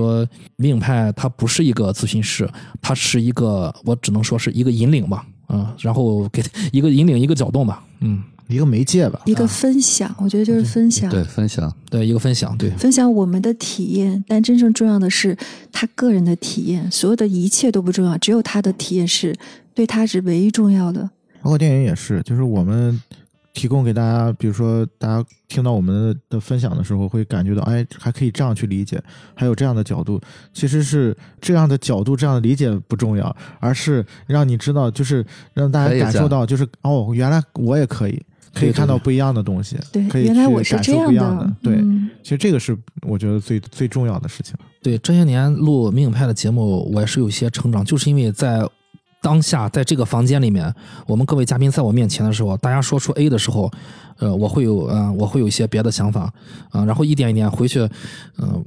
Speaker 3: 明影派他不是一个咨询师，他是一个我只能说是一个引领吧，嗯，然后给一个引领一个搅动吧，嗯，
Speaker 4: 一个媒介吧。
Speaker 2: 一个分享，我觉得就是分享。
Speaker 1: 对，分享，
Speaker 3: 对，一个分享，对，
Speaker 2: 分享我们的体验，但真正重要的是他个人的体验，所有的一切都不重要，只有他的体验是对他是唯一重要的。
Speaker 4: 包括电影也是，就是我们提供给大家，比如说大家听到我们的分享的时候，会感觉到，哎，还可以这样去理解，还有这样的角度。其实是这样的角度、这样的理解不重要，而是让你知道，就是让大家感受到，就是哦，原来我也可以，可以看到不一样的东西，
Speaker 2: 对，
Speaker 4: 可以
Speaker 2: 原来我
Speaker 4: 去感
Speaker 2: 是这样
Speaker 4: 受不一样的。对，
Speaker 2: 嗯
Speaker 4: 其实这个是我觉得最最重要的事情。
Speaker 3: 对，这些年录明影派的节目，我也是有些成长，就是因为在当下，在这个房间里面，我们各位嘉宾在我面前的时候，大家说出 A 的时候，呃，我会有，呃，我会有一些别的想法，啊、然后一点一点回去，嗯、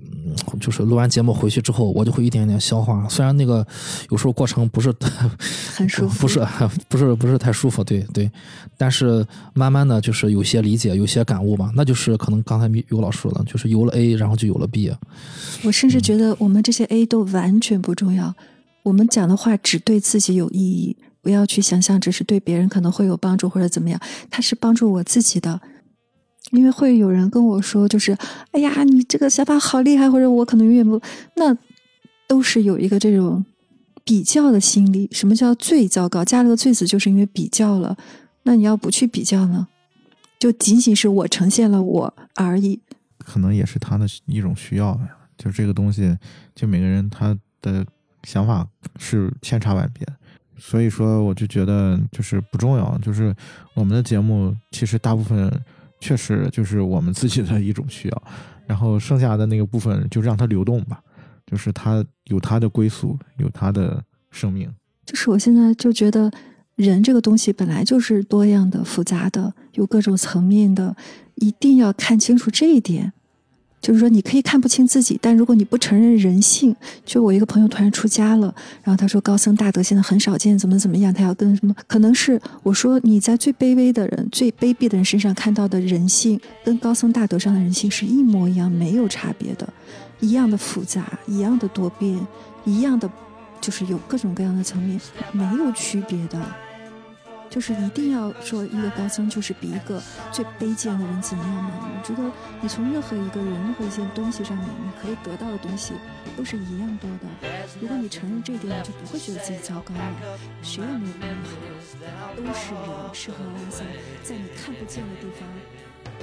Speaker 3: 就是录完节目回去之后，我就会一点一点消化。虽然那个有时候过程不是
Speaker 2: 很舒服
Speaker 3: 不是 不是不是太舒服，对对，但是慢慢的就是有些理解，有些感悟吧，那就是可能刚才有老师说的，就是有了 A，然后就有了 B。
Speaker 2: 我甚至觉得我们这些 A 都完全不重要，我们讲的话只对自己有意义，不要去想象只是对别人可能会有帮助或者怎么样，它是帮助我自己的。因为会有人跟我说，就是哎呀，你这个想法好厉害，或者我可能永远不，那都是有一个这种比较的心理。什么叫最糟糕？加了个“最”字，就是因为比较了。那你要不去比较呢？就仅仅是我呈现了我而已。
Speaker 4: 可能也是他的一种需要呀。就这个东西，就每个人他的想法是千差万别，所以说我就觉得就是不重要。就是我们的节目其实大部分确实就是我们自己的一种需要，然后剩下的那个部分就让它流动吧，就是它有它的归宿，有它的生命。
Speaker 2: 就是我现在就觉得，人这个东西本来就是多样的、复杂的，有各种层面的，一定要看清楚这一点。就是说，你可以看不清自己，但如果你不承认人性，就我一个朋友突然出家了，然后他说高僧大德现在很少见，怎么怎么样，他要跟什么？可能是我说你在最卑微的人、最卑鄙的人身上看到的人性，跟高僧大德上的人性是一模一样，没有差别的，一样的复杂，一样的多变，一样的就是有各种各样的层面，没有区别的。就是一定要说一个高僧就是比一个最卑贱的人怎么样吗？我觉得你从任何一个人、任何一件东西上面，你可以得到的东西都是一样多的。如果你承认这一点，你就不会觉得自己糟糕了。谁也没有办法，都是人，是和拉塞，在你看不见的地方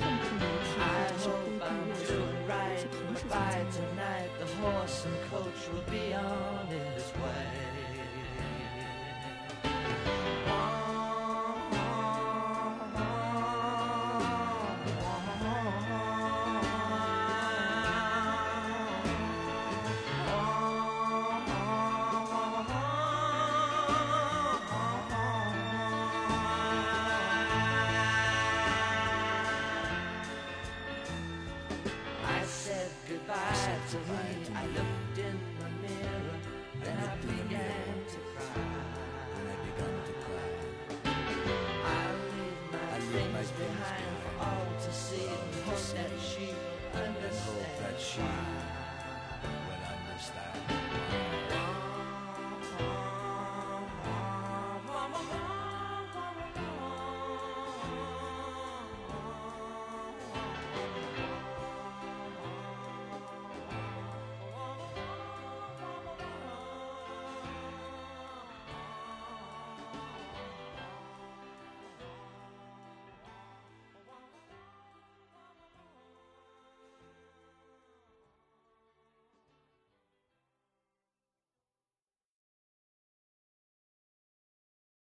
Speaker 2: 痛哭流涕，或者是卑鄙弱势，是同时存在的。